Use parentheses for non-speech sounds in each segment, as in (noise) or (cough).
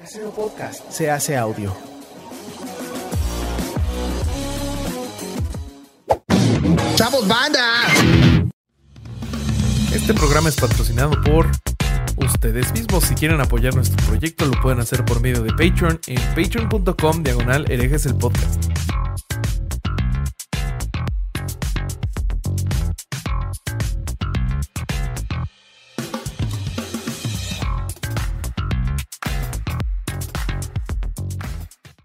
Casero Podcast se hace audio. ¡Chavos, banda! Este programa es patrocinado por ustedes mismos. Si quieren apoyar nuestro proyecto, lo pueden hacer por medio de Patreon en patreon.com diagonal herejes el podcast.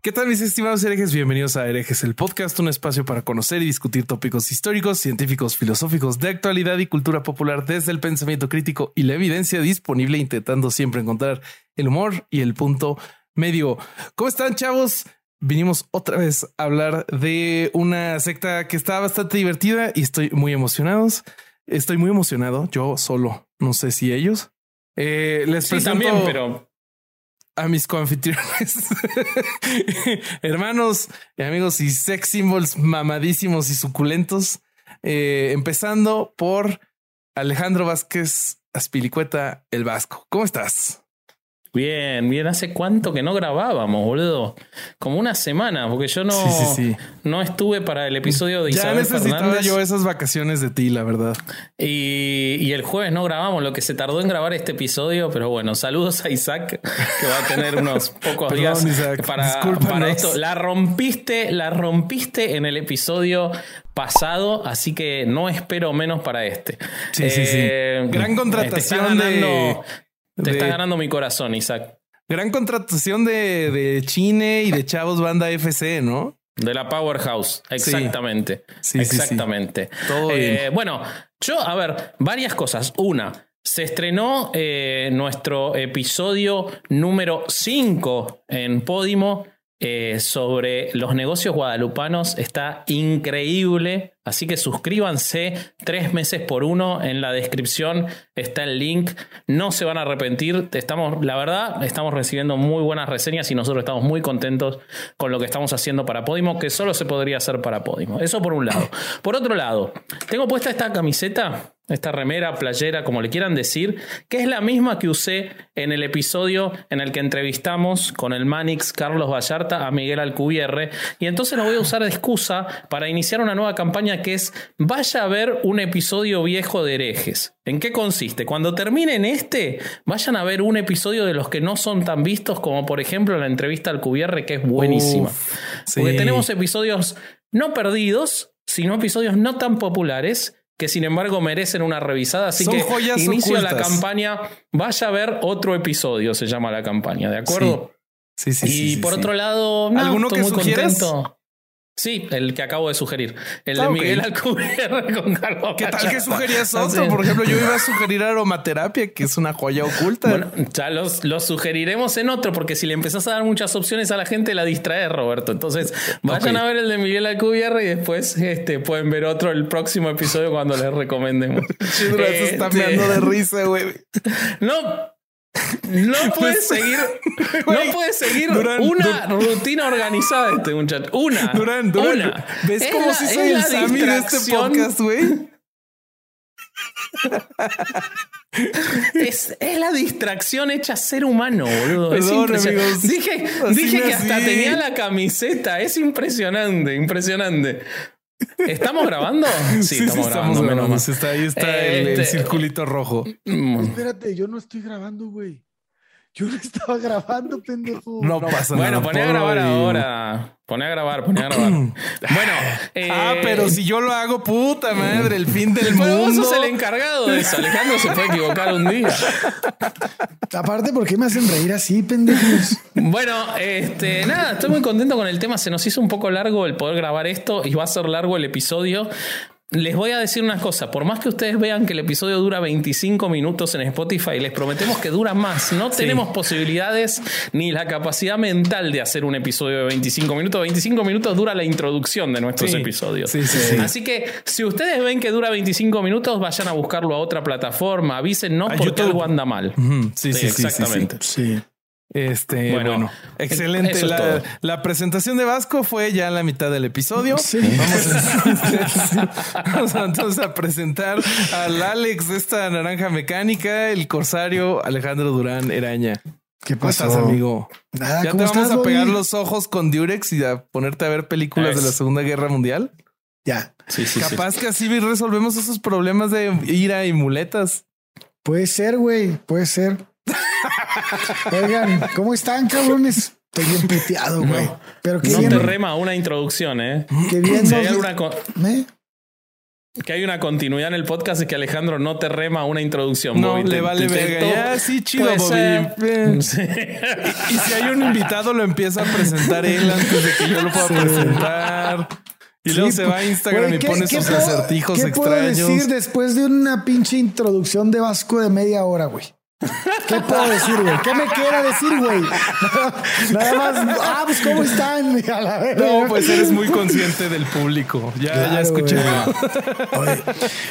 ¿Qué tal mis estimados herejes? Bienvenidos a Herejes el podcast, un espacio para conocer y discutir tópicos históricos, científicos, filosóficos, de actualidad y cultura popular desde el pensamiento crítico y la evidencia disponible, intentando siempre encontrar el humor y el punto medio. ¿Cómo están chavos? Vinimos otra vez a hablar de una secta que está bastante divertida y estoy muy emocionados. Estoy muy emocionado, yo solo, no sé si ellos. Eh, les Sí, presento también, pero a mis coanfitriones, (laughs) hermanos y amigos y sex symbols mamadísimos y suculentos. Eh, empezando por Alejandro Vázquez Aspilicueta, el Vasco. ¿Cómo estás? Bien, bien. ¿Hace cuánto que no grabábamos, boludo? Como una semana, porque yo no, Sí, sí, sí. no estuve para el episodio de Ya Isabel necesitaba Fernández. yo esas vacaciones de ti, la verdad. Y, y el jueves no grabamos lo que se tardó en grabar este episodio, pero bueno, saludos a Isaac, que va a tener unos (laughs) pocos Perdón, días Isaac, para, para esto. La rompiste, la rompiste en el episodio pasado, así que no espero menos para este. Sí, sí, sí. Eh, Gran te contratación está ganando, de- Te está ganando mi corazón, Isaac. Gran contratación de, de Chine y de Chavos Banda FC, ¿no? De la Powerhouse, exactamente. Sí, sí, sí. exactamente. Todo Eh, bien. bueno, yo, a ver, varias cosas. Una, se estrenó eh, nuestro episodio número 5 en Podimo eh, sobre los negocios guadalupanos. Está increíble. Así que suscríbanse tres meses por uno. En la descripción está el link. No se van a arrepentir. Estamos, la verdad, estamos recibiendo muy buenas reseñas y nosotros estamos muy contentos con lo que estamos haciendo para Podimo, que solo se podría hacer para Podimo. Eso por un lado. Por otro lado, tengo puesta esta camiseta. Esta remera, playera, como le quieran decir, que es la misma que usé en el episodio en el que entrevistamos con el Manix Carlos Vallarta a Miguel Alcubierre. Y entonces lo voy a usar de excusa para iniciar una nueva campaña que es vaya a ver un episodio viejo de herejes. ¿En qué consiste? Cuando terminen este, vayan a ver un episodio de los que no son tan vistos, como por ejemplo la entrevista al Cubierre, que es buenísima. Uf, sí. Porque tenemos episodios no perdidos, sino episodios no tan populares que sin embargo merecen una revisada. Así Son que inicio la campaña, vaya a ver otro episodio, se llama la campaña, ¿de acuerdo? Sí, sí, y sí, sí, por sí. otro lado, no, ¿Alguno estoy que muy contento. Sí, el que acabo de sugerir. El Ah, de ok. Miguel Alcubierre (laughs) con Carlos ¿Qué tal que sugerías otro? Por ejemplo, yo iba a sugerir aromaterapia, que es una joya oculta. Bueno, ya los, los sugeriremos en otro, porque si le empezás a dar muchas opciones a la gente, la distrae Roberto. Entonces, vayan a ver el de Miguel Alcubierre y después este, pueden ver otro el próximo episodio cuando les recomendemos. (laughs) Chidra se está Este, meando de risa, güey. (laughs) No. No (laughs) puedes seguir, (laughs) no puedes seguir Durán, una rutina organizada de este muchacho. Una. Durán, Una. ¿ves Es cómo la- si soy el Sammy de este distracción- podcast, güey? Es, es la distracción hecha ser humano, boludo. es Perdón, amigos. Dije, dije que hasta tenía la camiseta. Es impresionante, impresionante. ¿Estamos grabando? Sí, estamos, grabando, menos mal. Está ahí está el, el Este- circulito rojo. Mm, Espérate, yo no estoy grabando, güey. Yo no estaba grabando, pendejo. No pasa Bueno, nada. poné a grabar ahora. Poné a grabar, poné a grabar. bueno. eh, Ah, pero si yo lo hago, puta madre, el fin del Pero vos mundo. sos el encargado de eso. Alejandro se puede equivocar un día. (laughs) Aparte, ¿por qué me hacen reír así, pendejos? Bueno, este, nada, estoy muy contento con el tema. Se nos hizo un poco largo el poder grabar esto y va a ser largo el episodio. Les voy a decir una cosa, por más que ustedes vean que el episodio dura 25 minutos en Spotify, les prometemos que dura más. No tenemos posibilidades ni la capacidad mental de hacer un episodio de 25 minutos. 25 minutos dura la introducción de nuestros Sí. episodios. Sí, sí, sí. Así que si ustedes ven que dura 25 minutos, vayan a buscarlo a otra plataforma, avísennos A porque YouTube. algo anda mal. Ujú, Sí, sí, sí, sí, sí. exactamente. Sí. Este, bueno, Bueno, excelente. La, presentación de Vasco fue ya en la mitad del episodio. Sí. Vamos, a, (laughs) (laughs) vamos a entonces a presentar al Alex de esta naranja mecánica, el corsario Alejandro Durán Eraña. ¿Qué ¿Cómo pasó? estás, amigo? Nada, ¿Ya te ¿cómo vamos estás, a pegar Bobby? los ojos con Durex y a ponerte a ver películas de la Segunda Guerra Mundial? Ya. Sí, sí, sí. Capaz que así resolvemos esos problemas de ira y muletas. Puede ser, güey. Puede ser. Oigan, ¿cómo están, cabrones? Estoy bien puteado, güey. Pero qué No bien. te rema una introducción, ¿eh? qué bien. Si hay alguna ¿Eh? que hay una continuidad en el podcast es que Alejandro no te rema una introducción. No, Bobby. le Te- vale te- verga. Ya, sí, chido, Bobby. Eh. (laughs) Sí. Y si hay un invitado, lo empieza a presentar él antes de que yo lo pueda presentar. Y luego se va a Instagram y ¿qué- pone sus acertijos ¿Qué puedo extraños. decir después de una pinche introducción de Vasco de media hora, güey? ¿Qué puedo decir, güey? ¿Qué me quiera decir, güey? Nada más, ah, pues ¿cómo están? No, pues eres muy consciente del público. Ya, ya escuché. Oye,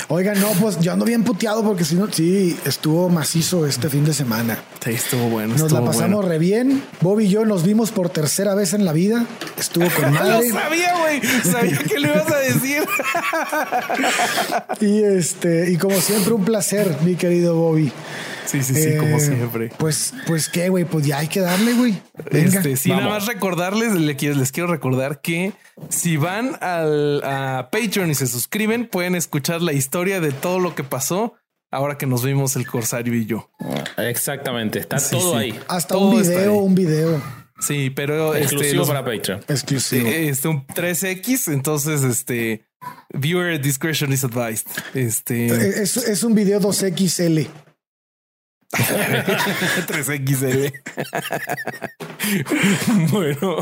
Oigan, no, pues yo ando bien puteado porque si no, sí, estuvo macizo este fin de semana. Sí, estuvo bueno. Nos estuvo la pasamos bueno. re bien. Bobby y yo nos vimos por tercera vez en la vida. Estuvo con (laughs) Lo madre. sabía, güey. Sabía que lo ibas a decir. (laughs) Y este, y como siempre, un placer, mi querido Bobby. Sí, sí, sí, como Eh, siempre. Pues, pues qué, güey, pues ya hay que darle, güey. Este, sí, vamos. nada más recordarles, les quiero recordar que si van al, a Patreon y se suscriben, pueden escuchar la historia de todo lo que pasó ahora que nos vimos el Corsario y yo. Exactamente, está Sí, todo sí. ahí. Hasta todo un video, un video Sí, pero este, Exclusivo los- para Patreon. exclusivo. este un 3X, entonces este viewer discretion is advised. Este Es, es un video 2XL. (laughs) 3XL. (laughs) bueno,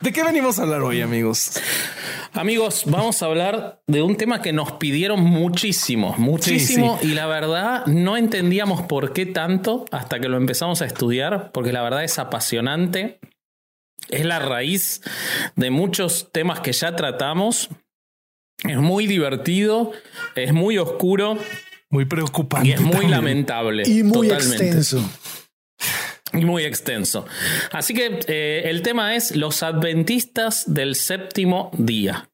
¿de qué venimos a hablar hoy, amigos? Amigos, vamos a hablar de un tema que nos pidieron muchísimo, muchísimo, y la verdad no entendíamos por qué tanto hasta que lo empezamos a estudiar, porque la verdad es apasionante, es la raíz de muchos temas que ya tratamos, es muy divertido, es muy oscuro Muy preocupante. y es muy también. lamentable. Y muy totalmente. extenso. Y muy extenso. Así que eh, el tema es los adventistas del séptimo día.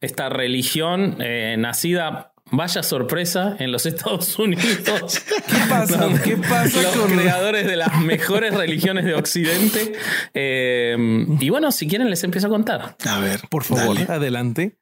Esta religión eh, nacida, vaya sorpresa, en los (laughs) Estados Unidos. ¿Qué pasa? ¿Qué pasa los con creadores de las mejores religiones de Occidente. Eh, y bueno, si quieren les empiezo a contar. A ver, Por favor, dale. adelante.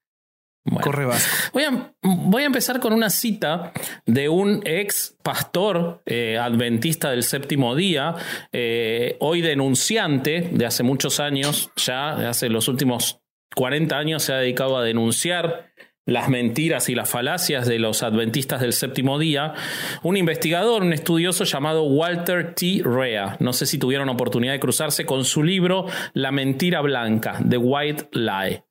Bueno. Corre Vasco. Voy a, voy a empezar con una cita de un ex pastor eh, adventista del séptimo día, eh, hoy denunciante de hace muchos años, ya hace los últimos 40 años se ha dedicado a denunciar las mentiras y las falacias de los adventistas del séptimo día, un investigador, un estudioso llamado Walter T. Rea. No sé si tuvieron oportunidad de cruzarse con su libro La mentira blanca, The White Lie.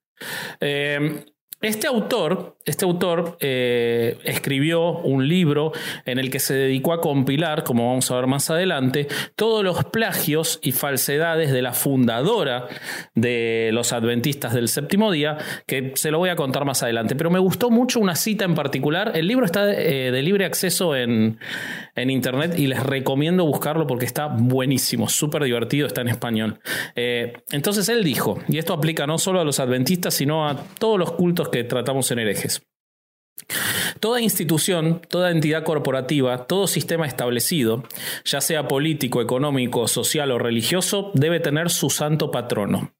Eh, este autor, este autor eh, escribió un libro en el que se dedicó a compilar, como vamos a ver más adelante, todos los plagios y falsedades de la fundadora de los adventistas del séptimo día, que se lo voy a contar más adelante. Pero me gustó mucho una cita en particular. El libro está eh, de libre acceso en, en internet y les recomiendo buscarlo porque está buenísimo, súper divertido, está en español. Eh, entonces él dijo, y esto aplica no solo a los adventistas, sino a todos los cultos que tratamos en herejes. Toda institución, toda entidad corporativa, todo sistema establecido, ya sea político, económico, social o religioso, debe tener su santo patrono.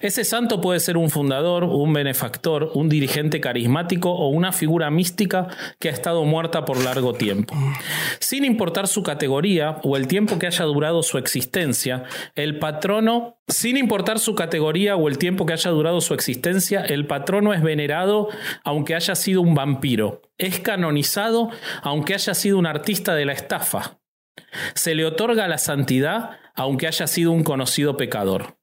Ese santo puede ser un fundador, un benefactor, un dirigente carismático o una figura mística que ha estado muerta por largo tiempo. Sin importar su categoría o el tiempo que haya durado su existencia, el patrono, sin importar su categoría o el tiempo que haya durado su existencia, el patrono es venerado aunque haya sido un vampiro. Es canonizado aunque haya sido un artista de la estafa. Se le otorga la santidad aunque haya sido un conocido pecador.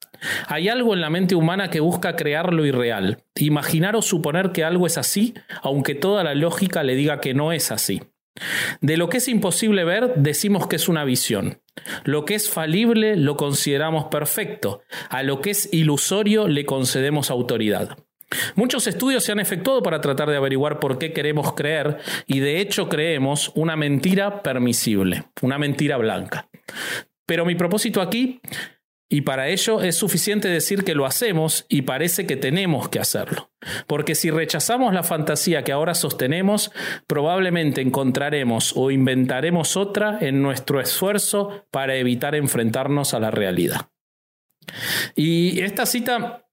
Hay algo en la mente humana que busca crear lo irreal, imaginar o suponer que algo es así, aunque toda la lógica le diga que no es así. De lo que es imposible ver, decimos que es una visión. Lo que es falible lo consideramos perfecto. A lo que es ilusorio le concedemos autoridad. Muchos estudios se han efectuado para tratar de averiguar por qué queremos creer y de hecho creemos una mentira permisible, una mentira blanca. Pero mi propósito aquí Y para ello es suficiente decir que lo hacemos y parece que tenemos que hacerlo. Porque si rechazamos la fantasía que ahora sostenemos, probablemente encontraremos o inventaremos otra en nuestro esfuerzo para evitar enfrentarnos a la realidad. Y esta cita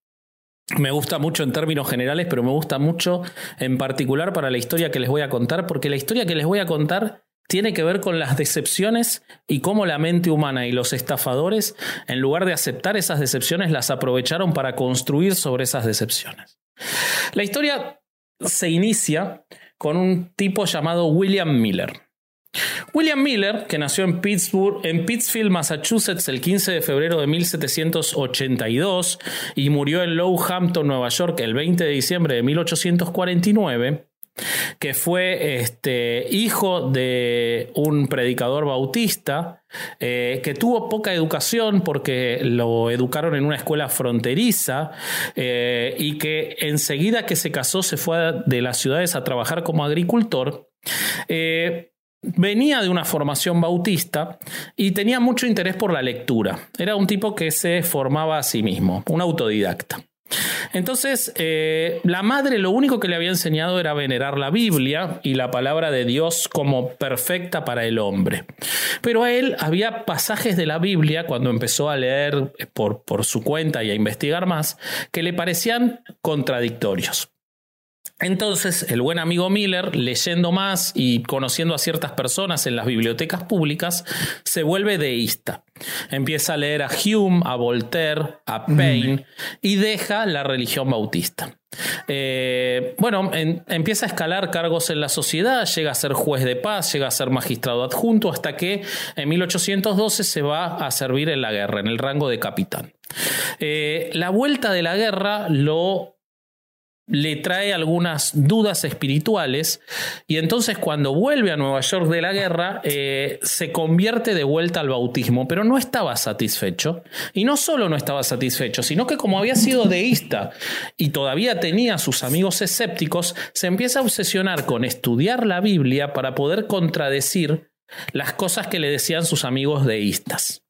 me gusta mucho en términos generales, pero me gusta mucho en particular para la historia que les voy a contar, porque la historia que les voy a contar tiene que ver con las decepciones y cómo la mente humana y los estafadores, en lugar de aceptar esas decepciones, las aprovecharon para construir sobre esas decepciones. La historia se inicia con un tipo llamado William Miller. William Miller, que nació en Pittsburgh, en Pittsfield, Massachusetts, el 15 de febrero de 1782 y murió en Lowhampton, Nueva York, el 20 de diciembre de 1849, que fue este, hijo de un predicador bautista, eh, que tuvo poca educación porque lo educaron en una escuela fronteriza eh, y que enseguida que se casó se fue de las ciudades a trabajar como agricultor. Eh, venía de una formación bautista y tenía mucho interés por la lectura. Era un tipo que se formaba a sí mismo, un autodidacta. Entonces, eh, la madre lo único que le había enseñado era venerar la Biblia y la palabra de Dios como perfecta para el hombre. Pero a él había pasajes de la Biblia, cuando empezó a leer por, por su cuenta y a investigar más, que le parecían contradictorios. Entonces, el buen amigo Miller, leyendo más y conociendo a ciertas personas en las bibliotecas públicas, se vuelve deísta. Empieza a leer a Hume, a Voltaire, a Paine y deja la religión bautista. Eh, bueno, empieza a escalar cargos en la sociedad, llega a ser juez de paz, llega a ser magistrado adjunto, hasta que en 1812 se va a servir en la guerra, en el rango de capitán. Eh, la vuelta de la guerra lo le trae algunas dudas espirituales y entonces cuando vuelve a Nueva York de la guerra eh, se convierte de vuelta al bautismo, pero no estaba satisfecho. Y no solo no estaba satisfecho, sino que como había sido deísta y todavía tenía sus amigos escépticos, se empieza a obsesionar con estudiar la Biblia para poder contradecir las cosas que le decían sus amigos deístas.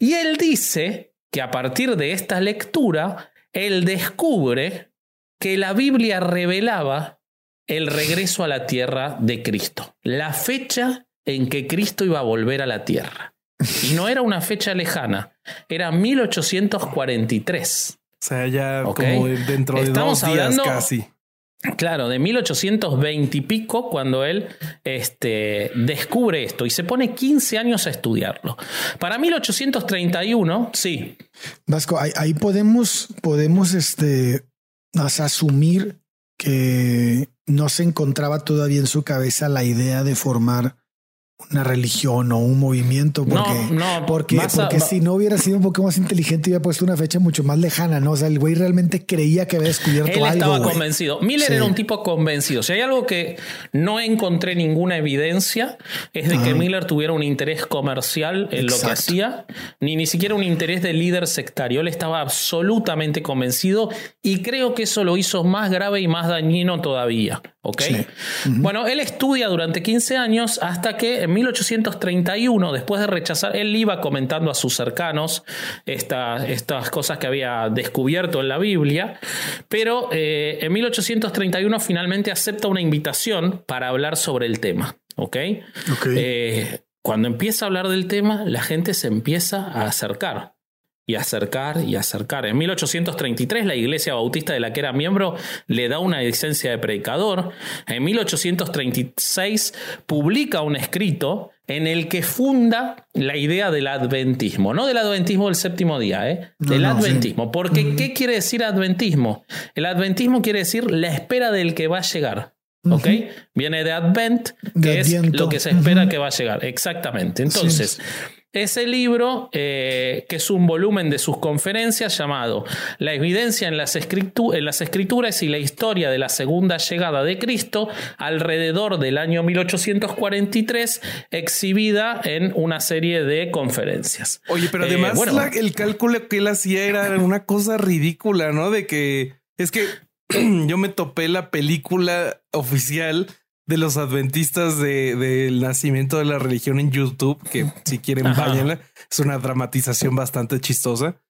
Y él dice que a partir de esta lectura, él descubre que la Biblia revelaba el regreso a la tierra de Cristo, la fecha en que Cristo iba a volver a la tierra. Y no era una fecha lejana, era 1843. O sea, ya como dentro de dos días casi. Claro, de 1820 y pico, cuando él este, descubre esto y se pone 15 años a estudiarlo. Para 1831, sí. Vasco, ahí, ahí podemos, podemos este, asumir que no se encontraba todavía en su cabeza la idea de formar una religión o un movimiento porque no, porque, porque si no hubiera sido un poco más inteligente hubiera puesto una fecha mucho más lejana, ¿no? O sea, el güey realmente creía que había descubierto Él algo. estaba convencido. Miller era un tipo convencido. Si hay algo que no encontré ninguna evidencia es de que Miller tuviera un interés comercial en lo que hacía, ni ni siquiera un interés de líder sectario. Él estaba absolutamente convencido y creo que eso lo hizo más grave y más dañino todavía. ¿Ok? Bueno, él estudia durante 15 años hasta que en 1831, después de rechazar, él iba comentando a sus cercanos estas cosas que había descubierto en la Biblia, pero eh, en 1831 finalmente acepta una invitación para hablar sobre el tema. ¿Ok? Eh, cuando empieza a hablar del tema, la gente se empieza a acercar y acercar y acercar. En 1833 la Iglesia Bautista de la que era miembro le da una licencia de predicador. En 1836 publica un escrito en el que funda la idea del adventismo, no del adventismo del séptimo día, ¿eh? del adventismo. Porque, ¿qué quiere decir adventismo? El adventismo quiere decir la espera del que va a llegar. ¿Ok? Viene de Advent, que es lo que se espera que va a llegar. Exactamente. Entonces, ese libro, eh, que es un volumen de sus conferencias llamado La evidencia en las, en las, escrituras y la historia de la segunda llegada de Cristo, alrededor del año 1843, exhibida en una serie de conferencias. Oye, pero eh, además el cálculo que él hacía era una cosa ridícula, ¿no? De que es que (clears throat) yo me topé la película oficial de los adventistas del nacimiento de la religión en YouTube, que si quieren váyanla, es una dramatización bastante chistosa.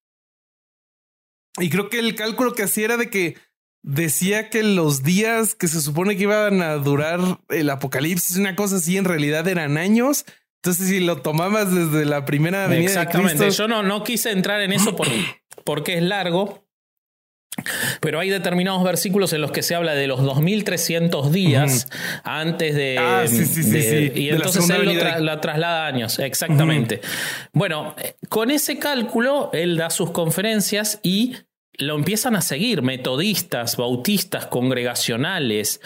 Y creo que el cálculo que hacía era de que decía que los días que se supone que iban a durar el apocalipsis, una cosa así, en realidad eran años. Entonces, si lo tomabas desde la primera venida Exactamente. Yo no, no quise entrar en eso porque es largo. Pero hay determinados versículos en los que se habla de los 2300 días antes de. Ah, sí, sí, sí, Y entonces él lo la traslada años, exactamente. Bueno, con ese cálculo, él da sus conferencias y lo empiezan a seguir metodistas, bautistas, congregacionales,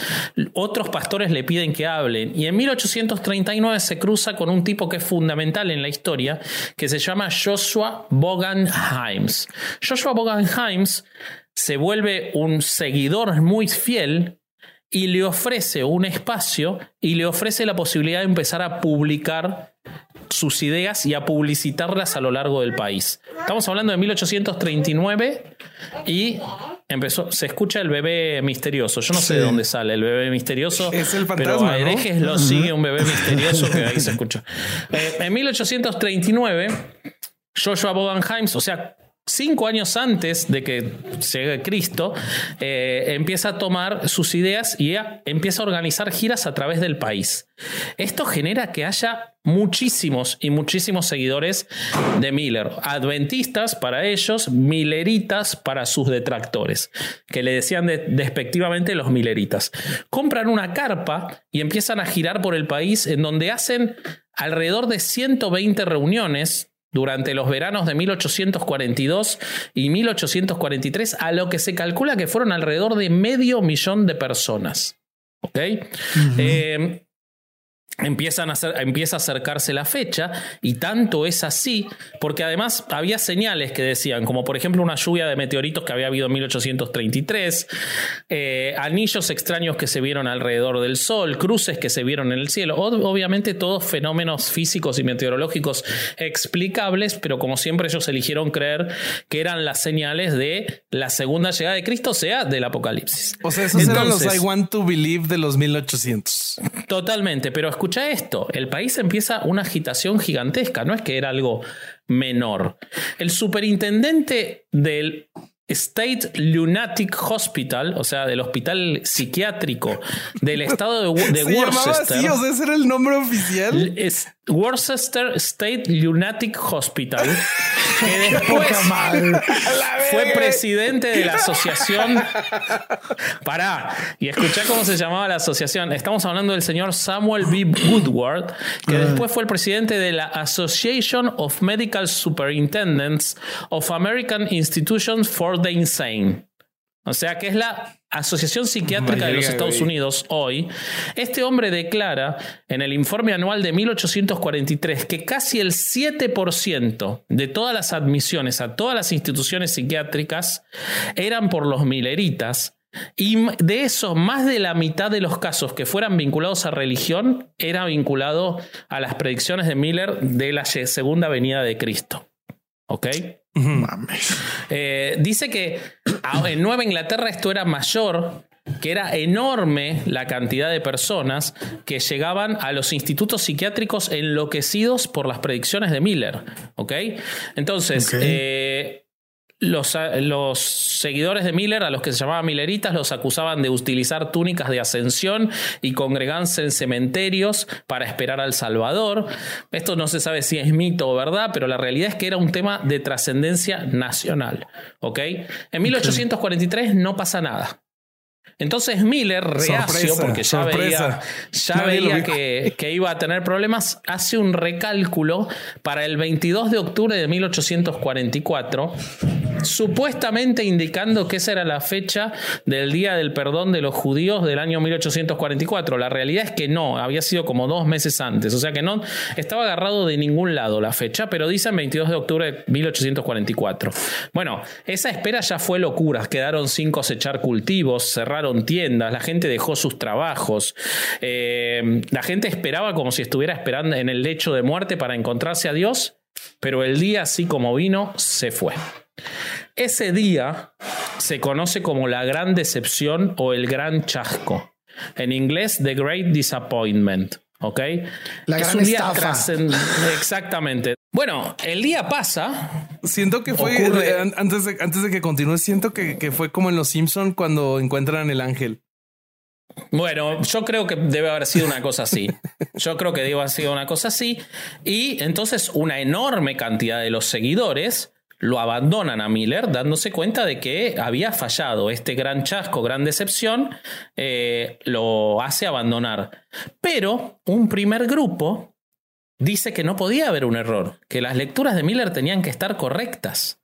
otros pastores le piden que hablen y en 1839 se cruza con un tipo que es fundamental en la historia, que se llama Joshua Bogan Himes. Joshua Bogan Himes se vuelve un seguidor muy fiel y le ofrece un espacio y le ofrece la posibilidad de empezar a publicar sus ideas y a publicitarlas a lo largo del país. Estamos hablando de 1839 y empezó, se escucha el bebé misterioso. Yo no sé de dónde sale el bebé misterioso. Es el fantasma. Pero a herejes lo sigue un bebé misterioso que ahí se (laughs) escucha. Eh, en 1839, Joshua Bodenheims, o sea, cinco años antes de que llegue Cristo, eh, empieza a tomar sus ideas y empieza a organizar giras a través del país. Esto genera que haya muchísimos y muchísimos seguidores de Miller. Adventistas para ellos, milleritas para sus detractores, que le decían despectivamente los milleritas. Compran una carpa y empiezan a girar por el país en donde hacen alrededor de 120 reuniones durante los veranos de 1842 y 1843, a lo que se calcula que fueron alrededor de medio millón de personas. ¿Ok? Empiezan a empieza a acercarse la fecha y tanto es así porque además había señales que decían, como por ejemplo una lluvia de meteoritos que había habido en 1833, eh, anillos extraños que se vieron alrededor del Sol, cruces que se vieron en el cielo, obviamente todos fenómenos físicos y meteorológicos explicables, pero como siempre ellos eligieron creer que eran las señales de la segunda llegada de Cristo, o sea, del Apocalipsis. O sea, esos eran los I want to believe de los 1800. Totalmente, pero escucha escucha esto, el país empieza una agitación gigantesca, no es que era algo menor. El superintendente del State Lunatic Hospital, o sea, del hospital psiquiátrico del estado de, de (laughs) Worcester. Así, o sea, ese era el nombre oficial. Es Worcester State Lunatic Hospital, que (laughs) después fue presidente de la asociación. Pará, y escuchá cómo se llamaba la asociación. Estamos hablando del señor Samuel B. Woodward, que ah. después fue el presidente de la Association of Medical Superintendents of American Institutions for the Insane. O sea, que es la Asociación Psiquiátrica de los Estados Unidos hoy. Este hombre declara en el informe anual de 1843 que casi el 7% de todas las admisiones a todas las instituciones psiquiátricas eran por los mileritas. Y de eso, más de la mitad de los casos que fueran vinculados a religión era vinculado a las predicciones de Miller de la segunda venida de Cristo. ¿Ok? Eh, dice que en Nueva Inglaterra esto era mayor, que era enorme la cantidad de personas que llegaban a los institutos psiquiátricos enloquecidos por las predicciones de Miller. ¿Ok? Entonces, eh, los, los, seguidores de Miller, a los que se llamaban Milleritas, los acusaban de utilizar túnicas de ascensión y congregarse en cementerios para esperar al Salvador. Esto no se sabe si es mito o verdad, pero la realidad es que era un tema de trascendencia nacional. ¿ok? En 1843 no pasa nada. Entonces Miller, reacio, porque ya veía, ya veía que, que, iba a tener problemas, hace un recálculo para el 22 de octubre de 1844, supuestamente indicando que esa era la fecha del Día del Perdón de los Judíos del año 1844. La realidad es que no, había sido como dos meses antes, o sea que no estaba agarrado de ningún lado la fecha, pero dicen 22 de octubre de 1844. Bueno, esa espera ya fue locura, quedaron sin cosechar cultivos, cerraron tiendas, la gente dejó sus trabajos, eh, la gente esperaba como si estuviera esperando en el lecho de muerte para encontrarse a Dios, pero el día así como vino, se fue. Ese día se conoce como la gran decepción o el gran chasco. En inglés, The Great Disappointment. ¿Ok? La es gran un día estafa. Exactamente. Bueno, el día pasa. Siento que fue Ocurre- eh, an- antes de, antes de que continúe, siento que, que fue como en Los Simpson cuando encuentran el ángel. Bueno, yo creo que debe haber sido una cosa así. (laughs) Yo creo que debe haber sido una cosa así. Y entonces una enorme cantidad de los seguidores lo abandonan a Miller dándose cuenta de que había fallado. Este gran chasco, gran decepción, eh, lo hace abandonar. Pero un primer grupo dice que no podía haber un error, que las lecturas de Miller tenían que estar correctas.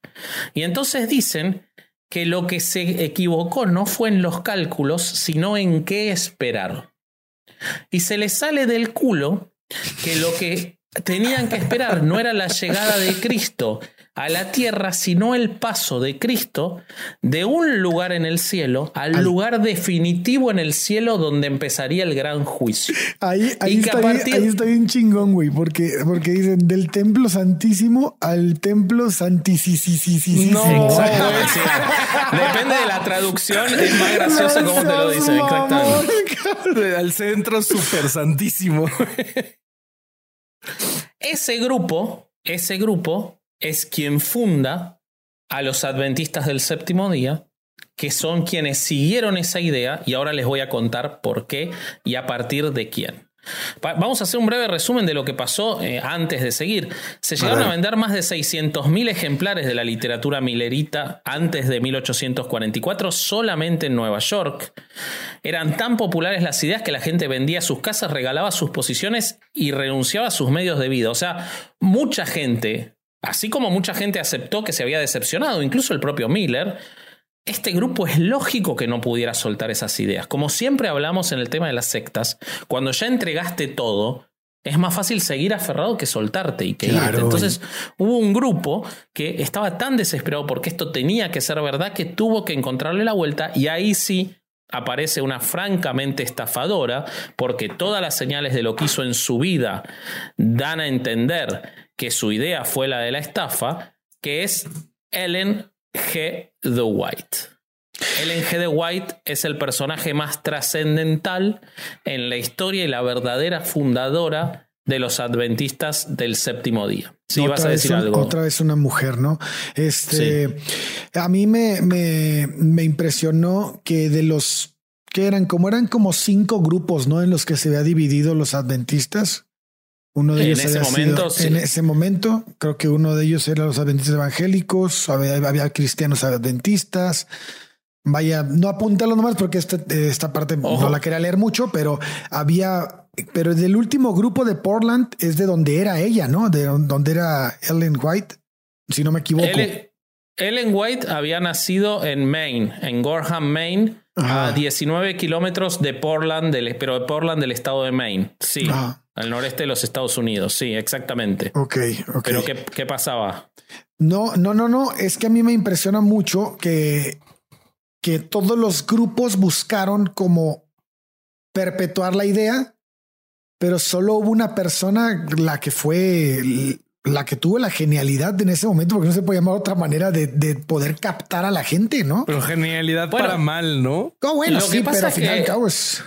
Y entonces dicen que lo que se equivocó no fue en los cálculos, sino en qué esperar. Y se les sale del culo que lo que tenían que esperar no era la llegada de Cristo a la tierra, sino el paso de Cristo de un lugar en el cielo al, Al- lugar definitivo en el cielo donde empezaría el gran juicio. Ahí, ahí, está partir- ahí está bien chingón, güey, porque, porque dicen del templo santísimo al templo santísimo. No. Sí. Depende de la traducción, es más gracioso como te lo dicen. Exactamente. Al centro super santísimo. Ese grupo, ese grupo es quien funda a los adventistas del séptimo día, que son quienes siguieron esa idea y ahora les voy a contar por qué y a partir de quién. Vamos a hacer un breve resumen de lo que pasó eh, antes de seguir. Se llegaron a, vender más de 600.000 ejemplares de la literatura millerita antes de 1844 solamente en Nueva York. Eran tan populares las ideas que la gente vendía sus casas, regalaba sus posiciones y renunciaba a sus medios de vida. O sea, mucha gente, así como mucha gente aceptó que se había decepcionado, incluso el propio Miller, este grupo es lógico que no pudiera soltar esas ideas. Como siempre hablamos en el tema de las sectas, cuando ya entregaste todo, es más fácil seguir aferrado que soltarte y que Claro, irte. Entonces hubo un grupo que estaba tan desesperado porque esto tenía que ser verdad que tuvo que encontrarle la vuelta y ahí sí aparece una francamente estafadora porque todas las señales de lo que hizo en su vida dan a entender que su idea fue la de la estafa, que es Ellen G. The White. Ellen G. The White es el personaje más trascendental en la historia y la verdadera fundadora de los adventistas del séptimo día. Sí, otra vas a vez decir un- algo. Otra vez una mujer, ¿no? Este, a mí me, me, me impresionó que de los que eran como eran como cinco grupos, ¿no? En los que se había dividido los adventistas. Uno de En ellos ese había momento, sido- en sí. ese momento, creo que uno de ellos era los adventistas evangélicos, había, había cristianos adventistas. Vaya, no apúntalo nomás porque esta, esta parte Ojo. no la quería leer mucho, pero había, pero del último grupo de Portland es de donde era ella, ¿no? De donde era Ellen White, si no me equivoco. Ellen, Ellen White había nacido en Maine, en Gorham, Maine, Ajá. a 19 kilómetros de Portland, del, pero de Portland del estado de Maine. Sí, Ajá. al noreste de los Estados Unidos. Sí, exactamente. Ok, ok. Pero ¿qué, qué pasaba? No, no, no, no. Es que a mí me impresiona mucho que, que todos los grupos buscaron como perpetuar la idea, pero solo hubo una persona la que fue la que tuvo la genialidad en ese momento, porque no se puede llamar otra manera de, de poder captar a la gente, ¿no? Pero genialidad Bueno. para mal, ¿no? No, bueno, Lo que sí, pasa pero al es final y que- al cabo es.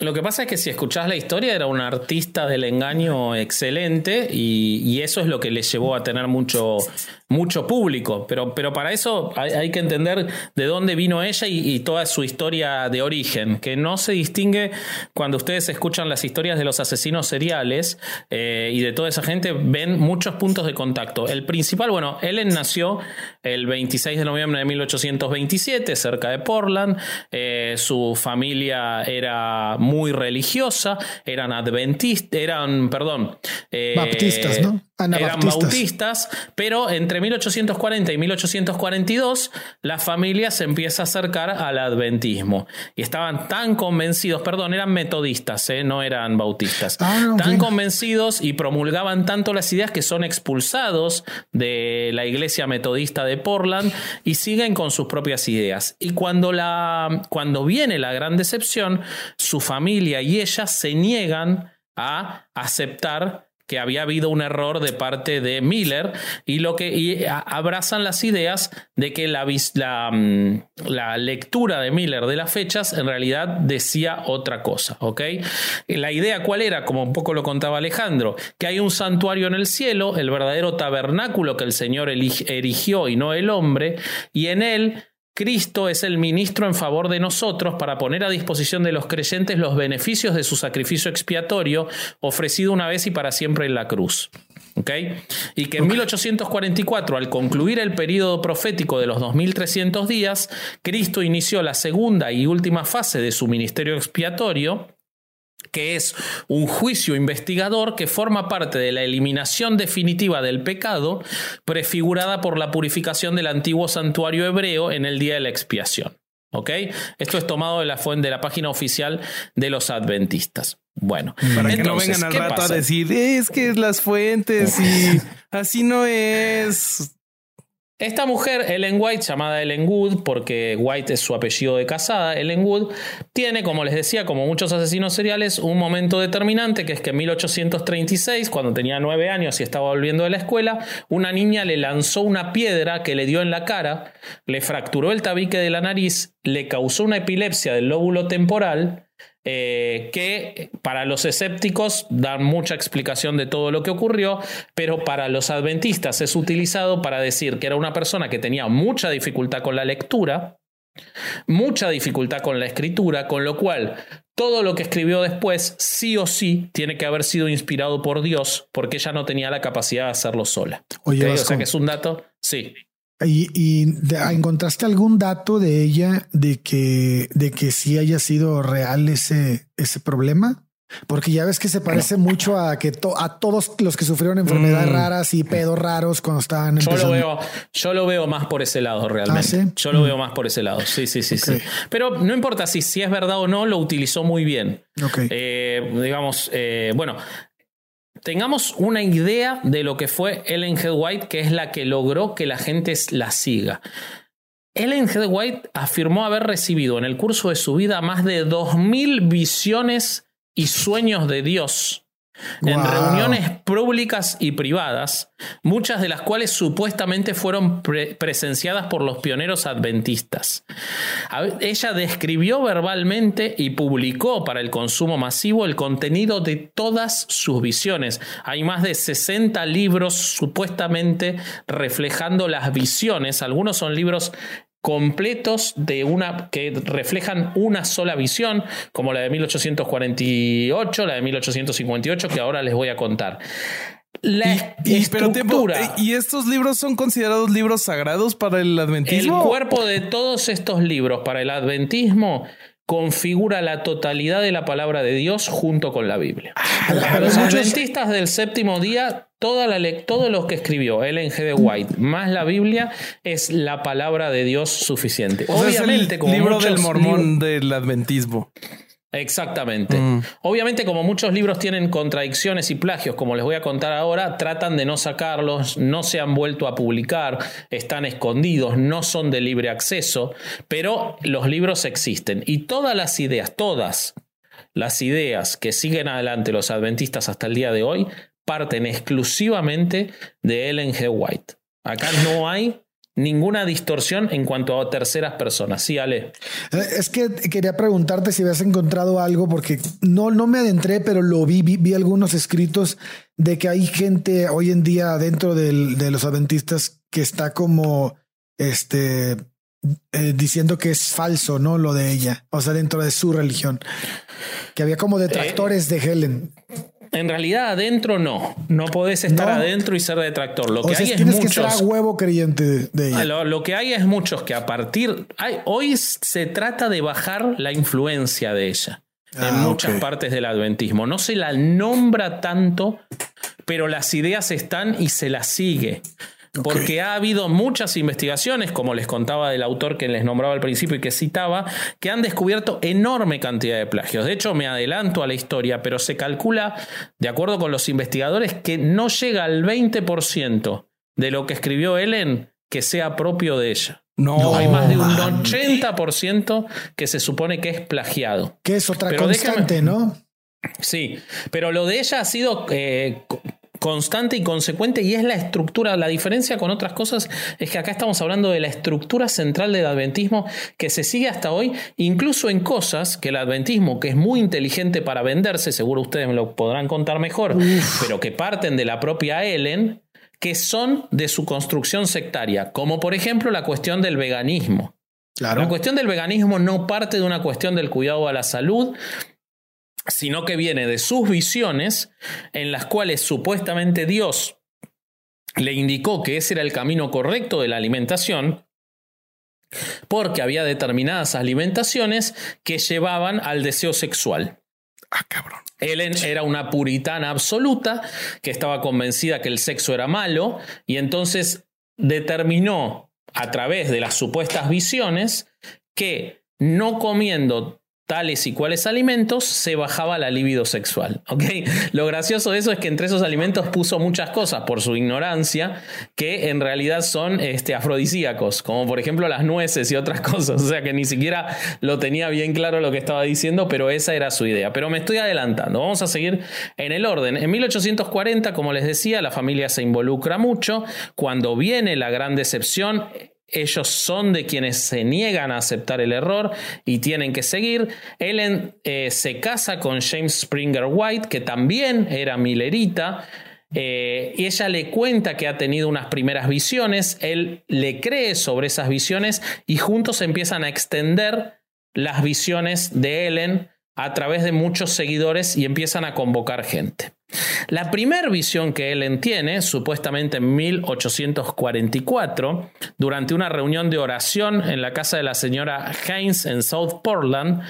Lo que pasa es que si escuchás la historia era un artista del engaño excelente y, y eso es lo que le llevó a tener mucho, mucho público. Pero, pero para eso hay, hay que entender de dónde vino ella y, y toda su historia de origen, que no se distingue cuando ustedes escuchan las historias de los asesinos seriales eh, y de toda esa gente, ven muchos puntos de contacto. El principal, bueno, Ellen nació el 26 de noviembre de 1827 cerca de Portland. Eh, su familia era muy religiosa, eran adventistas, eran, perdón, eh, Baptistas, ¿no? Eran Anabaptistas. bautistas, pero entre 1840 y 1842 la familia se empieza a acercar al adventismo y estaban tan convencidos, perdón, eran metodistas, ¿eh? no eran bautistas, Ah, no, tan convencidos y promulgaban tanto las ideas que son expulsados de la iglesia metodista de Portland y siguen con sus propias ideas. Y cuando, la, cuando viene la gran decepción, su familia y ella se niegan a aceptar que había habido un error de parte de Miller y lo que abrazan las ideas de que la, la, mm, la, lectura de Miller de las fechas en realidad decía otra cosa, ¿ok? La idea cuál era, como un poco lo contaba Alejandro, que hay un santuario en el cielo, el verdadero tabernáculo que el Señor erigió y no el hombre, y en él Cristo es el ministro en favor de nosotros para poner a disposición de los creyentes los beneficios de su sacrificio expiatorio ofrecido una vez y para siempre en la cruz. Y que en 1844, al concluir el periodo profético de los 2300 días, Cristo inició la segunda y última fase de su ministerio expiatorio, que es un juicio investigador que forma parte de la eliminación definitiva del pecado, prefigurada por la purificación del antiguo santuario hebreo en el día de la expiación. ¿Ok? Esto es tomado de la fuente de la página oficial de los adventistas. Bueno, para que no vengan al rato a decir es que es las fuentes y así no es. Esta mujer, Ellen White, llamada Ellen Wood, porque White es su apellido de casada, Ellen Wood, tiene, como les decía, como muchos asesinos seriales, un momento determinante, que es que en 1836, cuando tenía nueve años y estaba volviendo de la escuela, una niña le lanzó una piedra que le dio en la cara, le fracturó el tabique de la nariz, le causó una epilepsia del lóbulo temporal, eh, que para los escépticos dan mucha explicación de todo lo que ocurrió, pero para los adventistas es utilizado para decir que era una persona que tenía mucha dificultad con la lectura, mucha dificultad con la escritura, con lo cual todo lo que escribió después sí o sí tiene que haber sido inspirado por Dios, porque ella no tenía la capacidad de hacerlo sola. Oye, o sea que es un dato, sí. ¿Y, encontraste algún dato de ella de que, de que sí haya sido real ese, ese problema? Porque ya ves que se parece mucho a que a todos los que sufrieron enfermedades mm. raras y pedos raros cuando estaban yo lo veo Yo lo veo más por ese lado realmente. ¿Ah, yo lo mm. veo más por ese lado. Sí, sí, sí, sí. Pero no importa si, si es verdad o no, lo utilizó muy bien. Eh, digamos, eh, bueno, tengamos una idea de lo que fue Ellen Head White, que es la que logró que la gente la siga. Ellen Head White afirmó haber recibido en el curso de su vida más de 2.000 visiones y sueños de Dios en reuniones públicas y privadas, muchas de las cuales supuestamente fueron presenciadas por los pioneros adventistas. Ella describió verbalmente y publicó para el consumo masivo el contenido de todas sus visiones. Hay más de 60 libros supuestamente reflejando las visiones. Algunos son libros completos de una que reflejan una sola visión, como la de 1848, la de 1858, que ahora les voy a contar. La y, estructura. ¿Y estos libros son considerados libros sagrados para el adventismo? El cuerpo de todos estos libros para el adventismo configura la totalidad de la palabra de Dios junto con la Biblia. Para los adventistas del séptimo día, toda la todo lo que escribió Ellen G. de White más la Biblia es la palabra de Dios suficiente. Obviamente, el como libro del mormón del adventismo. Exactamente. Mm. Obviamente, como muchos libros tienen contradicciones y plagios, como les voy a contar ahora, tratan de no sacarlos, no se han vuelto a publicar, están escondidos, no son de libre acceso, pero los libros existen. Y todas las ideas, todas las ideas que siguen adelante los adventistas hasta el día de hoy, parten exclusivamente de Ellen G. White. Acá no hay ninguna distorsión en cuanto a terceras personas. Sí, Ale. Eh, es que quería preguntarte si habías encontrado algo, porque no, no me adentré, pero lo vi, vi, algunos escritos de que hay gente hoy en día dentro de los adventistas que está como este eh, diciendo que es falso, ¿no? Lo de ella, o sea, dentro de su religión, que había como detractores de Helen. En realidad adentro no, no podés estar adentro y ser detractor. Lo que hay es muchos. huevo creyente de ella. Lo, que hay es muchos que a partir hay, hoy se trata de bajar la influencia de ella en ah, muchas partes del adventismo. No se la nombra tanto, pero las ideas están y se las sigue. Porque ha habido muchas investigaciones, como les contaba del autor que les nombraba al principio y que citaba, que han descubierto enorme cantidad de plagios. De hecho, me adelanto a la historia, pero se calcula, de acuerdo con los investigadores, que no llega al 20% de lo que escribió Ellen que sea propio de ella. No, hay más de un 80% que se supone que es plagiado. Que es otra constante, ¿no? Sí, pero lo de ella ha sido eh, constante y consecuente y es la estructura. La diferencia con otras cosas es que acá estamos hablando de la estructura central del adventismo que se sigue hasta hoy, incluso en cosas que el adventismo, que es muy inteligente para venderse, seguro ustedes me lo podrán contar mejor, pero que parten de la propia Ellen, que son de su construcción sectaria, como por ejemplo la cuestión del veganismo. La cuestión del veganismo no parte de una cuestión del cuidado a la salud, sino que viene de sus visiones en las cuales supuestamente Dios le indicó que ese era el camino correcto de la alimentación, porque había determinadas alimentaciones que llevaban al deseo sexual. Ah, cabrón. Ellen era una puritana absoluta que estaba convencida que el sexo era malo y entonces determinó a través de las supuestas visiones que no comiendo tales y cuales alimentos se bajaba la libido sexual. ¿okay? Lo gracioso de eso es que entre esos alimentos puso muchas cosas por su ignorancia que en realidad son este, afrodisíacos, como por ejemplo las nueces y otras (laughs) cosas. O sea que ni siquiera lo tenía bien claro lo que estaba diciendo, pero esa era su idea. Pero me estoy adelantando, vamos a seguir en el orden. En 1840, como les decía, la familia se involucra mucho. Cuando viene la gran decepción, ellos son de quienes se niegan a aceptar el error y tienen que seguir. Ellen eh, se casa con James Springer White, que también era milerita. Eh, y ella le cuenta que ha tenido unas primeras visiones, él le cree sobre esas visiones y juntos empiezan a extender las visiones de Ellen a través de muchos seguidores y empiezan a convocar gente. La primera visión que él tiene, supuestamente en 1844, durante una reunión de oración en la casa de la señora Haynes en South Portland,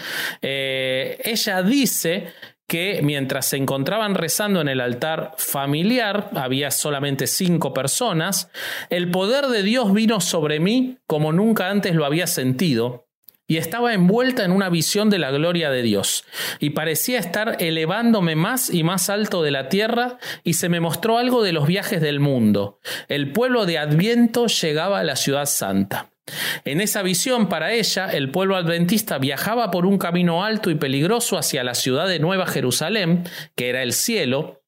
eh, ella dice que mientras se encontraban rezando en el altar familiar, había solamente cinco personas, el poder de Dios vino sobre mí como nunca antes lo había sentido y estaba envuelta en una visión de la gloria de Dios, y parecía estar elevándome más y más alto de la tierra, y se me mostró algo de los viajes del mundo. El pueblo de Adviento llegaba a la ciudad santa. En esa visión para ella, el pueblo adventista viajaba por un camino alto y peligroso hacia la ciudad de Nueva Jerusalén, que era el cielo.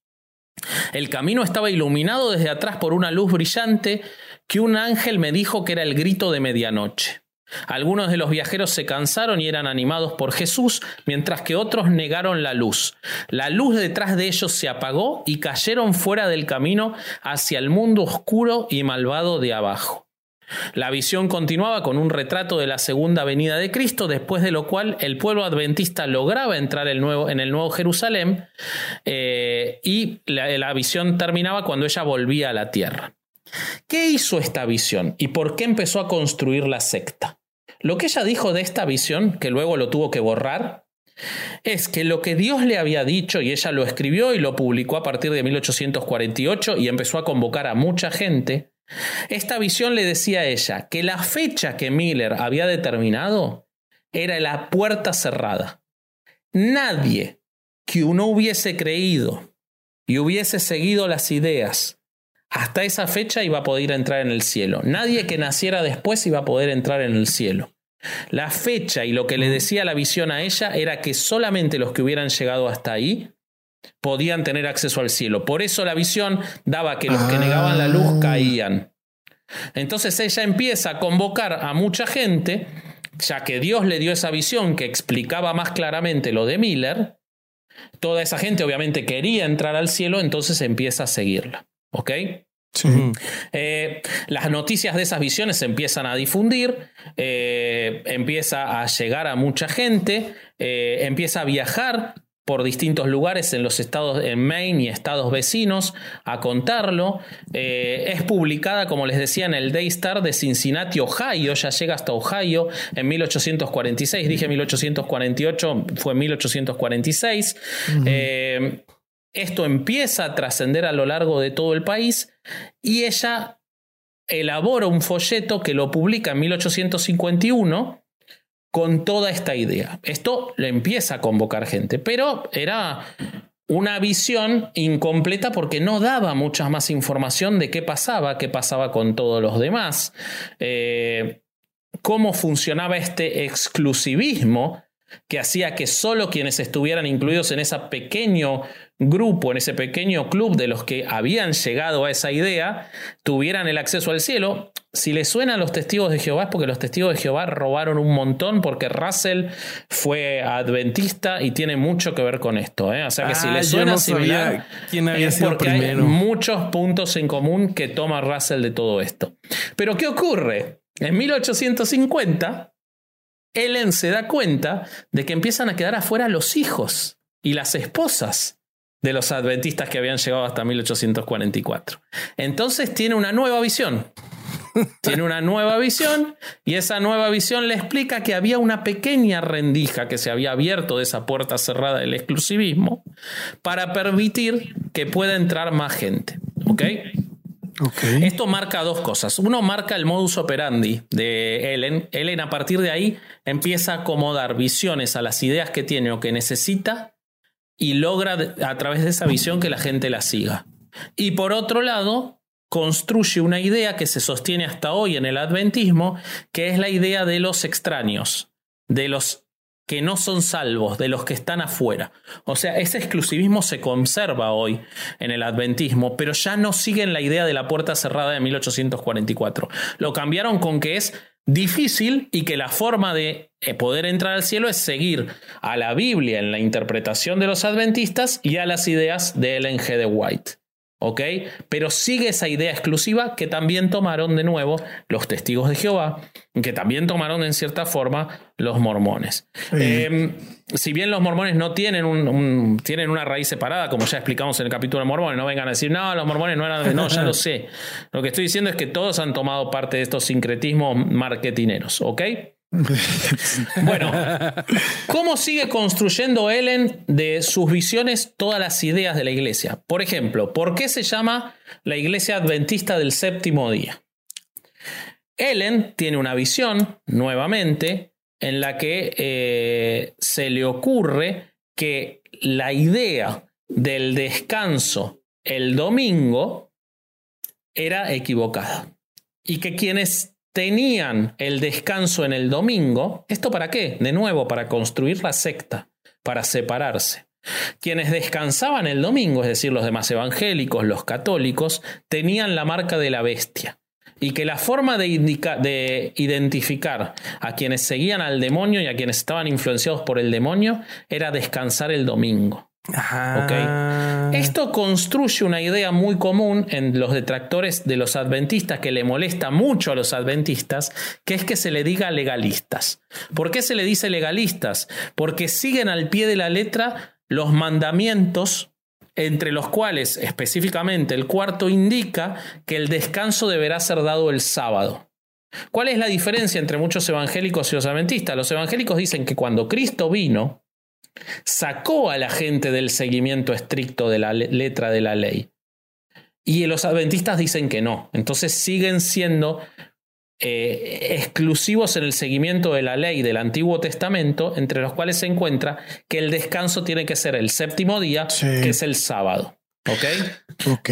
El camino estaba iluminado desde atrás por una luz brillante que un ángel me dijo que era el grito de medianoche. Algunos de los viajeros se cansaron y eran animados por Jesús, mientras que otros negaron la luz. La luz detrás de ellos se apagó y cayeron fuera del camino hacia el mundo oscuro y malvado de abajo. La visión continuaba con un retrato de la segunda venida de Cristo, después de lo cual el pueblo adventista lograba entrar en el nuevo Jerusalén eh, y la visión terminaba cuando ella volvía a la tierra. ¿Qué hizo esta visión y por qué empezó a construir la secta? Lo que ella dijo de esta visión, que luego lo tuvo que borrar, es que lo que Dios le había dicho, y ella lo escribió y lo publicó a partir de 1848 y empezó a convocar a mucha gente, esta visión le decía a ella que la fecha que Miller había determinado era la puerta cerrada. Nadie que uno hubiese creído y hubiese seguido las ideas hasta esa fecha iba a poder entrar en el cielo. Nadie que naciera después iba a poder entrar en el cielo. La fecha y lo que le decía la visión a ella era que solamente los que hubieran llegado hasta ahí podían tener acceso al cielo. Por eso la visión daba que los que negaban la luz ah. caían. Entonces ella empieza a convocar a mucha gente, ya que Dios le dio esa visión que explicaba más claramente lo de Miller. Toda esa gente obviamente quería entrar al cielo, entonces empieza a seguirla. ¿Ok? Eh, las noticias de esas visiones se empiezan a difundir, eh, empieza a llegar a mucha gente, eh, empieza a viajar por distintos lugares en los estados en Maine y estados vecinos a contarlo. es publicada, como les decía, en el Daystar de Cincinnati, Ohio, ya llega hasta Ohio en 1846, dije 1848, fue 1846. Esto empieza a trascender a lo largo de todo el país y ella elabora un folleto que lo publica en 1851 con toda esta idea. Esto le empieza a convocar gente, pero era una visión incompleta porque no daba mucha más información de qué pasaba, qué pasaba con todos los demás, eh, cómo funcionaba este exclusivismo que hacía que solo quienes estuvieran incluidos en ese pequeño grupo, en ese pequeño club de los que habían llegado a esa idea, tuvieran el acceso al cielo. Si le suenan los testigos de Jehová es porque los testigos de Jehová robaron un montón porque Russell fue adventista y tiene mucho que ver con esto. ¿eh? O sea que si le Ah, yo suena no similar, sabía quién había es sido porque hay muchos puntos en común que toma Russell de todo esto. Pero ¿qué ocurre? En 1850, Ellen se da cuenta de que empiezan a quedar afuera los hijos y las esposas de los adventistas que habían llegado hasta 1844. Entonces tiene una nueva visión. (laughs) Tiene una nueva visión y esa nueva visión le explica que había una pequeña rendija que se había abierto de esa puerta cerrada del exclusivismo para permitir que pueda entrar más gente. ¿Ok? Esto marca dos cosas. Uno marca el modus operandi de Ellen. Ellen a partir de ahí empieza a acomodar visiones a las ideas que tiene o que necesita y logra a través de esa visión que la gente la siga. Y por otro lado, construye una idea que se sostiene hasta hoy en el adventismo, que es la idea de los extraños, de los que no son salvos, de los que están afuera. O sea, ese exclusivismo se conserva hoy en el adventismo, pero ya no siguen la idea de la puerta cerrada de 1844. Lo cambiaron con que es difícil y que la forma de eh, poder entrar al cielo es seguir a la Biblia en la interpretación de los adventistas y a las ideas de Ellen G. de White. ¿Ok? Pero sigue esa idea exclusiva que también tomaron de nuevo los testigos de Jehová, que también tomaron en cierta forma los mormones. Eh, si bien los mormones no tienen, un, un- tienen una raíz separada, como ya explicamos en el capítulo de mormones, no vengan a decir, no, los mormones no eran... No, ya lo sé. (laughs) Lo que estoy diciendo es que todos han tomado parte de estos sincretismos marketineros, ¿ok? (laughs) Bueno, ¿cómo sigue construyendo Ellen de sus visiones todas las ideas de la iglesia? Por ejemplo, ¿por qué se llama la iglesia adventista del séptimo día? Ellen tiene una visión, nuevamente, en la que eh, se le ocurre que la idea del descanso el domingo era equivocada. Y que quienes tenían el descanso en el domingo, ¿esto para qué? De nuevo, para construir la secta, para separarse. Quienes descansaban el domingo, es decir, los demás evangélicos, los católicos, tenían la marca de la bestia. Y que la forma de, de identificar a quienes seguían al demonio y a quienes estaban influenciados por el demonio era descansar el domingo. Ah. Esto construye una idea muy común en los detractores de los adventistas que le molesta mucho a los adventistas, que es que se le diga legalistas. ¿Por qué se le dice legalistas? Porque siguen al pie de la letra los mandamientos entre los cuales específicamente el cuarto indica que el descanso deberá ser dado el sábado. ¿Cuál es la diferencia entre muchos evangélicos y los adventistas? Los evangélicos dicen que cuando Cristo vino, sacó a la gente del seguimiento estricto de la le- letra de la ley. Y los adventistas dicen que no. Entonces siguen siendo eh, exclusivos en el seguimiento de la ley del Antiguo Testamento, entre los cuales se encuentra que el descanso tiene que ser el séptimo día, Sí. que es el sábado. ¿Ok? Ok.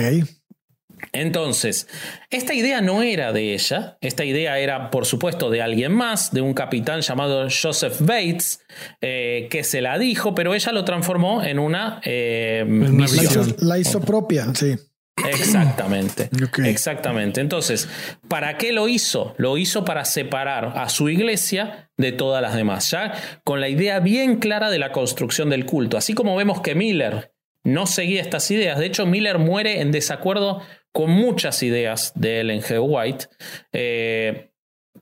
Entonces, esta idea no era de ella, esta idea era, por supuesto, de alguien más, de un capitán llamado Joseph Bates, eh, que se la dijo, pero ella lo transformó en una, eh, una La hizo, la hizo propia, sí. Exactamente. (clears throat) Exactamente. Entonces, ¿para qué lo hizo? Lo hizo para separar a su iglesia de todas las demás, ya con la idea bien clara de la construcción del culto. Así como vemos que Miller no seguía estas ideas. De hecho, Miller muere en desacuerdo con muchas ideas de Ellen G. White. eh,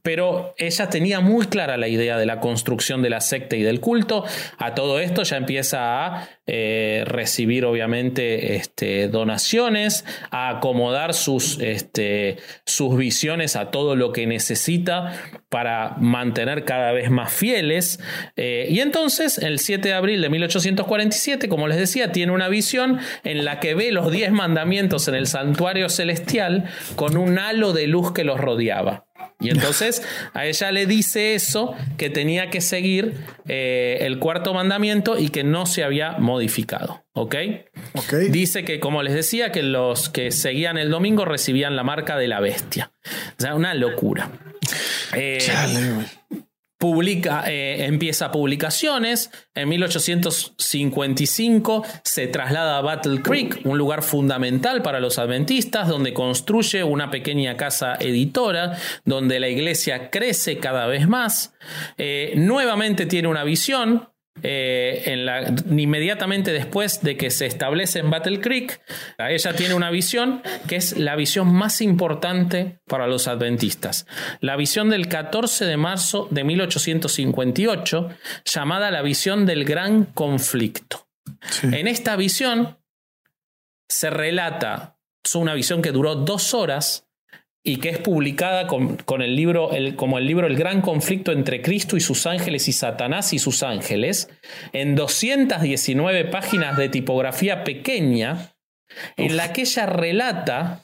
pero ella tenía muy clara la idea de la construcción de la secta y del culto. A todo esto ya empieza a eh, recibir, obviamente, este, donaciones, a acomodar sus, este, sus visiones a todo lo que necesita para mantener cada vez más fieles. Eh, y entonces, el 7 de abril de 1847, como les decía, tiene una visión en la que ve los 10 mandamientos en el santuario celestial con un halo de luz que los rodeaba. Y entonces a ella le dice eso, que tenía que seguir eh, el cuarto mandamiento y que no se había modificado. ¿Ok? Dice que, como les decía, que los que seguían el domingo recibían la marca de la bestia. O sea, una locura. Eh, Chale. Eh, empieza publicaciones. En 1855 se traslada a Battle Creek, un lugar fundamental para los adventistas, donde construye una pequeña casa editora, donde la iglesia crece cada vez más. Eh, nuevamente tiene una visión, eh, en la, inmediatamente después de que se establece en Battle Creek, ella tiene una visión que es la visión más importante para los adventistas. La visión del 14 de marzo de 1858, llamada la visión del gran conflicto. En esta visión se relata, es una visión que duró dos horas, y que es publicada con, el libro, el, como el libro El gran conflicto entre Cristo y sus ángeles y Satanás y sus ángeles, en 219 páginas de tipografía pequeña, en la que ella relata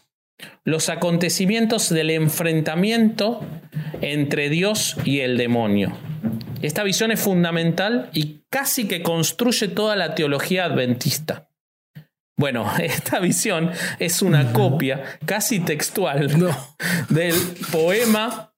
los acontecimientos del enfrentamiento entre Dios y el demonio. Esta visión es fundamental y casi que construye toda la teología adventista. Bueno, (laughs) esta visión es una copia casi textual (laughs) del poema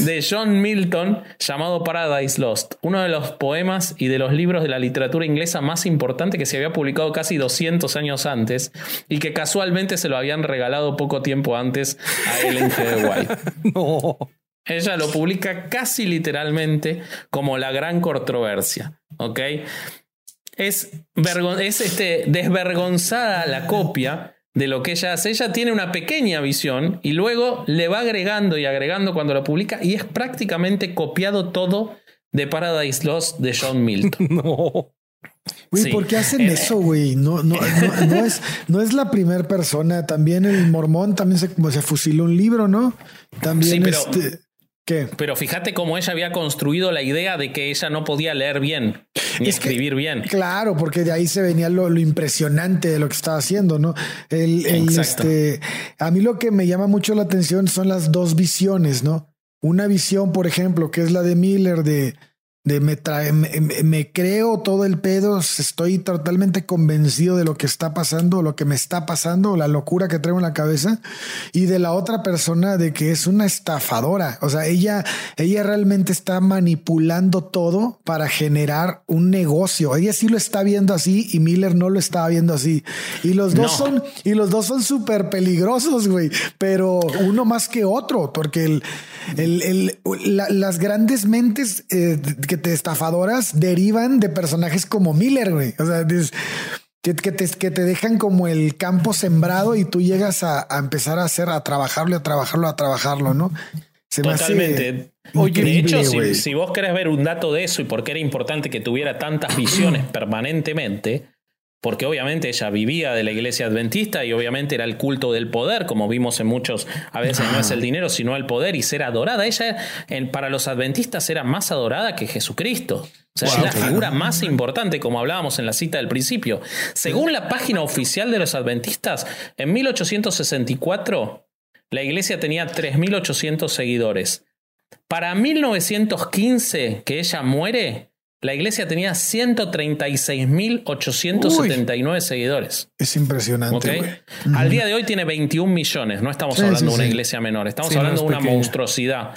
de John Milton llamado Paradise Lost, uno de los poemas y de los libros de la literatura inglesa más importante que se había publicado casi 200 años antes y que casualmente se lo habían regalado poco tiempo antes a Ellen G. White. (laughs) no. Ella lo publica casi literalmente como la gran controversia. ¿Ok? Es, es este, desvergonzada la copia de lo que ella hace. Ella tiene una pequeña visión y luego le va agregando y agregando cuando lo publica y es prácticamente copiado todo de Paradise Lost de John Milton. (laughs) no. Güey, ¿por qué hacen eh, eso, güey? No, no, no, es, no es la primera persona. También el mormón también se, se fusiló un libro, ¿no? También este, pero fíjate cómo ella había construido la idea de que ella no podía leer bien ni escribir bien. Claro, porque de ahí se venía lo, impresionante de lo que estaba haciendo, ¿no? El, este, a mí lo que me llama mucho la atención son las dos visiones, ¿no? Una visión, por ejemplo, que es la de Miller de de me, trae, me, creo todo el pedo, estoy totalmente convencido de lo que está pasando, lo que me está pasando, la locura que traigo en la cabeza, y de la otra persona de que es una estafadora. O sea, ella, ella realmente está manipulando todo para generar un negocio. Ella sí lo está viendo así y Miller no lo estaba viendo así. Y los dos son, y los dos son súper peligrosos, güey, pero uno más que otro, porque el, el, las grandes mentes eh, que te estafadoras derivan de personajes como Miller, güey. O sea, que, te, que, te, dejan como el campo sembrado y tú llegas a, empezar a hacer, a trabajarlo, a trabajarlo, a trabajarlo, ¿no? Totalmente. Oye, de hecho, si, si, vos querés ver un dato de eso y por qué era importante que tuviera tantas visiones (clears throat) permanentemente, porque obviamente ella vivía de la iglesia adventista y obviamente era el culto del poder, como vimos en muchos, a veces no es el (laughs) dinero, sino el poder y ser adorada. Ella para los adventistas era más adorada que Jesucristo. O sea, es la figura más importante, como hablábamos en la cita del principio. Según la página oficial de los adventistas, en 1864 la iglesia tenía 3.800 seguidores. Para 1915, que ella muere, la iglesia tenía 136.879 seguidores. Es impresionante. Al día de hoy tiene 21 millones. No estamos hablando de una iglesia menor, estamos hablando de una monstruosidad.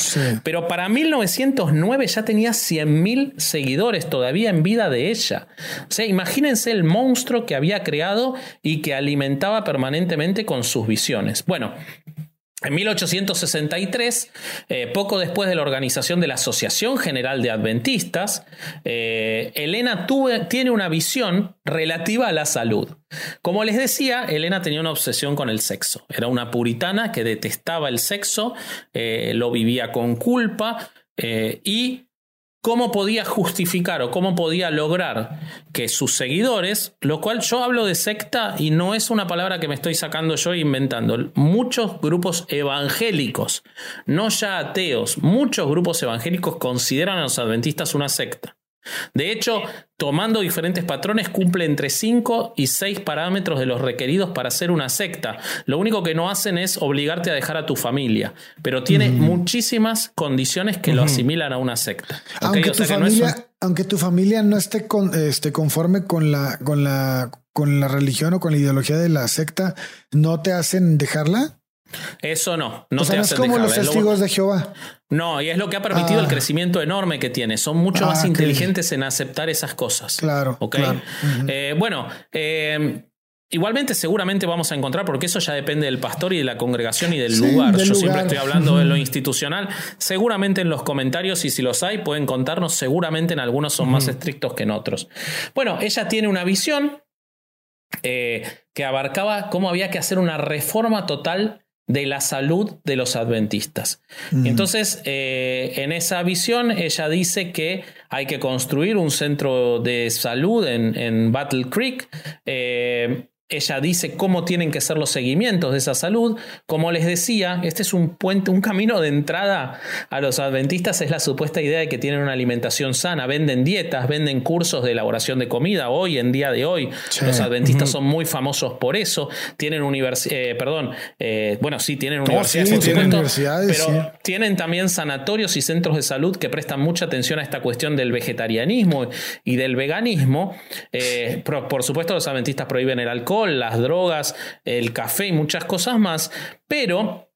Pero para 1909 ya tenía 100.000 seguidores todavía en vida de ella. O sea, imagínense el monstruo que había creado y que alimentaba permanentemente con sus visiones. Bueno, en 1863, eh, poco después de la organización de la Asociación General de Adventistas, eh, Elena tiene una visión relativa a la salud. Como les decía, Elena tenía una obsesión con el sexo. Era una puritana que detestaba el sexo, eh, lo vivía con culpa y cómo podía justificar o cómo podía lograr que sus seguidores, lo cual yo hablo de secta y no es una palabra que me estoy sacando yo inventando, muchos grupos evangélicos, no ya ateos, muchos grupos evangélicos consideran a los adventistas una secta. De hecho, tomando diferentes patrones, cumple entre 5 y 6 parámetros de los requeridos para ser una secta. Lo único que no hacen es obligarte a dejar a tu familia, pero tiene muchísimas condiciones que lo asimilan a una secta. Aunque, tu familia, aunque, tu familia, no esté, este, conforme con la, con, la, con la religión o con la ideología de la secta, ¿no te hacen dejarla? Eso no, no o sea, te no es como los lo- testigos de Jehová. No, y es lo que ha permitido Ah. el crecimiento enorme que tiene. Son mucho Ah, más inteligentes en aceptar esas cosas. Claro, ¿Ok? claro. Eh, bueno, eh, igualmente seguramente vamos a encontrar, porque eso ya depende del pastor y de la congregación y del Sí, lugar. del Yo siempre estoy hablando de lo institucional. Seguramente en los comentarios, y si los hay, pueden contarnos. Seguramente en algunos son más estrictos que en otros. Bueno, ella tiene una visión eh, que abarcaba cómo había que hacer una reforma total de la salud de los adventistas. Mm. Entonces, eh, en esa visión, ella dice que hay que construir un centro de salud en, en Battle Creek. Eh, ella dice cómo tienen que ser los seguimientos de esa salud. Como les decía, este es un puente, un camino de entrada a los adventistas. Es la supuesta idea de que tienen una alimentación sana. Venden dietas, venden cursos de elaboración de comida. Hoy, en día de hoy, Sí. los adventistas son muy famosos por eso. Tienen universidades, perdón, eh, bueno, sí, tienen universidades, sí, por tienen supuesto, universidades, pero sí. tienen también sanatorios y centros de salud que prestan mucha atención a esta cuestión del vegetarianismo y del veganismo. Eh, por, por supuesto, los adventistas prohíben el alcohol, las drogas, el café y muchas cosas más, pero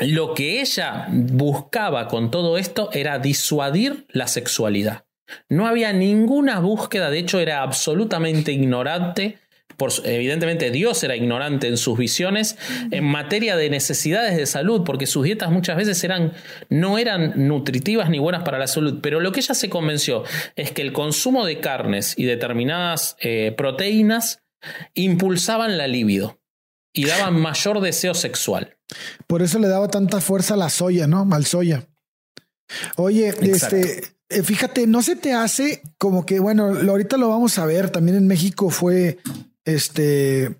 lo que ella buscaba con todo esto era disuadir la sexualidad. No había ninguna búsqueda, de hecho era absolutamente ignorante. Por, evidentemente Dios era ignorante en sus visiones en materia de necesidades de salud, porque sus dietas muchas veces eran, no eran nutritivas ni buenas para la salud. Pero lo que ella se convenció es que el consumo de carnes y determinadas eh, proteínas impulsaban la libido y daban mayor deseo sexual. Por eso le daba tanta fuerza a la soya, ¿no? Al soya. Oye, Exacto. este, eh, fíjate, no se te hace como que, bueno, ahorita lo vamos a ver. También en México fue, este,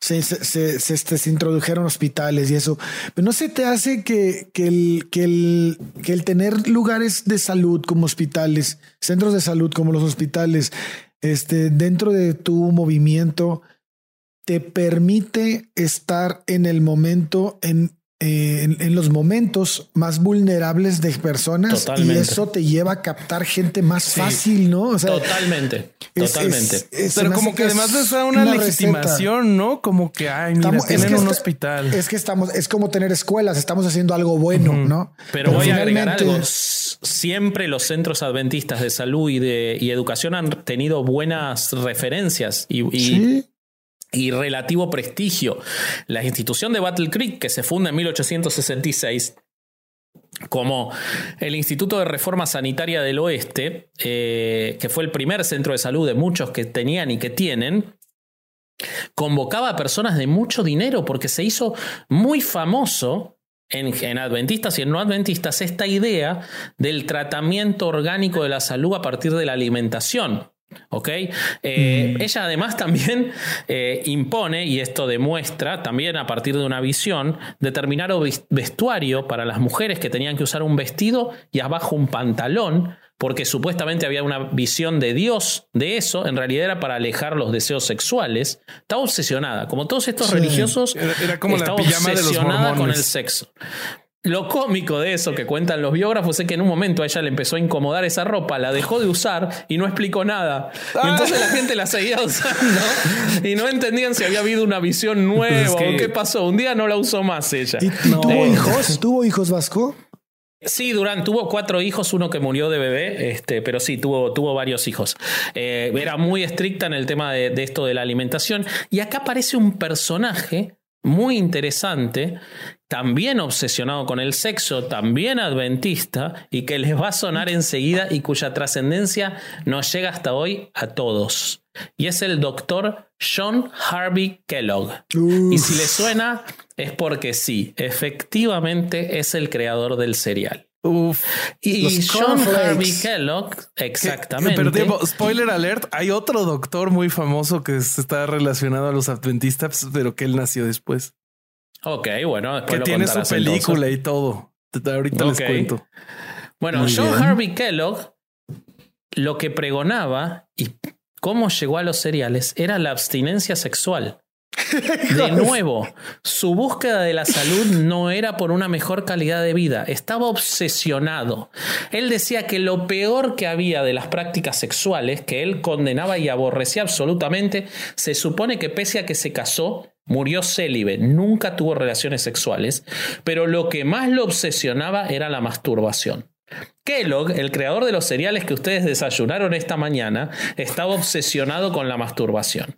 se, se, se- se, este, se introdujeron hospitales y eso. Pero no se te hace que, que, el, que, el, que el tener lugares de salud como hospitales, centros de salud como los hospitales, este, dentro de tu movimiento, te permite estar en el momento, en, eh, en, en los momentos más vulnerables de personas Totalmente. y eso te lleva a captar gente más fácil, ¿no? O sea, Totalmente, es- totalmente. es- es- se Pero como que además es les da una, receta. legitimación, ¿no? Como que, ay, mira, Estamos- es tienen que un está- hospital. Es que estamos, es como tener escuelas, estamos haciendo algo bueno, ¿no? Pero voy a agregar finalmente- algo. Siempre los centros adventistas de salud y de y educación han tenido buenas referencias y, y- Sí, y relativo prestigio. La institución de Battle Creek, que se funda en 1866 como el Instituto de Reforma Sanitaria del Oeste, eh, que fue el primer centro de salud de muchos que tenían y que tienen, convocaba a personas de mucho dinero porque se hizo muy famoso en, en adventistas y en no adventistas esta idea del tratamiento orgánico de la salud a partir de la alimentación. ¿Ok? Eh, Ella además también eh, impone, y esto demuestra también a partir de una visión, determinado vis- vestuario para las mujeres que tenían que usar un vestido y abajo un pantalón, porque supuestamente había una visión de Dios de eso, en realidad era para alejar los deseos sexuales. Estaba obsesionada, como todos estos Sí. religiosos, Era- era como la estaba pijama de los obsesionada con el sexo. Lo cómico de eso que cuentan los biógrafos es que en un momento a ella le empezó a incomodar esa ropa, la dejó de usar y no explicó nada. Y entonces la gente la seguía (laughs) usando y no entendían si había habido una visión nueva Es que- o qué pasó. Un día no la usó más ella. ¿Y, tuvo Eh, hijos? ¿Tuvo hijos Vasco? Sí, Durán tuvo cuatro hijos, uno que murió de bebé, este, pero sí, tuvo, tuvo varios hijos. Eh, era muy estricta en el tema de, de esto de la alimentación. Y acá aparece un personaje muy interesante, también obsesionado con el sexo, también adventista, y que les va a sonar enseguida y cuya trascendencia nos llega hasta hoy a todos. Y es el doctor John Harvey Kellogg. Y si le suena, es porque sí, efectivamente es el creador del cereal. Uf. Y Los John cornflakes. Harvey Kellogg, exactamente. Pero spoiler alert, hay otro doctor muy famoso que está relacionado a los adventistas, pero que él nació después. Ok, bueno, después Que lo tiene su película entonces. y todo. Ahorita Ok. les cuento. Bueno, Muy John bien. Harvey Kellogg lo que pregonaba y cómo llegó a los cereales era la abstinencia sexual. (laughs) De nuevo, su búsqueda de la salud no era por una mejor calidad de vida, estaba obsesionado. Él decía que lo peor que había de las prácticas sexuales, que él condenaba y aborrecía absolutamente, se supone que pese a que se casó, murió célibe, nunca tuvo relaciones sexuales, pero lo que más lo obsesionaba era la masturbación. Kellogg, el creador de los cereales que ustedes desayunaron esta mañana, estaba obsesionado con la masturbación.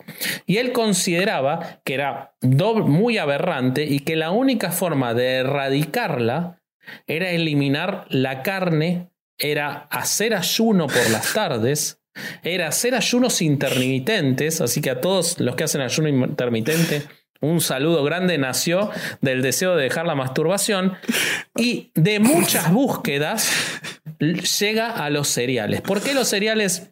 Y él consideraba que era muy aberrante y que la única forma de erradicarla era eliminar la carne, era hacer ayuno por las tardes, era hacer ayunos intermitentes, así que a todos los que hacen ayuno intermitente, un saludo grande nació del deseo de dejar la masturbación y de muchas búsquedas llega a los cereales. ¿Por qué los cereales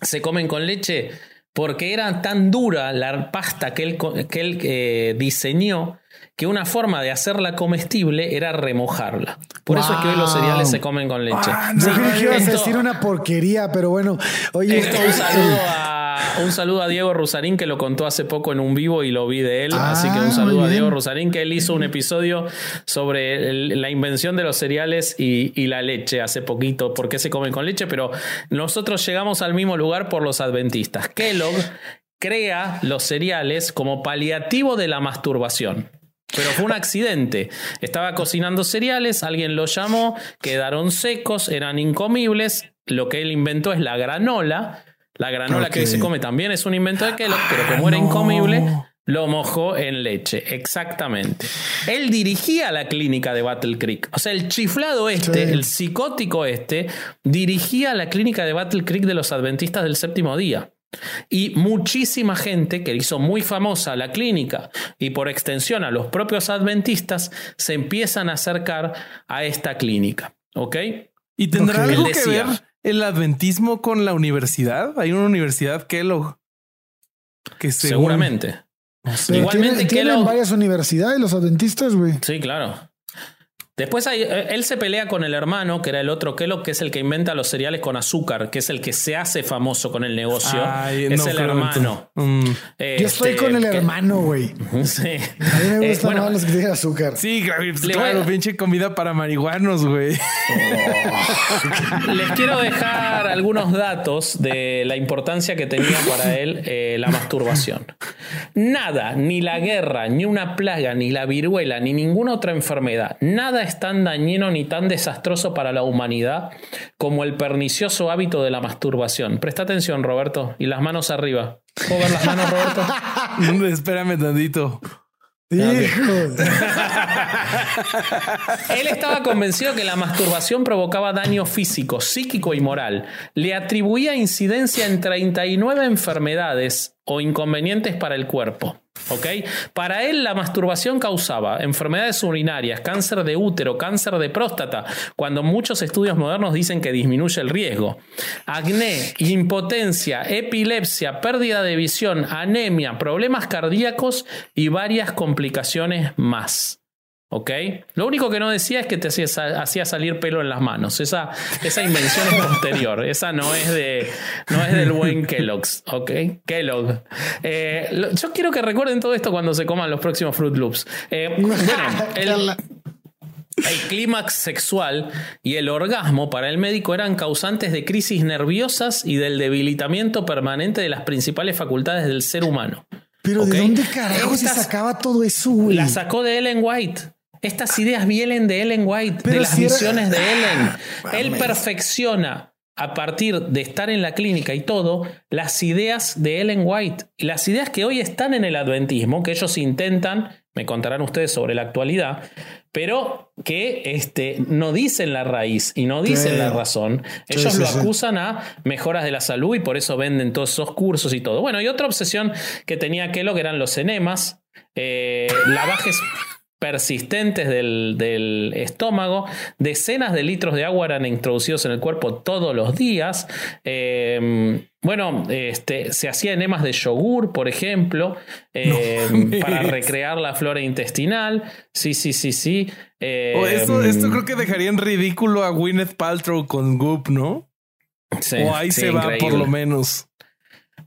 se comen con leche? Porque era tan dura la pasta que él, que él eh, diseñó que una forma de hacerla comestible era remojarla. Por eso es que hoy los cereales se comen con leche. no que ibas a decir una porquería, pero bueno, oye, un saludo a un saludo a Diego Rusarín que lo contó hace poco en un vivo y lo vi de él. así que un ah, saludo a Diego Rusarín que él hizo un episodio sobre la invención de los cereales y, la leche hace poquito, por qué se comen con leche, pero nosotros llegamos al mismo lugar por los adventistas. Kellogg crea los cereales como paliativo de la masturbación. Pero fue un accidente. Estaba cocinando cereales, alguien lo llamó, quedaron secos, eran incomibles. Lo que él inventó es la granola, la granola que se come también es un invento de Kellogg, pero como era incomible, lo mojó en leche. Exactamente. Él dirigía la clínica de Battle Creek. O sea, el chiflado este, el psicótico este, dirigía la clínica de Battle Creek de los adventistas del séptimo día. Y muchísima gente que hizo muy famosa la clínica y por extensión a los propios adventistas se empiezan a acercar a esta clínica. ¿Ok? ¿Y tendrá algo que ver el adventismo con la universidad? Hay una universidad Kellogg. Que Seguramente. Igualmente tienen varias universidades los adventistas, güey. Sí, claro. Después eh, él se pelea con el hermano, que era el otro Kellogg, que es el que inventa los cereales con azúcar, que es el que se hace famoso con el negocio. es el hermano. Mm. Yo estoy con el este, hermano, güey. (laughs) Sí. A mí me eh, gustan más los que tienen azúcar. Sí, claro, pinche comida para marihuanos, güey. Oh. Les quiero dejar algunos datos de la importancia que tenía para él eh, la masturbación. Nada, ni la guerra, ni una plaga, ni la viruela, ni ninguna otra enfermedad, nada es tan dañino ni tan desastroso para la humanidad como el pernicioso hábito de la masturbación. Presta atención, Roberto, y las manos arriba. ¿Puedo ver las manos, Roberto? (laughs) Espérame tantito. Él estaba convencido que la masturbación provocaba daño físico, psíquico y moral. Le atribuía incidencia en 39 enfermedades o inconvenientes para el cuerpo. Para él la masturbación causaba enfermedades urinarias, cáncer de útero, cáncer de próstata, cuando muchos estudios modernos dicen que disminuye el riesgo. Acné, impotencia, epilepsia, pérdida de visión, anemia, problemas cardíacos y varias complicaciones más. ¿Ok? Lo único que no decía es que te hacía, salir pelo en las manos. Esa, esa invención es posterior. Esa no es, de, no es del buen Kellogg's. ¿Ok? Kellogg. Eh, yo quiero que recuerden todo esto cuando se coman los próximos Fruit Loops. Eh, bueno, (laughs) el, el clímax sexual y el orgasmo para el médico eran causantes de crisis nerviosas y del debilitamiento permanente de las principales facultades del ser humano. Pero ¿de dónde carajo se sacaba todo eso? La sacó de Ellen White. Estas ideas vienen de Ellen White, de las visiones de Ellen. Él perfecciona a partir de estar en la clínica y todo, las ideas de Ellen White, las ideas que hoy están en el adventismo, que ellos intentan, me contarán ustedes sobre la actualidad, pero que este, no dicen la raíz y no dicen la razón. Ellos lo acusan a mejoras de la salud y por eso venden todos esos cursos y todo. Bueno, y otra obsesión que tenía que eran los enemas, eh, lavajes persistentes del, estómago, decenas de litros de agua eran introducidos en el cuerpo todos los días. Em, bueno, este, se hacía enemas de yogur, por ejemplo, em, para recrear la flora intestinal. Sí, sí, sí, sí. Oh, esto, esto, em, creo que dejaría en ridículo a Gwyneth Paltrow con Goop, ¿no? Sí, o ahí se va por lo menos.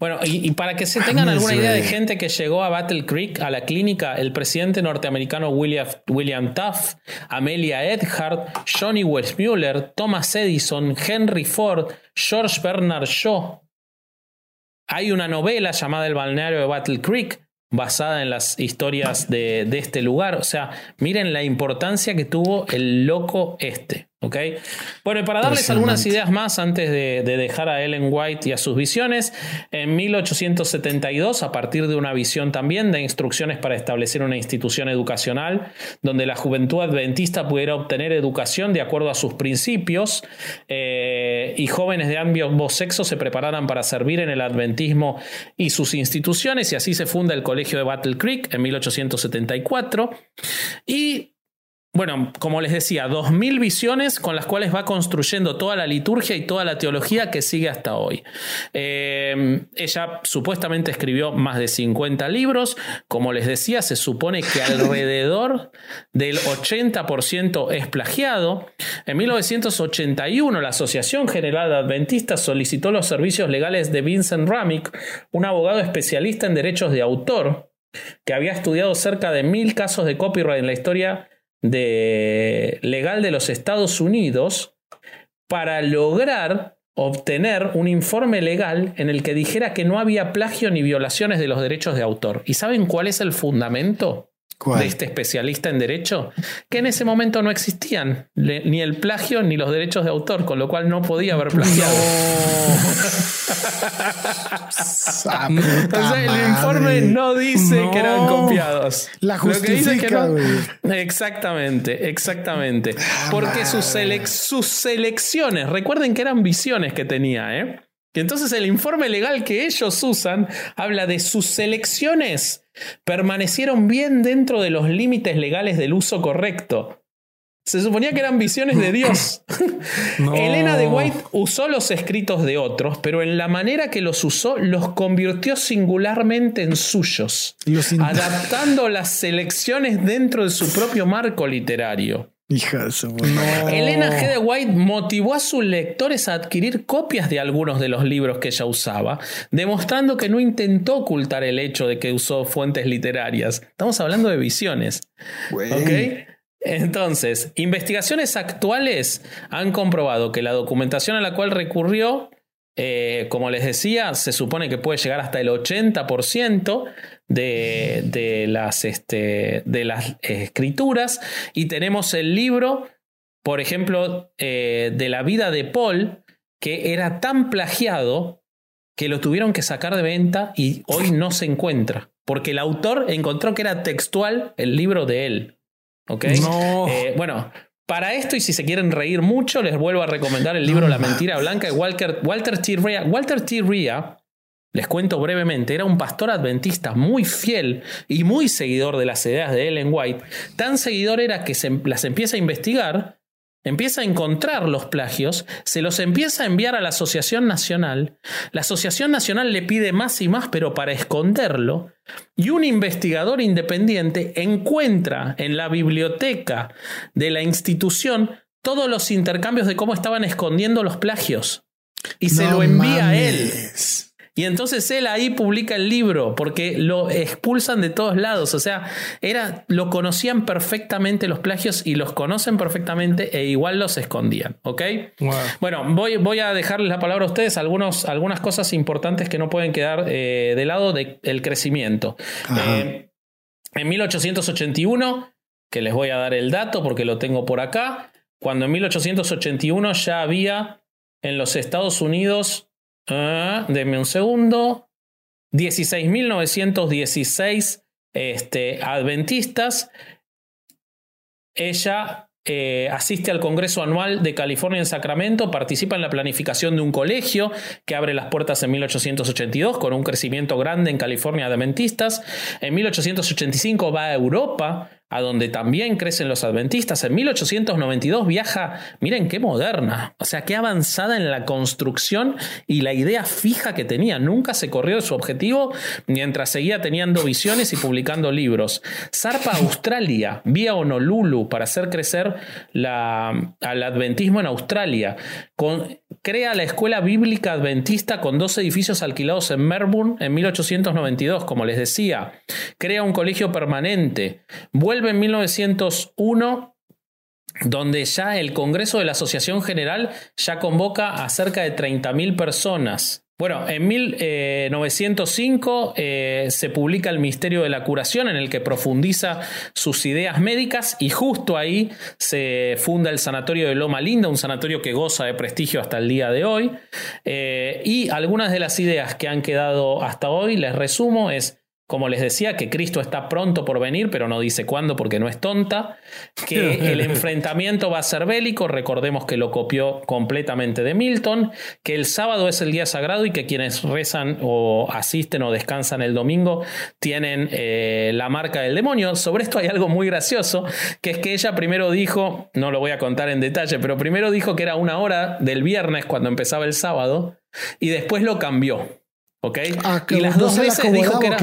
Bueno, y, para que se tengan alguna idea de gente que llegó a Battle Creek, a la clínica, el presidente norteamericano William, William Taft, Amelia Earhart, Johnny Westmuller, Thomas Edison, Henry Ford, George Bernard Shaw. Hay una novela llamada El balneario de Battle Creek, basada en las historias de, de este lugar. O sea, miren la importancia que tuvo el loco este. ¿Ok? Bueno, y para darles algunas ideas más antes de, dejar a Ellen White y a sus visiones, en 1872, a partir de una visión también de instrucciones para establecer una institución educacional donde la juventud adventista pudiera obtener educación de acuerdo a sus principios eh, y jóvenes de ambos sexos se prepararan para servir en el adventismo y sus instituciones, y así se funda el Colegio de Battle Creek en 1874. Y bueno, como les decía, 2.000 visiones con las cuales va construyendo toda la liturgia y toda la teología que sigue hasta hoy. Eh, ella supuestamente escribió más de 50 libros. Como les decía, se supone que (laughs) alrededor del 80% es plagiado. En 1981, la Asociación General de Adventistas solicitó los servicios legales de Vincent Ramick, un abogado especialista en derechos de autor, que había estudiado cerca de mil casos de copyright en la historia de, legal de los Estados Unidos para lograr obtener un informe legal en el que dijera que no había plagio ni violaciones de los derechos de autor. ¿Y saben cuál es el fundamento? De este especialista en derecho, que en ese momento no existían ni el plagio ni los derechos de autor, con lo cual no podía haber plagiado. (laughs) el informe no dice que eran copiados. La justifica, Exactamente, exactamente. Porque sus, sus selecciones, recuerden que eran visiones que tenía, ¿eh? Y entonces el informe legal que ellos usan habla de sus selecciones permanecieron bien dentro de los límites legales del uso correcto. Se suponía que eran visiones de Dios. (laughs) (laughs) Elena de White usó los escritos de otros, pero en la manera que los usó los convirtió singularmente en suyos, adaptando las selecciones dentro de su propio marco literario. Elena G. de White motivó a sus lectores a adquirir copias de algunos de los libros que ella usaba, demostrando que no intentó ocultar el hecho de que usó fuentes literarias. Estamos hablando de visiones. Entonces, investigaciones actuales han comprobado que la documentación a la cual recurrió eh, como les decía, se supone que puede llegar hasta el 80% de, las, este, de las escrituras. Y tenemos el libro, por ejemplo, eh, de la vida de Paul, que era tan plagiado que lo tuvieron que sacar de venta y hoy no se encuentra. Porque el autor encontró que era textual el libro de él. ¿Ok? Eh, bueno, para esto, y si se quieren reír mucho, les vuelvo a recomendar el libro La Mentira Blanca de Walter, Walter T. Ria. Walter T. Ria, les cuento brevemente, era un pastor adventista muy fiel y muy seguidor de las ideas de Ellen White. Tan seguidor era que se las empieza a investigar empieza a encontrar los plagios, se los empieza a enviar a la Asociación Nacional, la Asociación Nacional le pide más y más, pero para esconderlo, y un investigador independiente encuentra en la biblioteca de la institución todos los intercambios de cómo estaban escondiendo los plagios. Y se lo envía a él. Y entonces él ahí publica el libro porque lo expulsan de todos lados. O sea, era, lo conocían perfectamente los plagios y los conocen perfectamente e igual los escondían. ¿Ok? Bueno, voy, voy, a dejarles la palabra a ustedes algunos, algunas cosas importantes que no pueden quedar eh, de lado del crecimiento. Eh, en 1881, que les voy a dar el dato porque lo tengo por acá, cuando en 1881 ya había en los Estados Unidos Ah, un segundo. 16.916 este, adventistas. Ella eh, asiste al Congreso Anual de California en Sacramento, participa en la planificación de un colegio que abre las puertas en 1882 con un crecimiento grande en California de adventistas. En 1885 va a Europa a donde también crecen los adventistas. En 1892 viaja, miren qué moderna, o sea, qué avanzada en la construcción y la idea fija que tenía. Nunca se corrió de su objetivo mientras seguía teniendo visiones y publicando libros. Zarpa Australia, vía Honolulu, para hacer crecer la, al adventismo en Australia. Con, crea la Escuela Bíblica Adventista con dos edificios alquilados en Melbourne en 1892, como les decía. Crea un colegio permanente. Vuelve en 1901 donde ya el Congreso de la Asociación General ya convoca a cerca de 30.000 personas. Bueno, en 1905 eh, se publica el Misterio de la Curación en el que profundiza sus ideas médicas y justo ahí se funda el Sanatorio de Loma Linda, un sanatorio que goza de prestigio hasta el día de hoy. Eh, y algunas de las ideas que han quedado hasta hoy, les resumo, es como les decía, que Cristo está pronto por venir, pero no dice cuándo porque no es tonta, que (laughs) el enfrentamiento va a ser bélico, recordemos que lo copió completamente de Milton, que el sábado es el día sagrado y que quienes rezan o asisten o descansan el domingo tienen eh, la marca del demonio. Sobre esto hay algo muy gracioso, que es que ella primero dijo, no lo voy a contar en detalle, pero primero dijo que era una hora del viernes cuando empezaba el sábado y después lo cambió. ¿Ok? Ah, y las dos veces dijo que era.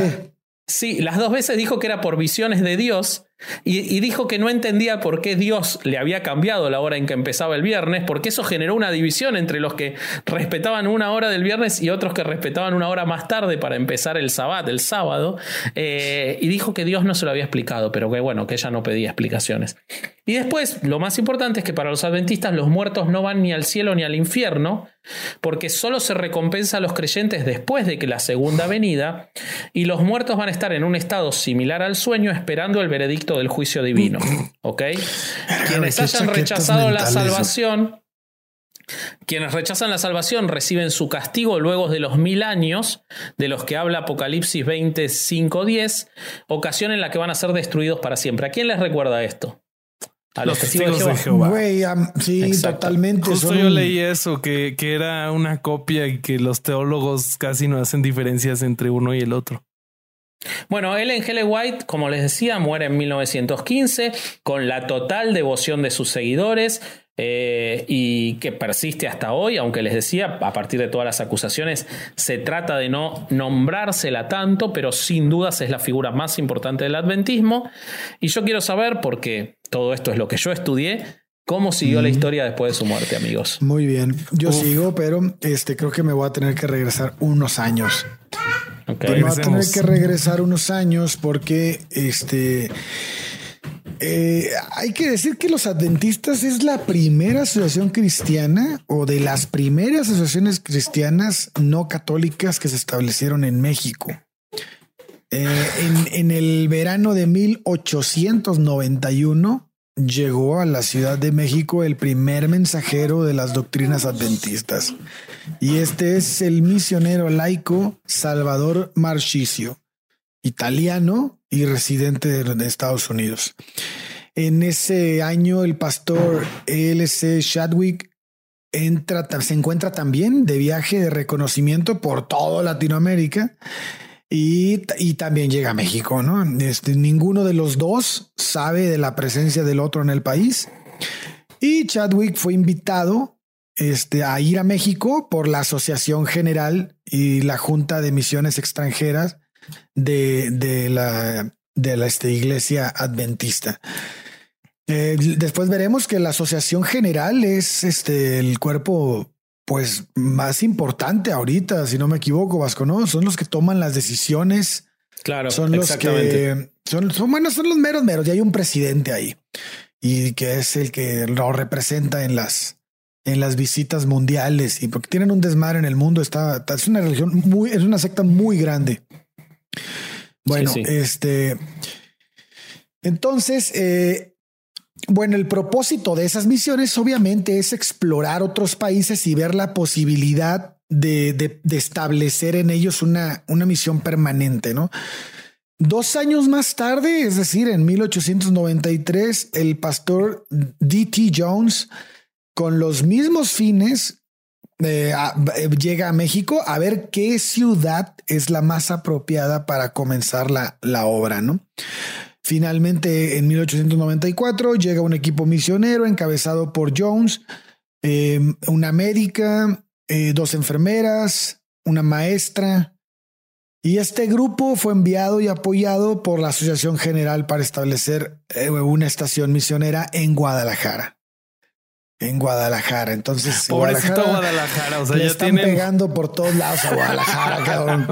Sí, las dos veces dijo que era por visiones de Dios y, dijo que no entendía por qué Dios le había cambiado la hora en que empezaba el viernes, porque eso generó una división entre los que respetaban una hora del viernes y otros que respetaban una hora más tarde para empezar el sabbat, el sábado. Eh, y dijo que Dios no se lo había explicado, pero que bueno, que ella no pedía explicaciones. Y después, lo más importante es que para los adventistas los muertos no van ni al cielo ni al infierno, porque solo se recompensa a los creyentes después de que la segunda venida, y los muertos van a estar en un estado similar al sueño esperando el veredicto del juicio divino. (laughs) ¿Ok? Quienes hayan rechazado la salvación, quienes rechazan la salvación reciben su castigo luego de los mil años de los que habla Apocalipsis 25.10, ocasión en la que van a ser destruidos para siempre. ¿A quién les recuerda esto? A los, testigos, de Jehová. sí, totalmente. Justo yo leí eso, que, que era una copia y que los teólogos casi no hacen diferencias entre uno y el otro. Bueno, Ellen Helen White, como les decía, muere en 1915 con la total devoción de sus seguidores eh, y que persiste hasta hoy, aunque les decía, a partir de todas las acusaciones, se trata de no nombrársela tanto, pero sin dudas es la figura más importante del adventismo. Y yo quiero saber, porque todo esto es lo que yo estudié, ¿Cómo siguió la historia después de su muerte, amigos? Muy bien. Yo sigo, pero este creo que me voy a tener que regresar unos años. Okay. Voy a tener que regresar unos años porque este eh, hay que decir que los adventistas es la primera asociación cristiana o de las primeras asociaciones cristianas no católicas que se establecieron en México. Eh, en, en el verano de 1891 llegó a la Ciudad de México el primer mensajero de las doctrinas adventistas. Y este es el misionero laico Salvador Marchicio, italiano y residente de Estados Unidos. En ese año el pastor L.C. Chadwick entra, se encuentra también de viaje de reconocimiento por toda Latinoamérica y, también llega a México, ¿no? Este, ninguno de los dos sabe de la presencia del otro en el país. Y Chadwick fue invitado este, a ir a México por la Asociación General y la Junta de Misiones Extranjeras de, de la, de la este, Iglesia Adventista. Eh, después veremos que la Asociación General es este, el cuerpo pues más importante ahorita, si no me equivoco, Vasco, ¿no? Son los que toman las decisiones. Claro, son los que son, son, bueno, son los meros meros. Y hay un presidente ahí y que es el que lo representa en las en las visitas mundiales y porque tienen un desmadre en el mundo. Está, es una religión muy, es una secta muy grande. Bueno, este. Entonces, eh, bueno, el propósito de esas misiones obviamente es explorar otros países y ver la posibilidad de, establecer en ellos una, misión permanente, ¿no? Dos años más tarde, es decir, en 1893, el pastor D.T. Jones, con los mismos fines, eh, eh, llega a México a ver qué ciudad es la más apropiada para comenzar la, la obra, ¿no? Finalmente, en 1894, llega un equipo misionero encabezado por Jones, eh, una médica, eh, dos enfermeras, una maestra. Y este grupo fue enviado y apoyado por la Asociación General para establecer eh, una estación misionera en Guadalajara en Guadalajara. Entonces, pobrecito Guadalajara, o sea, le ya están tienen pegando por todos lados a Guadalajara, (laughs) cabrón.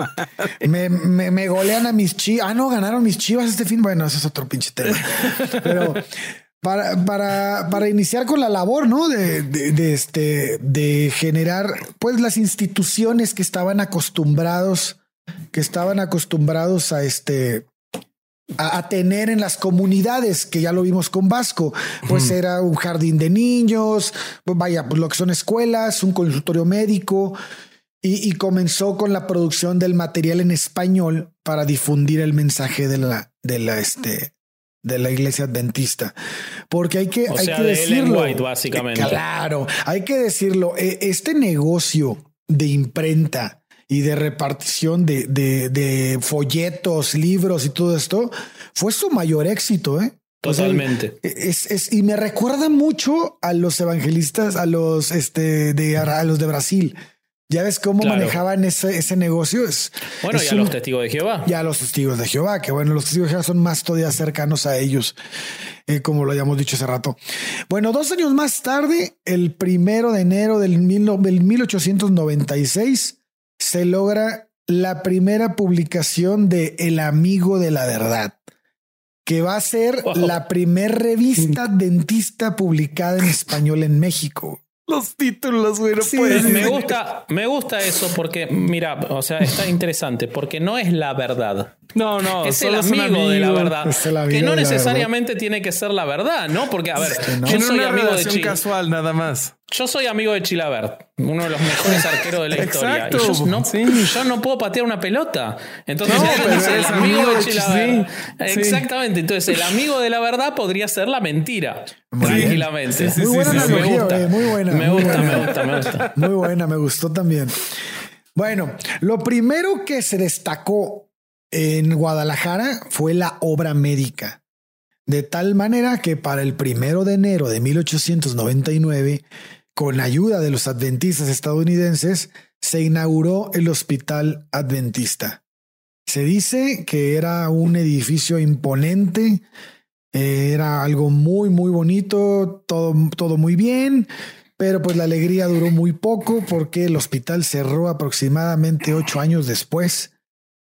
Me, me, me, golean a mis chivas. Ah, no, ganaron mis chivas este fin. Bueno, ese es otro pinche tema. Pero para, para, para iniciar con la labor, ¿no? De, de, de, este, de generar, pues, las instituciones que estaban acostumbrados, que estaban acostumbrados a este, a, tener en las comunidades, que ya lo vimos con Vasco, pues era un jardín de niños, pues vaya, pues lo que son escuelas, un consultorio médico, y, y, comenzó con la producción del material en español para difundir el mensaje de la, de la, este, de la iglesia adventista. Porque hay que, o hay sea, que de decirlo. White, básicamente. Claro, hay que decirlo. e, Este negocio de imprenta, y de repartición de, de, de, folletos, libros y todo esto, fue su mayor éxito. ¿eh? Totalmente. O sea, es, es, y me recuerda mucho a los evangelistas, a los, este, de, a los de Brasil. Ya ves cómo claro. manejaban ese, ese negocio. Es, bueno, es y a un, los testigos de Jehová. Ya a los testigos de Jehová, que bueno, los testigos de Jehová son más todavía cercanos a ellos, eh, como lo habíamos dicho hace rato. Bueno, dos años más tarde, el primero de enero del, mil, del 1896, se logra la primera publicación de El Amigo de la Verdad, que va a ser wow. la primer revista dentista publicada en español en México. Los títulos, güey, no sí, puedes. Me gusta, me gusta eso porque, mira, o sea, está interesante porque no es la verdad. No, no, (laughs) es el amigo, amigo, de la verdad. Es el amigo que no necesariamente verdad. tiene que ser la verdad, ¿no? Porque, a ver, Es que no. yo soy una amigo de relación Chi- casual, nada más. Yo soy amigo de Chilabert, uno de los mejores (laughs) arqueros de la historia. Exacto, Y yo, no, sí. yo no puedo patear una pelota. Entonces, No, (laughs) pero dice, el amigo amigo de Chilabert. sí, sí. Exactamente. Entonces, el amigo de la verdad podría ser la mentira. Muy tranquilamente. Sí, sí, Muy buena sí, sí, analogía, me gusta. muy buena. Me muy gusta, buena. me gusta, me gusta. Muy buena, me gustó también. Bueno, lo primero que se destacó en Guadalajara fue la obra médica. De tal manera que para el primero de enero de 1899, con ayuda de los adventistas estadounidenses, se inauguró el Hospital Adventista. Se dice que era un edificio imponente, eh, era algo muy, muy bonito, todo, todo muy bien, pero pues la alegría duró muy poco porque el hospital cerró aproximadamente ocho años después,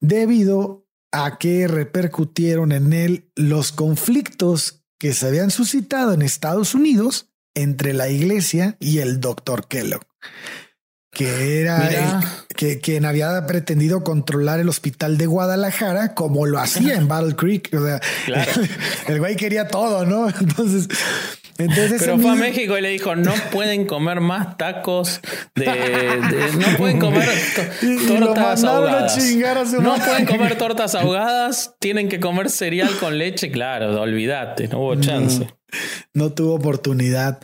debido a que repercutieron en él los conflictos que se habían suscitado en Estados Unidos entre la iglesia y el doctor Kellogg, que era el- que, quien había pretendido controlar el hospital de Guadalajara como lo hacía en Battle Creek. O sea, Claro. (laughs) el güey quería todo, ¿no? Entonces, entonces Pero fue a México y le dijo, no pueden comer más tacos de... de- no pueden (laughs) comer to- Y- tortas ahogadas. chingar a su no madre. pueden comer tortas ahogadas, tienen que comer cereal con leche. Claro, olvídate, no hubo chance. No tuvo oportunidad.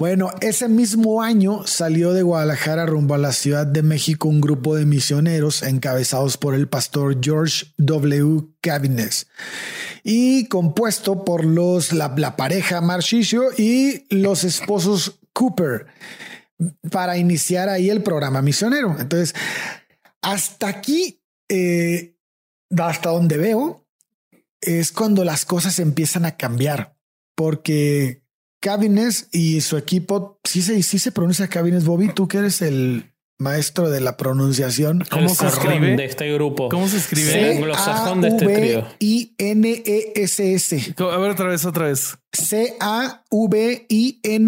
Bueno, ese mismo año salió de Guadalajara rumbo a la Ciudad de México un grupo de misioneros encabezados por el pastor George W. Cabines y compuesto por los la, la pareja Marchicio y los esposos Cooper para iniciar ahí el programa misionero. Entonces, hasta aquí, eh, hasta donde veo, es cuando las cosas empiezan a cambiar porque Cabines y su equipo, sí se, sí se pronuncia Cabines, Bobby, tú que eres el maestro de la pronunciación. ¿Cómo El se escribe? de este grupo. ¿Cómo se escribe? Sí. anglosajón de este trío. C-A-V-I-N-E-S-S. A ver, otra vez, otra vez.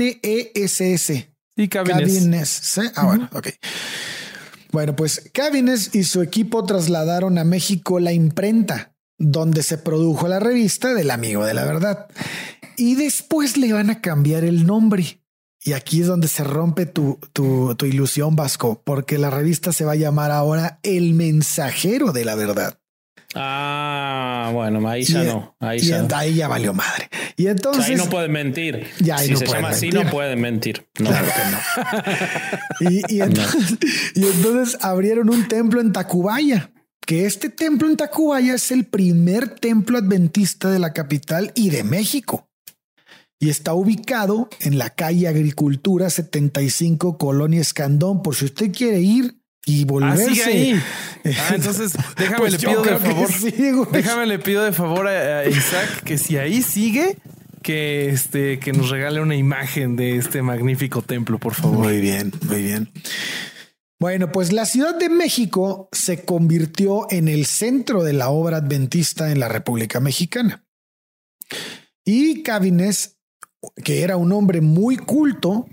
C-A-V-I-N-E-S-S. Y cabines. Cabines. Ah, bueno, ok. Bueno, pues Cabines y su equipo trasladaron a México la imprenta, donde se produjo la revista del Amigo de la Verdad. Y después le van a cambiar el nombre. Y aquí es donde se rompe tu, tu, tu ilusión, Vasco, porque la revista se va a llamar ahora El Mensajero de la Verdad. Ah, bueno, ahí ya Y- no. Ahí y ya, en- no. ahí ya valió madre. Y O sea, entonces. ahí no pueden mentir. Ya, ahí si no se llama así, no pueden mentir. No. Claro no. y, y entonces, y entonces abrieron un templo en Tacubaya que este templo en Tacubaya es el primer templo adventista de la capital y de México. Y está ubicado en la calle Agricultura 75, Colonia Escandón. Por si usted quiere ir y volverse. Ah, ahí. Ah, entonces (laughs) déjame Pues le yo pido de favor. sí, déjame le pido de favor a, a Isaac que si ahí sigue, que este que nos regale una imagen de este magnífico templo, por favor. Muy bien, muy bien. Bueno, pues la Ciudad de México se convirtió en el centro de la obra adventista en la República Mexicana. Y Cabines, que era un hombre muy culto,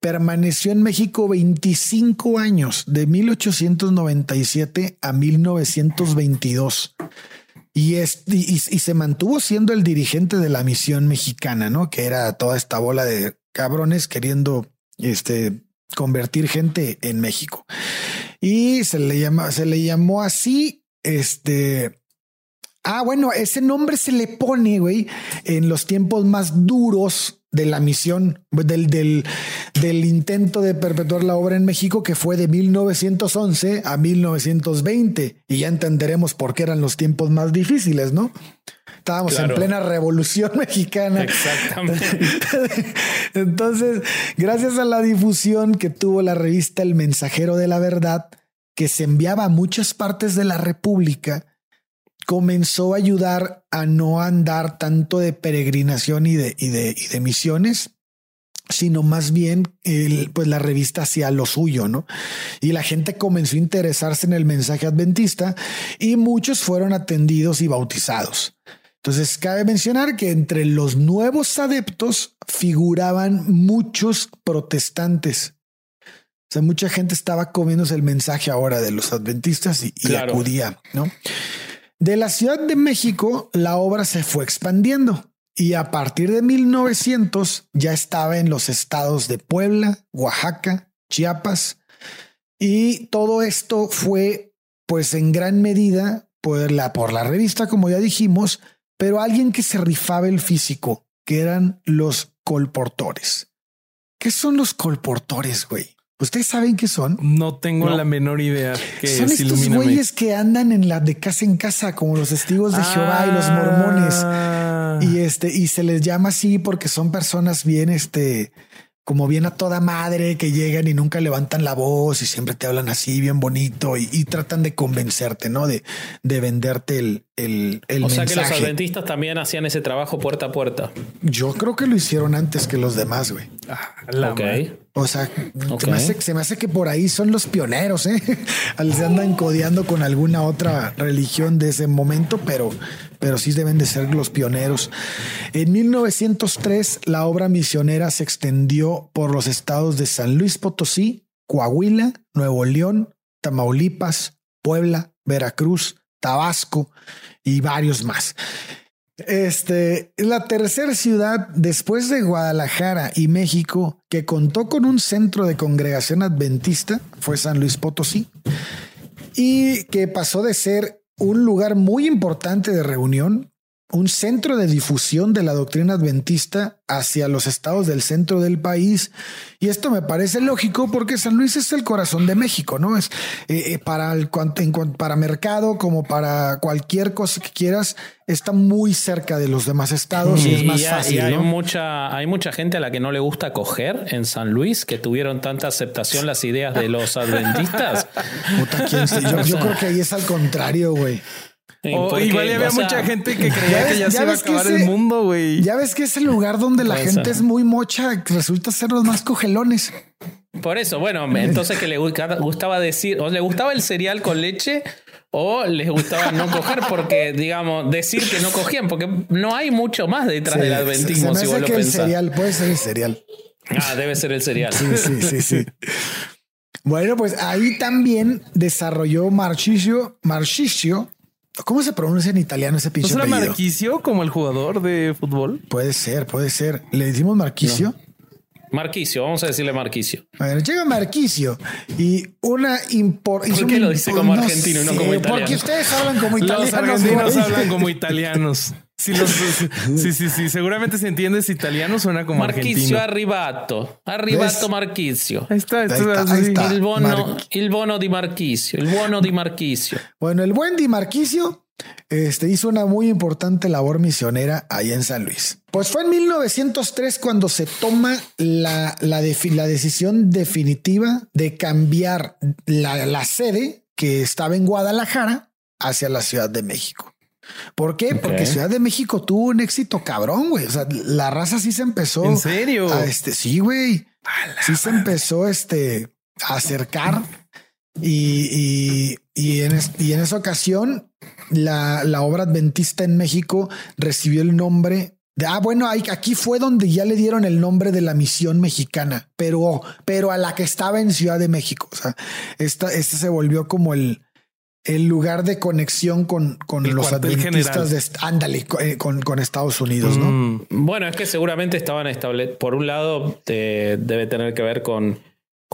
permaneció en México 25 años, de 1897 a 1922. Y, es, y, se mantuvo siendo el dirigente de la misión mexicana, ¿no? Que era toda esta bola de cabrones queriendo este, convertir gente en México. Y se le llama, se le llamó así, este. Ah, bueno, ese nombre se le pone, güey, en los tiempos más duros de la misión, del, del, del intento de perpetuar la obra en México, que fue de 1911 a 1920. Y ya entenderemos por qué eran los tiempos más difíciles, ¿no? Estábamos en plena revolución (laughs) mexicana. Exactamente. (laughs) Entonces, gracias a la difusión que tuvo la revista El Mensajero de la Verdad, que se enviaba a muchas partes de la República, comenzó a ayudar a no andar tanto de peregrinación y de, y de, y de misiones, sino más bien el, pues la revista hacía lo suyo, ¿no? Y la gente comenzó a interesarse en el mensaje adventista y muchos fueron atendidos y bautizados. Entonces, cabe mencionar que entre los nuevos adeptos figuraban muchos protestantes. O sea, mucha gente estaba comiéndose el mensaje ahora de los adventistas y, y Claro. acudía, ¿no? De la Ciudad de México, la obra se fue expandiendo y a partir de 1900 ya estaba en los estados de Puebla, Oaxaca, Chiapas y todo esto fue pues en gran medida por la, por la revista, como ya dijimos, pero alguien que se rifaba el físico, que eran los colportores. ¿Qué son los colportores, güey? ¿Ustedes saben qué son? No tengo No. la menor idea. Que Son es, estos güeyes que andan en la de casa en casa, como los testigos de Jehová y los mormones. Ah. Y este, y se les llama así porque son personas bien, este, como bien a toda madre que llegan y nunca levantan la voz y siempre te hablan así bien bonito y, y tratan de convencerte, ¿no? De, de venderte el, el, el O sea que los adventistas también hacían ese trabajo puerta a puerta. Yo creo que lo hicieron antes que los demás, güey. Ah, la Ok. madre. O sea, Ok. se, me hace, se me hace que por ahí son los pioneros, ¿eh? (laughs) Se andan codeando con alguna otra religión de ese momento, pero, pero sí deben de ser los pioneros. En 1903, la obra misionera se extendió por los estados de San Luis Potosí, Coahuila, Nuevo León, Tamaulipas, Puebla, Veracruz, Tabasco y varios más. Este es la tercera ciudad después de Guadalajara y México que contó con un centro de congregación adventista, fue San Luis Potosí, y que pasó de ser un lugar muy importante de reunión, un centro de difusión de la doctrina adventista hacia los estados del centro del país. Y esto me parece lógico porque San Luis es el corazón de México, ¿no? Es eh, eh, para el para mercado como para cualquier cosa que quieras, está muy cerca de los demás estados y, es más y fácil. y hay, ¿no? mucha, hay mucha gente a la que no le gusta coger en San Luis, que tuvieron tanta aceptación las ideas de los adventistas. Puta, ¿quién se- (laughs) yo, yo creo que ahí es al contrario, güey. O Porque, igual había o sea, mucha gente que (laughs) creía ya que ya, ves- se ya iba a ves que acabar ese- el mundo, güey. Ya ves que es el lugar donde la Puede gente es muy mocha, resulta ser los más cogelones. Por eso, bueno, entonces que le gu- gustaba decir, o le gustaba el cereal con leche o les gustaba no coger porque, digamos, decir que no cogían, porque no hay mucho más detrás del adventismo se si me vos hace lo que el pensás. cereal puede ser el cereal. Ah, debe ser el cereal. Sí, sí, sí, sí. (laughs) Bueno, pues ahí también desarrolló Marchicio, Marchicio. ¿Cómo se pronuncia en italiano ese ¿No pinche será apellido? Marquicio como el jugador de fútbol? Puede ser, puede ser. Le decimos Marquicio. Marquicio, vamos a decirle Marquicio. Bueno, llega Marquicio y una impor- hizo qué lo dice como no argentino y no como italiano? Porque ustedes hablan como italianos. Los argentinos güey. hablan como italianos. Sí, los, (laughs) sí, sí, sí, Seguramente si entiendes italiano suena como Marquicio argentino. Arribato. Arribato Marquicio. Ahí está, Ahí está, está, sí. ahí está. Il bono, Mar- il bono di Marquicio. Il buono di Marquicio. Bueno, el buen Di Marquicio este, hizo una muy importante labor misionera ahí en San Luis. Pues fue en 1903 cuando se toma la, la, defi- la decisión definitiva de cambiar la, la sede que estaba en Guadalajara hacia la Ciudad de México. ¿Por qué? Porque Ciudad de México tuvo un éxito cabrón, güey. O sea, la raza sí se empezó. ¿En serio? a este, sí, güey. Sí se empezó este, a acercar y, y, y en, es- y en esa ocasión la, la obra adventista en México recibió el nombre de, ah, bueno, ahí- aquí fue donde ya le dieron el nombre de la misión mexicana, pero, pero a la que estaba en Ciudad de México. O sea, esta, esta se volvió como el, el lugar de conexión con, con El los adventistas general. de, ándale, eh, con, con Estados Unidos, ¿no? Mm. Bueno, es que seguramente estaban establecidos. Por un lado, te- debe tener que ver con,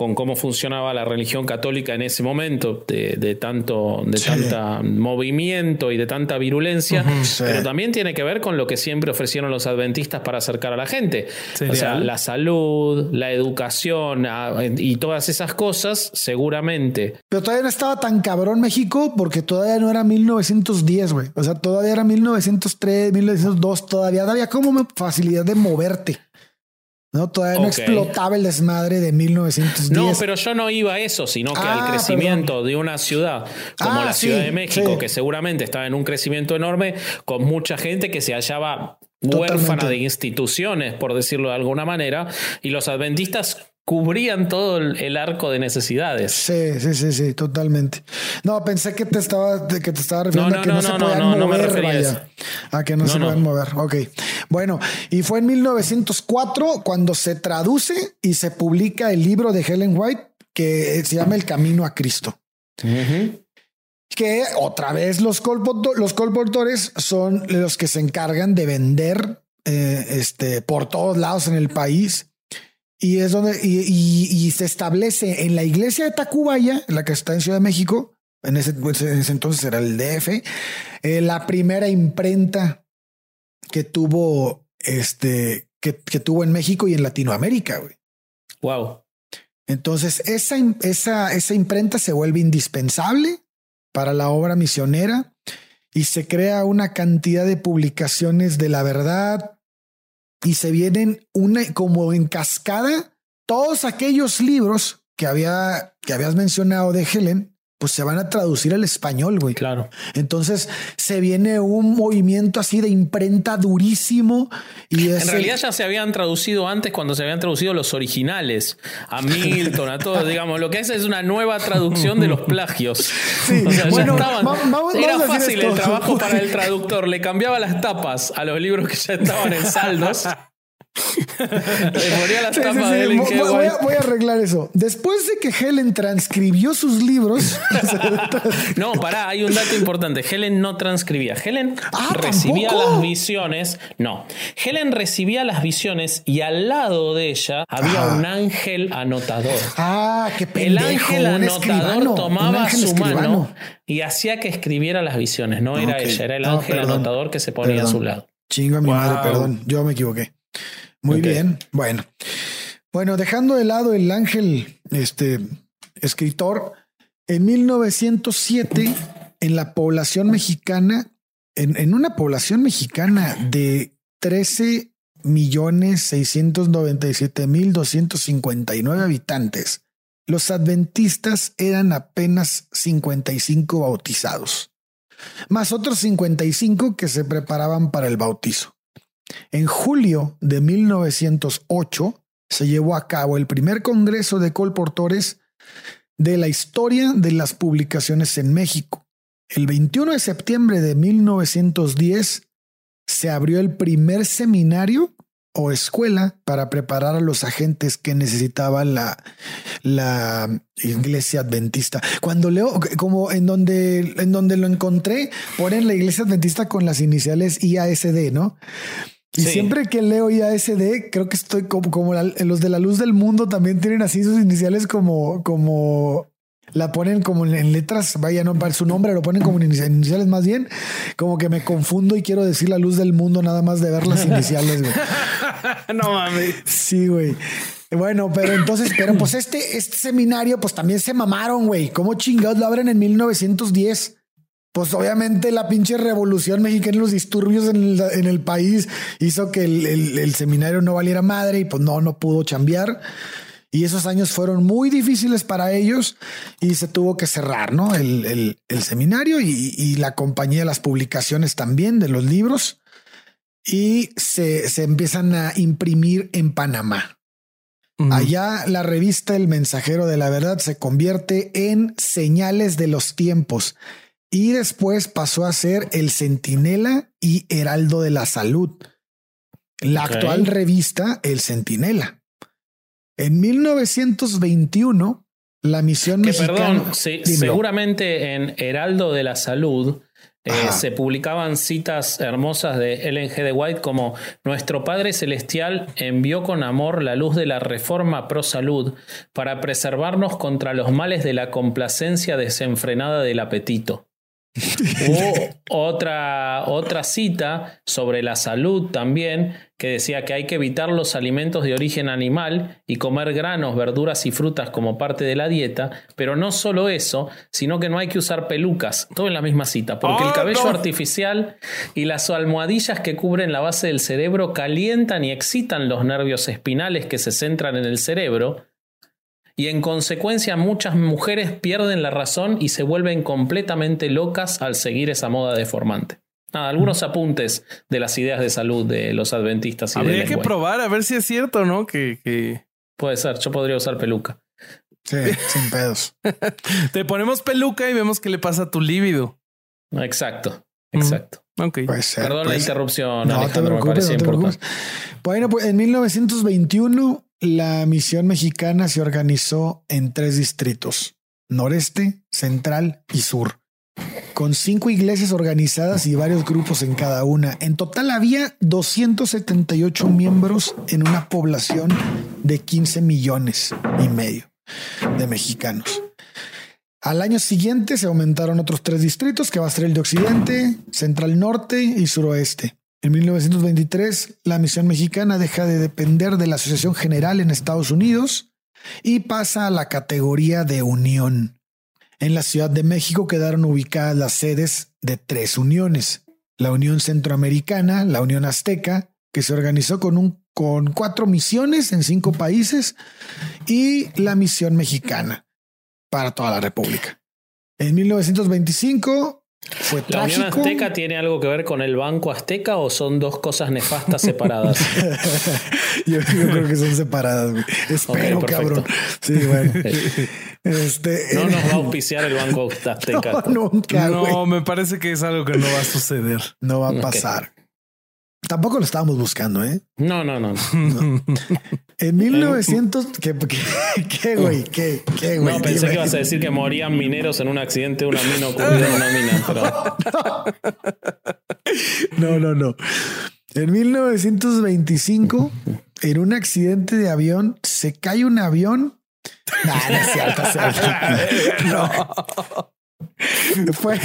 con cómo funcionaba la religión católica en ese momento, de, de tanto, de Sí. tanta movimiento y de tanta virulencia, Sí. pero también tiene que ver con lo que siempre ofrecieron los adventistas para acercar a la gente. O sea, la salud, la educación y todas esas cosas, seguramente. Pero todavía no estaba tan cabrón México porque todavía no era 1910, güey. O sea, todavía era 1903, 1902. Todavía había como facilidad de moverte. No, todavía no explotaba el desmadre de 1910. No, pero yo no iba a eso, sino que Ah, al crecimiento de una ciudad como Ah, la Ciudad sí, de México, sí. que seguramente estaba en un crecimiento enorme, con mucha gente que se hallaba Totalmente. huérfana de instituciones, por decirlo de alguna manera, y los adventistas cubrían todo el, arco de necesidades. Sí, sí, sí, sí, totalmente. No, pensé que te estaba, de que te estaba refiriendo No, a que no, no, no, se no, podían no, no me mover, refería a vaya. A que no, No, se no. pueden mover. Ok. Bueno, y fue en 1904 cuando se traduce y se publica el libro de Helen White que se llama El Camino a Cristo. Ujú. que otra vez los colportores son los que se encargan de vender eh, este, por todos lados en el país. Y es donde y, y- y se establece en la iglesia de Tacubaya, la que está en Ciudad de México, en ese, pues, en ese entonces era el DF, eh, la primera imprenta que tuvo este que, que tuvo en México y en Latinoamérica. güey. Wow. Entonces, esa, esa, esa imprenta se vuelve indispensable para la obra misionera y se crea una cantidad de publicaciones de la verdad y se vienen una como en cascada todos aquellos libros que había que habías mencionado de Helen pues se van a traducir al español, güey. Claro. Entonces se viene un movimiento así de imprenta durísimo y es En realidad ya se habían traducido antes cuando se habían traducido los originales, a Milton, a todo, digamos, lo que es es una nueva traducción de los plagios. Sí, o sea, bueno, ya estaban. vamos- era vamos fácil el trabajo para el traductor, le cambiaba las tapas a los libros que ya estaban en saldos. (laughs) (laughs) las Sí, sí, tapas sí, voy- voy, a, voy a arreglar eso. Después de que Helen transcribió sus libros, (laughs) No, pará, hay un dato importante. Helen no transcribía. Helen Ah, recibía ¿tampoco? las visiones. No. Helen recibía las visiones y al lado de ella había Ajá. un ángel anotador. ah, qué El pendejo, ángel un anotador tomaba ángel su escribano. mano y hacía que escribiera las visiones. No era Ok. ella, era el No, ángel perdón. anotador que se ponía a su lado. Chingo a mi Wow. madre, perdón, yo me equivoqué. Muy bien, bueno. Bueno, dejando de lado el ángel, este escritor, en 1907, en la población mexicana, en, en una población mexicana de 13 millones 697 mil 259 habitantes, los adventistas eran apenas 55 bautizados, más otros 55 que se preparaban para el bautizo. En julio de 1908 se llevó a cabo el primer congreso de colportores de la historia de las publicaciones en México. El 21 de septiembre de 1910 se abrió el primer seminario o escuela para preparar a los agentes que necesitaba la, la iglesia adventista. Cuando leo, como en donde, en donde lo encontré, ponen la iglesia adventista con las iniciales IASD, ¿no? Y Sí. siempre que leo IASD, creo que estoy como, como la- los de la luz del mundo también tienen así sus iniciales como, como la ponen como en letras, vaya, no para su nombre, lo ponen como en iniciales más bien, como que me confundo y quiero decir la luz del mundo nada más de ver las iniciales, güey. (laughs) no mames. Sí, güey. Bueno, pero entonces, pero pues este, este seminario, pues también se mamaron, güey. ¿Cómo chingados lo abren en 1910? Pues obviamente la pinche revolución mexicana y los disturbios en el, país hizo que el, el, seminario no valiera madre y pues no, no pudo chambear. Y esos años fueron muy difíciles para ellos y se tuvo que cerrar, ¿no? El, seminario y, la compañía de las publicaciones también de los libros y se, empiezan a imprimir en Panamá. Allá la revista El Mensajero de la Verdad se convierte en Señales de los Tiempos y después pasó a ser El Centinela y Heraldo de la Salud. La actual revista El Centinela. En 1921, la misión que, Perdón, seguramente en Heraldo de la Salud eh, se publicaban citas hermosas de Ellen G. de White como Nuestro Padre Celestial envió con amor la luz de la reforma pro salud para preservarnos contra los males de la complacencia desenfrenada del apetito. O otra, otra cita sobre la salud también, que decía que hay que evitar los alimentos de origen animal y comer granos, verduras y frutas como parte de la dieta, pero no solo eso, sino que no hay que usar pelucas, todo en la misma cita, porque el ah, cabello artificial y las almohadillas que cubren la base del cerebro calientan y excitan los nervios espinales que se centran en el cerebro, y en consecuencia muchas mujeres pierden la razón y se vuelven completamente locas al seguir esa moda deformante. Nada, algunos apuntes de las ideas de salud de los adventistas. Y Habría que probar a ver si es cierto, ¿no? Que, Puede ser, yo podría usar peluca. Sí, (laughs) sin pedos. Te ponemos peluca y vemos qué le pasa a tu líbido. Exacto, exacto. Ok. Perdón la interrupción, Alejandro, me parece importante. Bueno, pues en 1921 la misión mexicana se organizó en tres distritos, noreste, central y sur, con cinco iglesias organizadas y varios grupos en cada una. En total había 278 miembros en una población de 15 millones y medio de mexicanos. Al año siguiente se aumentaron otros tres distritos, que va a ser el de Occidente, Central Norte y Suroeste. En 1923, la misión mexicana deja de depender de la Asociación General en Estados Unidos y pasa a la categoría de unión. En la Ciudad de México quedaron ubicadas las sedes de tres uniones. La Unión Centroamericana, la Unión Azteca, que se organizó con, un, con cuatro misiones en cinco países, y la Misión Mexicana para toda la República. En 1925 fue ¿La Unión Azteca tiene algo que ver con el Banco Azteca o son dos cosas nefastas separadas? (laughs) yo, creo que son separadas. Espero, cabrón. Sí, bueno. Este, no nos va a auspiciar el Banco (laughs) Azteca. No, nunca, no me parece que es algo que no va a suceder. No va a pasar. Tampoco lo estábamos buscando, ¿eh? No, no, no. (laughs) En 1900, ¿qué, qué, güey? ¿Qué, qué, güey? No, pensé que ibas a decir que morían mineros en un accidente de una mina ocurrido en una mina, pero... No, no, no. En 1925, en un accidente de avión, se cae un avión. no es cierto, (laughs) No. Fue,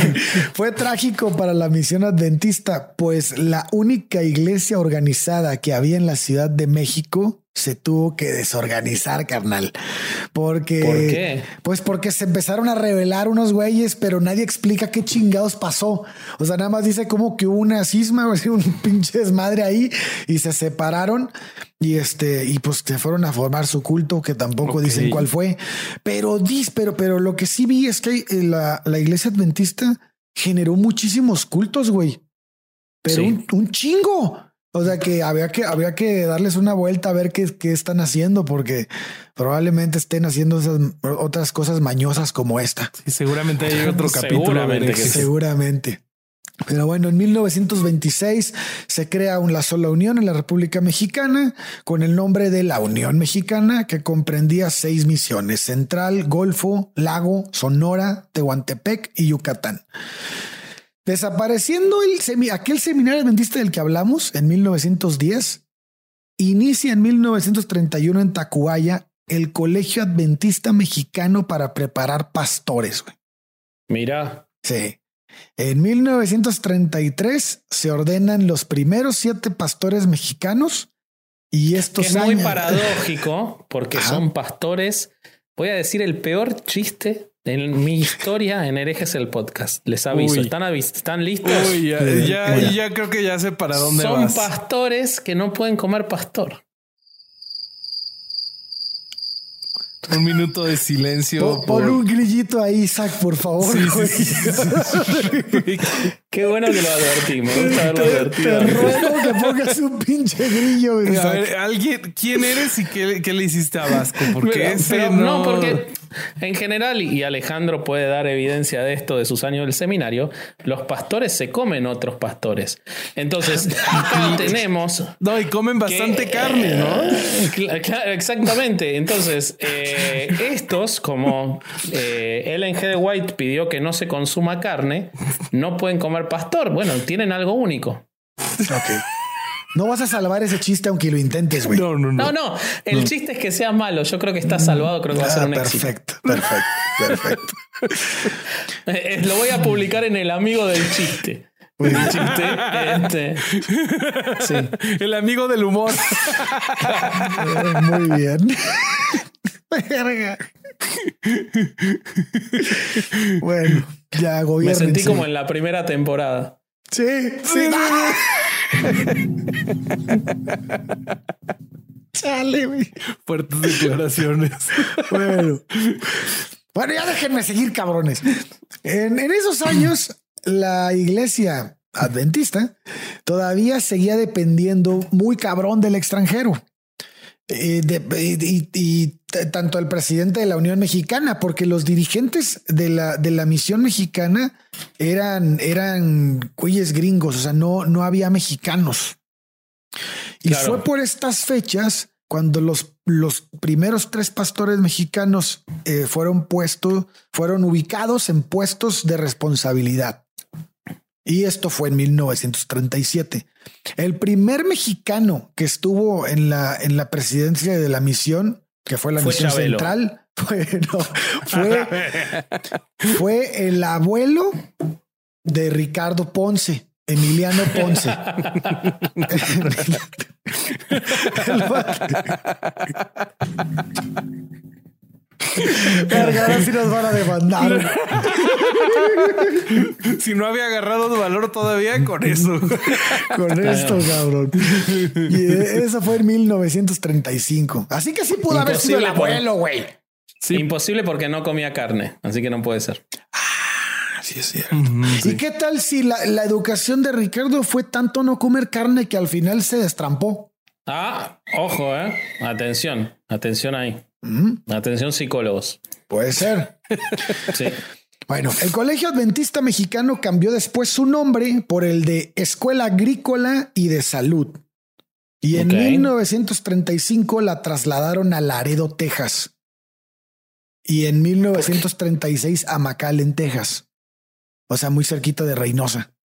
fue trágico para la misión adventista, pues la única iglesia organizada que había en la Ciudad de México se tuvo que desorganizar, carnal. Porque. ¿Por qué? Pues porque se empezaron a revelar unos güeyes, pero nadie explica qué chingados pasó. O sea, nada más dice como que hubo una cisma, (laughs) un pinche desmadre ahí y se separaron y este, y pues se fueron a formar su culto, que tampoco dicen cuál fue. Pero dis, pero, pero lo que sí vi es que eh, la, la iglesia adventista generó muchísimos cultos, güey. Pero un, un chingo. O sea que había que, había que darles una vuelta a ver qué, qué están haciendo, porque probablemente estén haciendo esas otras cosas mañosas como esta. Y seguramente hay otro capítulo. Seguramente. seguramente. Pero bueno, en 1926 se crea una sola unión en la República Mexicana con el nombre de la Unión Mexicana, que comprendía seis misiones: Central, Golfo, Lago, Sonora, Tehuantepec y Yucatán. Desapareciendo el aquel seminario adventista del que hablamos en 1910, inicia en 1931 en Tacubaya el Colegio Adventista Mexicano para preparar pastores. Güey. Mira. Sí. En 1933 se ordenan los primeros siete pastores mexicanos y estos es muy paradójico porque (laughs) son pastores. Voy a decir el peor chiste en mi historia en Herejes el podcast. Les aviso. ¿Están, ¿Están listos? Uy, ya, ya, creo que ya sé para dónde Son pastores que no pueden comer pastor. Un minuto de silencio. Pon, un grillito ahí, Isaac, por favor. (laughs) Qué bueno que lo advertí. Me gusta haberlo advertido. Te ruego que pongas un pinche grillo. A ver, alguien, ¿quién eres y qué, qué le hiciste a Vasco? Porque pero, no... no, porque en general, y Alejandro puede dar evidencia de esto de sus años del seminario, los pastores se comen otros pastores. Entonces, (laughs) acá tenemos. No, y comen bastante carne, ¿no? exactamente. Entonces, eh, estos, como eh, Ellen G. White pidió que no se consuma carne, no pueden comer pastor. Bueno, tienen algo único. Ok. No vas a salvar ese chiste aunque lo intentes, güey. No, no, no. No, no. El chiste es que sea malo. Yo creo que está salvado. Creo que va a ser un perfecto, Perfecto, perfecto, perfecto. (laughs) lo voy a publicar en el amigo del chiste. El chiste, este. Sí. El amigo del humor. (laughs) Muy bien. Bueno, ya gobierno. Me sentí como en la primera temporada. Sí, sí. (laughs) Chale, güey. Fuertes declaraciones. bueno. Bueno, ya déjenme seguir, cabrones. En, en esos años, la iglesia adventista todavía seguía dependiendo muy cabrón del extranjero. Eh, y, tanto el presidente de la Unión Mexicana, porque los dirigentes de la, de la misión mexicana eran, eran güeyes gringos, o sea, no, no había mexicanos. Y fue por estas fechas cuando los, los primeros tres pastores mexicanos eh, fueron puestos, fueron ubicados en puestos de responsabilidad. Y esto fue en 1937. El primer mexicano que estuvo en la, en la presidencia de la misión, que fue la misión central, (laughs) fue, fue, (laughs) fue el abuelo de Ricardo Ponce, Emiliano Ponce. (laughs) Ahora sí nos van a demandar. (laughs) si no había agarrado valor todavía con eso. con esto, cabrón. Y eso fue en 1935. Así que sí pudo haber sido el abuelo, güey. Imposible porque no comía carne, así que no puede ser. Ah, sí es cierto. ¿Y qué tal si la, educación de Ricardo fue tanto no comer carne que al final se destrampó? Ah, ojo, eh. Atención, atención ahí. Atención psicólogos. Puede ser. (laughs) sí. Bueno, el Colegio Adventista Mexicano cambió después su nombre por el de Escuela Agrícola y de Salud. Y en 1935 la trasladaron a Laredo, Texas. Y en 1936 a McAllen, Texas. O sea, muy cerquita de Reynosa.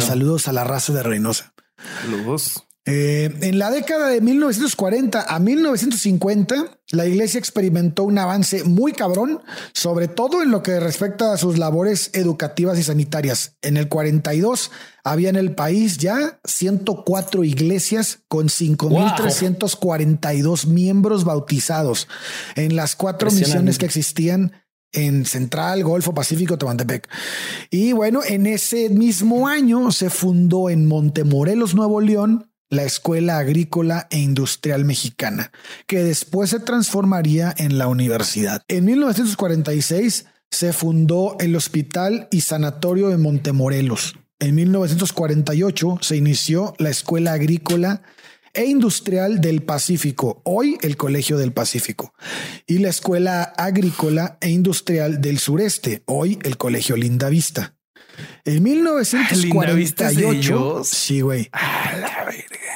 Saludos a la raza de Reynosa. Saludos. Eh, en la década de 1940 a 1950, la iglesia experimentó un avance muy cabrón, sobre todo en lo que respecta a sus labores educativas y sanitarias. En el 42 había en el país ya 104 iglesias con 5.342 miembros bautizados en las cuatro misiones que existían en Central, Golfo, Pacífico, Tehuantepec. Y bueno, en ese mismo año se fundó en Montemorelos, Nuevo León, la Escuela Agrícola e Industrial Mexicana, que después se transformaría en la universidad. En 1946 se fundó el Hospital y Sanatorio de Montemorelos. En 1948 se inició la Escuela Agrícola e Industrial del Pacífico, hoy el Colegio del Pacífico, y la Escuela Agrícola e Industrial del Sureste, hoy el Colegio Lindavista. En 1948, sí, güey.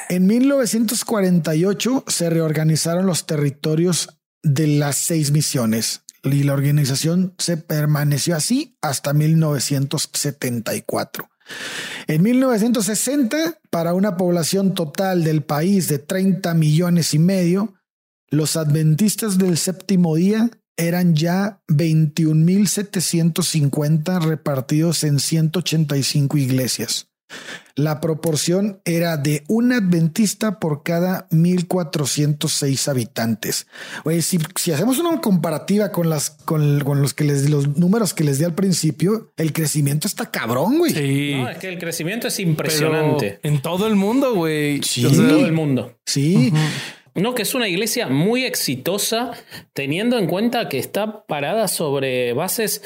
En 1948 se reorganizaron los territorios de las seis misiones y la organización se permaneció así hasta 1974. En 1960, para una población total del país de 30 millones y medio, los adventistas del séptimo día eran ya 21.750 repartidos en 185 iglesias. La proporción era de un adventista por cada 1406 habitantes. Oye, si, hacemos una comparativa con las con, los que les los números que les di al principio, el crecimiento está cabrón, güey. Sí. No, es que el crecimiento es impresionante. en todo el mundo, güey. Sí. En todo el mundo. Sí. No, que es una iglesia muy exitosa, teniendo en cuenta que está parada sobre bases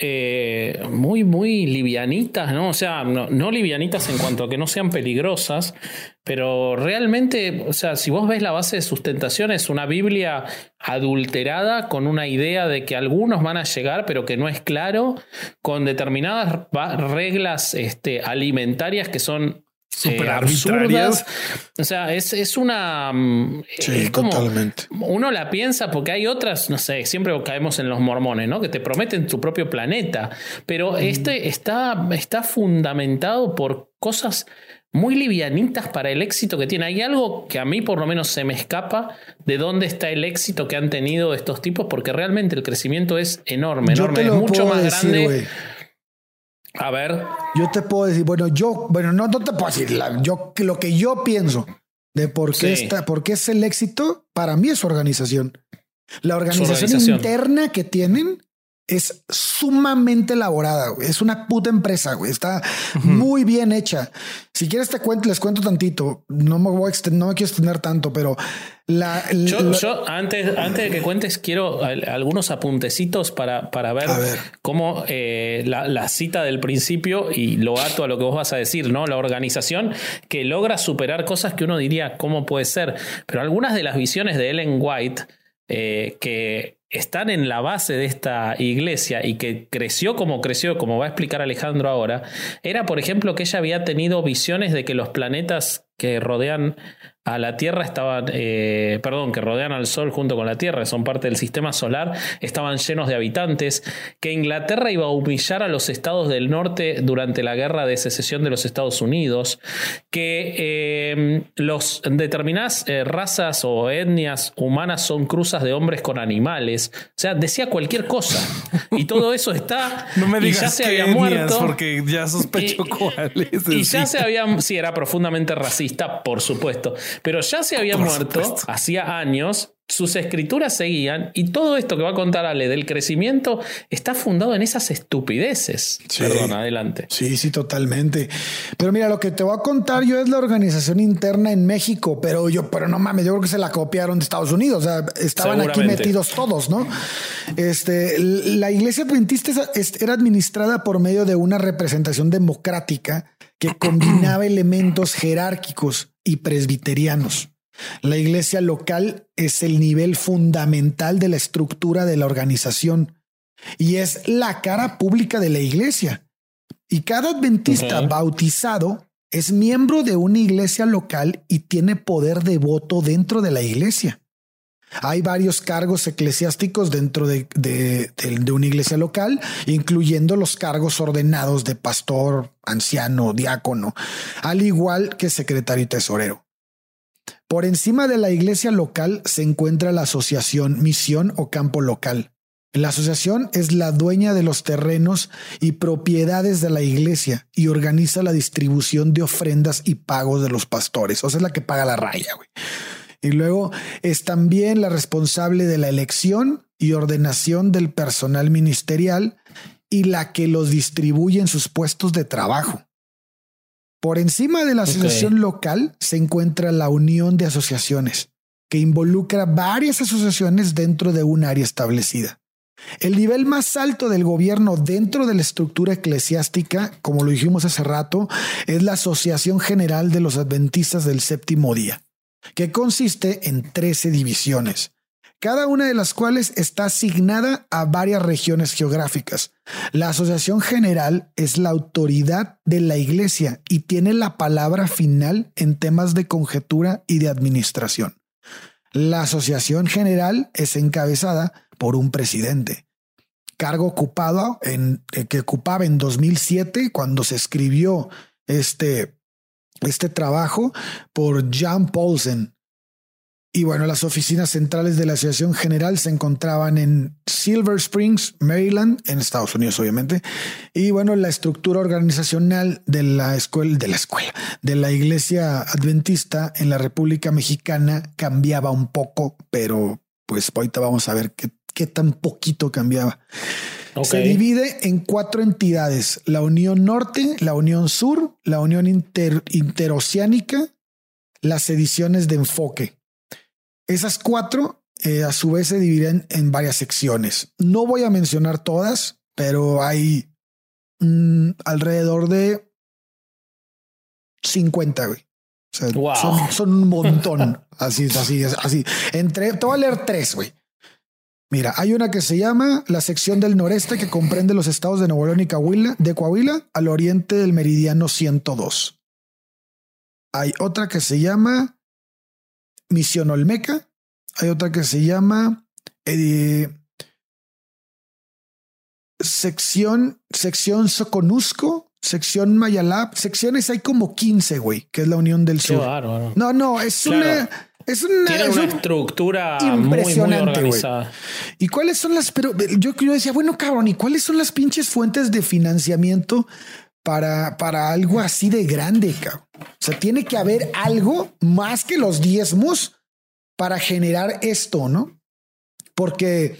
eh, muy, muy livianitas, ¿no? O sea, no, livianitas en cuanto a que no sean peligrosas, pero realmente, o sea, si vos ves la base de sustentación, es una Biblia adulterada con una idea de que algunos van a llegar, pero que no es claro, con determinadas reglas este, alimentarias que son super arbitrarias. O sea, es, es una. Mm, sí, totalmente. Uno la piensa porque hay otras, no sé, siempre caemos en los mormones, ¿no? Que te prometen tu propio planeta. Pero este está, está fundamentado por cosas muy livianitas para el éxito que tiene. Hay algo que a mí por lo menos se me escapa de dónde está el éxito que han tenido estos tipos, porque realmente el crecimiento es enorme, enorme, es mucho más grande. A ver. Yo te puedo decir, bueno, yo, bueno, no, no te puedo decir, yo, lo que yo pienso de por qué, está, por qué es el éxito, para mí es su organización. La organización, interna que tienen es sumamente elaborada. Es una puta empresa. Güey. Está muy bien hecha. Si quieres te cuento, les cuento tantito. No me voy a extender, no me quiero extender tanto, pero la, yo, antes, antes de que cuentes quiero algunos apuntecitos para, para ver, cómo eh, la, cita del principio y lo ato a lo que vos vas a decir, ¿no? La organización que logra superar cosas que uno diría cómo puede ser, pero algunas de las visiones de Ellen White eh, que están en la base de esta iglesia y que creció como creció, como va a explicar Alejandro ahora, era, por ejemplo, que ella había tenido visiones de que los planetas que rodean a la Tierra estaban, eh, perdón, que rodean al Sol junto con la Tierra, son parte del sistema solar, estaban llenos de habitantes, que Inglaterra iba a humillar a los estados del norte durante la guerra de secesión de los Estados Unidos, que eh, los determinadas eh, razas o etnias humanas son cruzas de hombres con animales, o sea, decía cualquier cosa. Y todo (laughs) eso está... no me digas ya se había muerto. Porque ya sospecho cuáles. Y ya se había... Sí, era profundamente racista, por supuesto. Pero ya se había muerto hacía años, sus escrituras seguían y todo esto que va a contar Ale del crecimiento está fundado en esas estupideces. Perdón, adelante. Sí, sí, totalmente. Pero mira, lo que te voy a contar yo es la organización interna en México, pero yo, pero no mames, yo creo que se la copiaron de Estados Unidos. O sea, estaban aquí metidos todos, ¿no? Este, la iglesia adventista era administrada por medio de una representación democrática que (clears throat) combinaba elementos jerárquicos y presbiterianos. La iglesia local es el nivel fundamental de la estructura de la organización y es la cara pública de la iglesia. Y cada adventista bautizado es miembro de una iglesia local y tiene poder de voto dentro de la iglesia. Hay varios cargos eclesiásticos dentro de, una iglesia local, incluyendo los cargos ordenados de pastor, anciano, diácono, al igual que secretario y tesorero. Por encima de la iglesia local se encuentra la asociación, misión o campo local. La asociación es la dueña de los terrenos y propiedades de la iglesia y organiza la distribución de ofrendas y pagos de los pastores. O sea, es la que paga la raya. Güey. Y luego es también la responsable de la elección y ordenación del personal ministerial y la que los distribuye en sus puestos de trabajo. Por encima de la asociación local se encuentra la unión de asociaciones, que involucra varias asociaciones dentro de un área establecida. El nivel más alto del gobierno dentro de la estructura eclesiástica, como lo dijimos hace rato, es la Asociación General de los Adventistas del Séptimo Día que consiste en 13 divisiones, cada una de las cuales está asignada a varias regiones geográficas. La Asociación General es la autoridad de la Iglesia y tiene la palabra final en temas de conjetura y de administración. La Asociación General es encabezada por un presidente, cargo ocupado en eh, que ocupaba en 2007 cuando se escribió este este trabajo por Jan Paulsen. Y bueno, las oficinas centrales de la Asociación General se encontraban en Silver Springs, Maryland, en Estados Unidos, obviamente. Y bueno, la estructura organizacional de la escuela, de la escuela, de la Iglesia Adventista en la República Mexicana cambiaba un poco, pero pues ahorita vamos a ver qué, qué tan poquito cambiaba. Se divide en cuatro entidades: la Unión Norte, la Unión Sur, la Unión Interoceánica, las ediciones de enfoque. Esas cuatro, eh, a su vez, se dividen en varias secciones. No voy a mencionar todas, pero hay mm, alrededor de 50, güey. son, un montón. (laughs) así, así, así. Entre, te voy a leer tres, güey. Mira, hay una que se llama la sección del noreste que comprende los estados de Nuevo León y Coahuila, de Coahuila al oriente del meridiano 102. Hay otra que se llama Misión Olmeca. Hay otra que se llama eh, sección, sección Soconusco, sección Mayalab. Secciones hay como 15, güey, que es la Unión del Sur. No, no, es una. Es una, una estructura impresionante, muy, ¿Y cuáles son las? Pero yo, yo decía, bueno, cabrón, ¿y cuáles son las pinches fuentes de financiamiento para, para algo así de grande? Cabrón? O sea, tiene que haber algo más que los diezmos para generar esto, ¿no? Porque,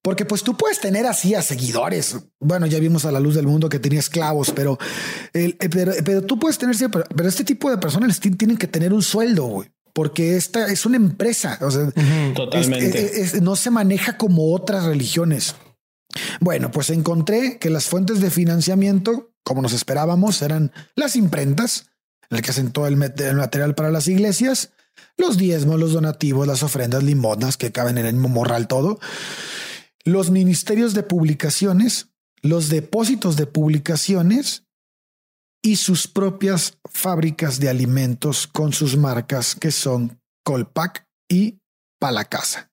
porque pues tú puedes tener así a seguidores. Bueno, ya vimos a la luz del mundo que tenía esclavos, pero, el, eh, pero, tú puedes tener, pero, pero, este tipo de personas tienen que tener un sueldo, güey porque esta es una empresa. O sea, totalmente. no se maneja como otras religiones. Bueno, pues encontré que las fuentes de financiamiento, como nos esperábamos, eran las imprentas, el que hacen todo el material para las iglesias, los diezmos, los donativos, las ofrendas, limonas que caben en el mismo morral, todo. Los ministerios de publicaciones, los depósitos de publicaciones y sus propias fábricas de alimentos con sus marcas que son Colpac y Palacasa.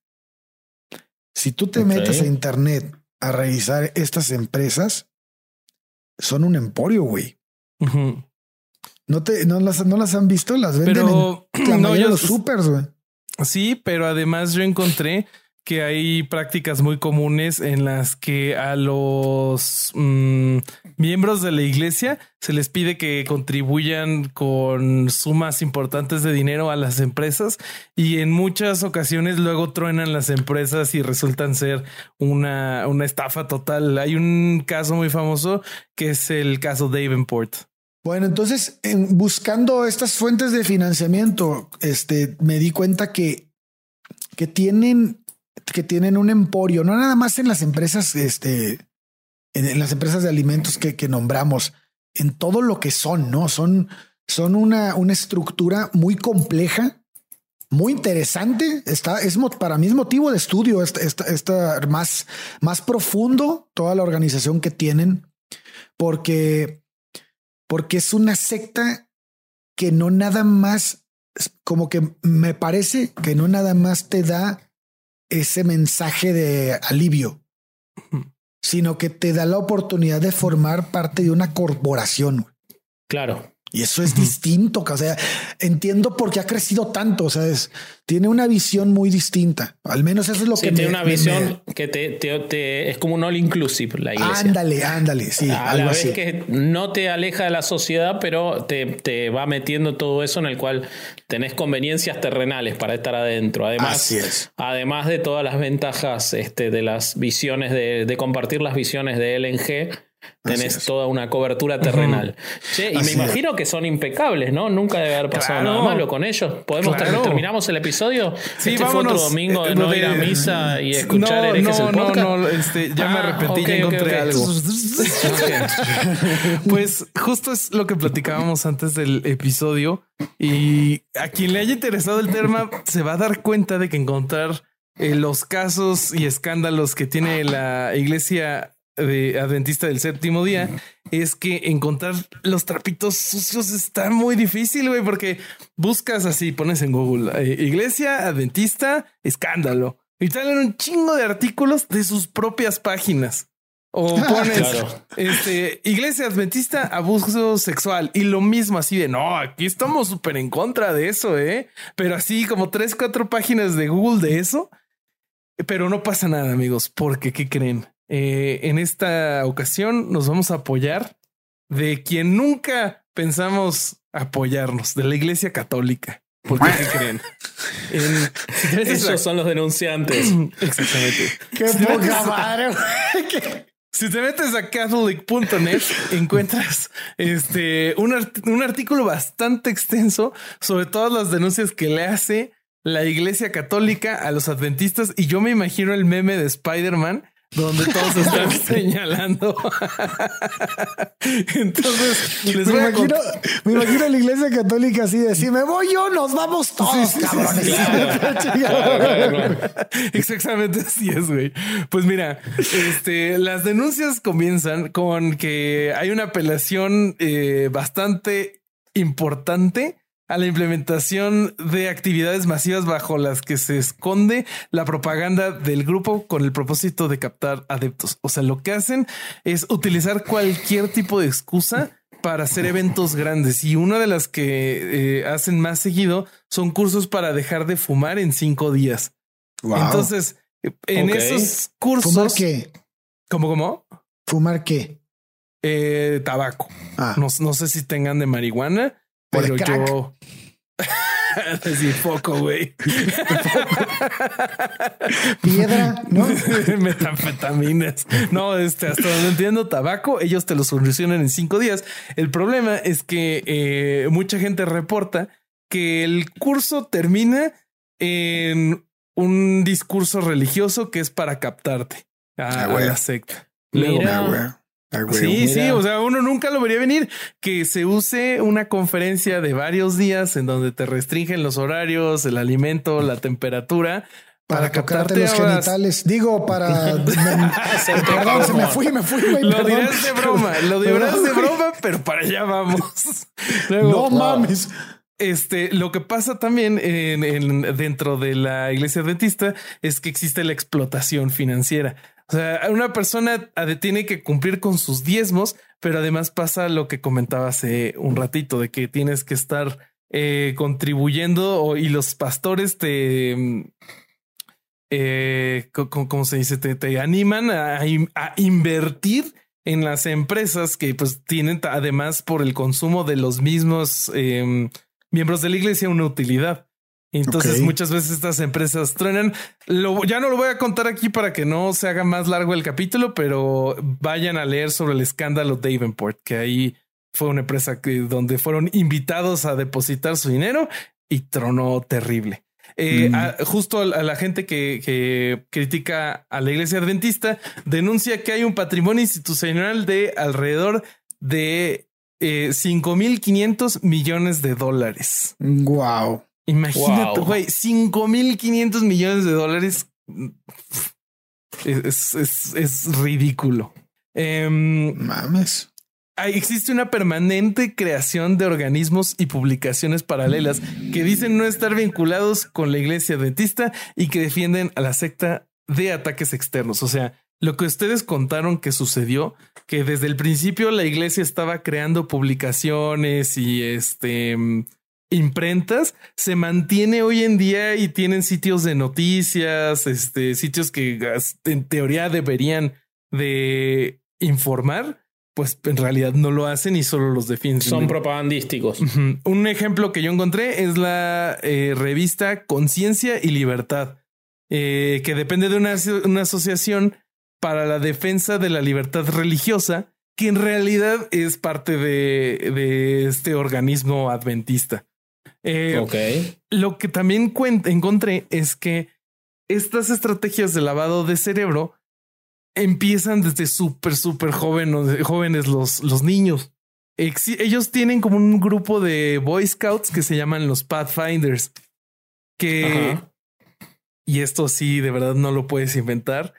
Si tú te metes a internet a revisar estas empresas, son un emporio, güey. No te, no las, no las han visto, las venden pero, en (clears throat) la no, de los supers, güey. Sí, pero además yo encontré que hay prácticas muy comunes en las que a los mm, miembros de la iglesia se les pide que contribuyan con sumas importantes de dinero a las empresas y en muchas ocasiones luego truenan las empresas y resultan ser una, una estafa total. Hay un caso muy famoso que es el caso Davenport. Bueno, entonces, en buscando estas fuentes de financiamiento, este, me di cuenta que, que tienen, que tienen un emporio, no nada más en las empresas, este, en, las empresas de alimentos que, nombramos, en todo lo que son, ¿no? Son, son una, una estructura muy compleja, muy interesante. Está, es para mí es motivo de estudio, está, más, más profundo toda la organización que tienen, porque porque es una secta que no nada más, como que me parece que no nada más te da ese mensaje de alivio, sino que te da la oportunidad de formar parte de una corporación. Claro. Y eso es distinto. O sea, entiendo por qué ha crecido tanto. O sea, tiene una visión muy distinta. Al menos eso es lo que tiene una visión que te, es como un all inclusive la iglesia. Ándale, ándale. Sí, a la vez que no te aleja de la sociedad, pero te, va metiendo todo eso en el cual tenés conveniencias terrenales para estar adentro. Además, además de todas las ventajas este, de las visiones de, de compartir las visiones de LNG Tenés toda una cobertura terrenal. y me imagino que son impecables, ¿no? Nunca debe haber pasado nada malo con ellos. ¿Podemos terminamos el episodio? Sí, este fue otro domingo de no ir a misa y escuchar no, herejes el podcast. No, no, este, ya me ah, arrepentí y encontré algo. (laughs) pues justo es lo que platicábamos antes del episodio. Y a quien le haya interesado el tema se va a dar cuenta de que encontrar eh, los casos y escándalos que tiene la iglesia de Adventista del séptimo día es que encontrar los trapitos sucios está muy difícil, güey, porque buscas así, pones en Google eh, Iglesia Adventista, escándalo, y salen un chingo de artículos de sus propias páginas. O (laughs) pones este, iglesia adventista, abuso sexual y lo mismo así de no, aquí estamos súper en contra de eso, eh, pero así como tres, cuatro páginas de Google de eso. Pero no pasa nada, amigos, porque ¿qué creen? Eh, en esta ocasión nos vamos a apoyar de quien nunca pensamos apoyarnos, de la Iglesia Católica. ¿Por qué (laughs) creen? Esos son los denunciantes. (clears throat) Exactamente. Qué poca madre. (laughs) Si te metes a catholic.net, encuentras este un, un, artículo bastante extenso sobre todas las denuncias que le hace la Iglesia Católica a los adventistas. Y yo me imagino el meme de Spider-Man donde todos (laughs) están señalando. (laughs) Entonces, les me, imagino, me imagino la iglesia católica así de si me voy yo, nos vamos todos, sí, sí, cabrones. Sí, (laughs) claro. Exactamente así es, güey. Pues mira, este, las denuncias comienzan con que hay una apelación eh, bastante importante a la implementación de actividades masivas bajo las que se esconde la propaganda del grupo con el propósito de captar adeptos. O sea, lo que hacen es utilizar cualquier tipo de excusa para hacer eventos grandes y una de las que eh, hacen más seguido son cursos para dejar de fumar en cinco días. Wow. Entonces, en okay. esos cursos... ¿Fumar qué? ¿Cómo, cómo? ¿Fumar qué? Eh, tabaco. Ah. No, no sé si tengan de marihuana pero yo. Decir poco, güey. Piedra, ¿no? (laughs) Metanfetaminas. No, este, hasta donde entiendo, tabaco, ellos te lo solucionan en cinco días. El problema es que eh, mucha gente reporta que el curso termina en un discurso religioso que es para captarte a, ah, a la secta. Mira, Sí, sí, o sea, uno nunca lo vería venir que se use una conferencia de varios días en donde te restringen los horarios, el alimento, la temperatura. Para, para captarte los genitales. Digo, para. (laughs) me, perdón, se me fui, me fui, güey. Lo perdón. dirás de broma, lo dirás de broma, pero para allá vamos. (laughs) Luego, no mames. Este, lo que pasa también en, en, dentro de la iglesia adventista es que existe la explotación financiera. O sea, una persona tiene que cumplir con sus diezmos, pero además pasa lo que comentaba hace un ratito, de que tienes que estar eh, contribuyendo y los pastores te... Mm, eh, ¿Cómo se dice? Te, animan a, invertir en las empresas que pues tienen además por el consumo de los mismos eh, miembros de la iglesia una utilidad. Entonces okay. muchas veces estas empresas truenan. Lo, ya no lo voy a contar aquí para que no se haga más largo el capítulo, pero vayan a leer sobre el escándalo Davenport, que ahí fue una empresa que, donde fueron invitados a depositar su dinero y tronó terrible. Eh, mm. a, justo a, a, la gente que, que, critica a la iglesia adventista denuncia que hay un patrimonio institucional de alrededor de eh, 5.500 millones de dólares. Wow. Imagínate, güey, wow. 5500 millones de dólares. Es, es, es ridículo. Eh, Mames. Existe una permanente creación de organismos y publicaciones paralelas que dicen no estar vinculados con la iglesia adventista y que defienden a la secta de ataques externos. O sea, lo que ustedes contaron que sucedió, que desde el principio la iglesia estaba creando publicaciones y este imprentas se mantiene hoy en día y tienen sitios de noticias, este, sitios que en teoría deberían de informar, pues en realidad no lo hacen y solo los defienden. Son propagandísticos. Uh -huh. Un ejemplo que yo encontré es la eh, revista Conciencia y Libertad, eh, que depende de una, una asociación para la defensa de la libertad religiosa, que en realidad es parte de, de este organismo adventista. Eh, ok. Lo que también encontré es que estas estrategias de lavado de cerebro empiezan desde súper, súper jóvenes, jóvenes los, los niños. Ex ellos tienen como un grupo de Boy Scouts que se llaman los Pathfinders. Que, Ajá. y esto sí, de verdad no lo puedes inventar,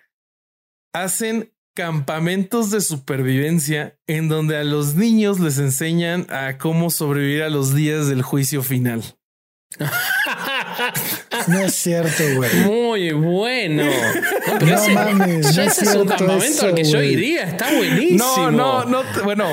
hacen campamentos de supervivencia en donde a los niños les enseñan a cómo sobrevivir a los días del juicio final. No es cierto, güey. Muy bueno. (laughs) No, pero No ese, mames, ya no ese es es un campamento al que yo iría. Está buenísimo. No, no, no. Bueno,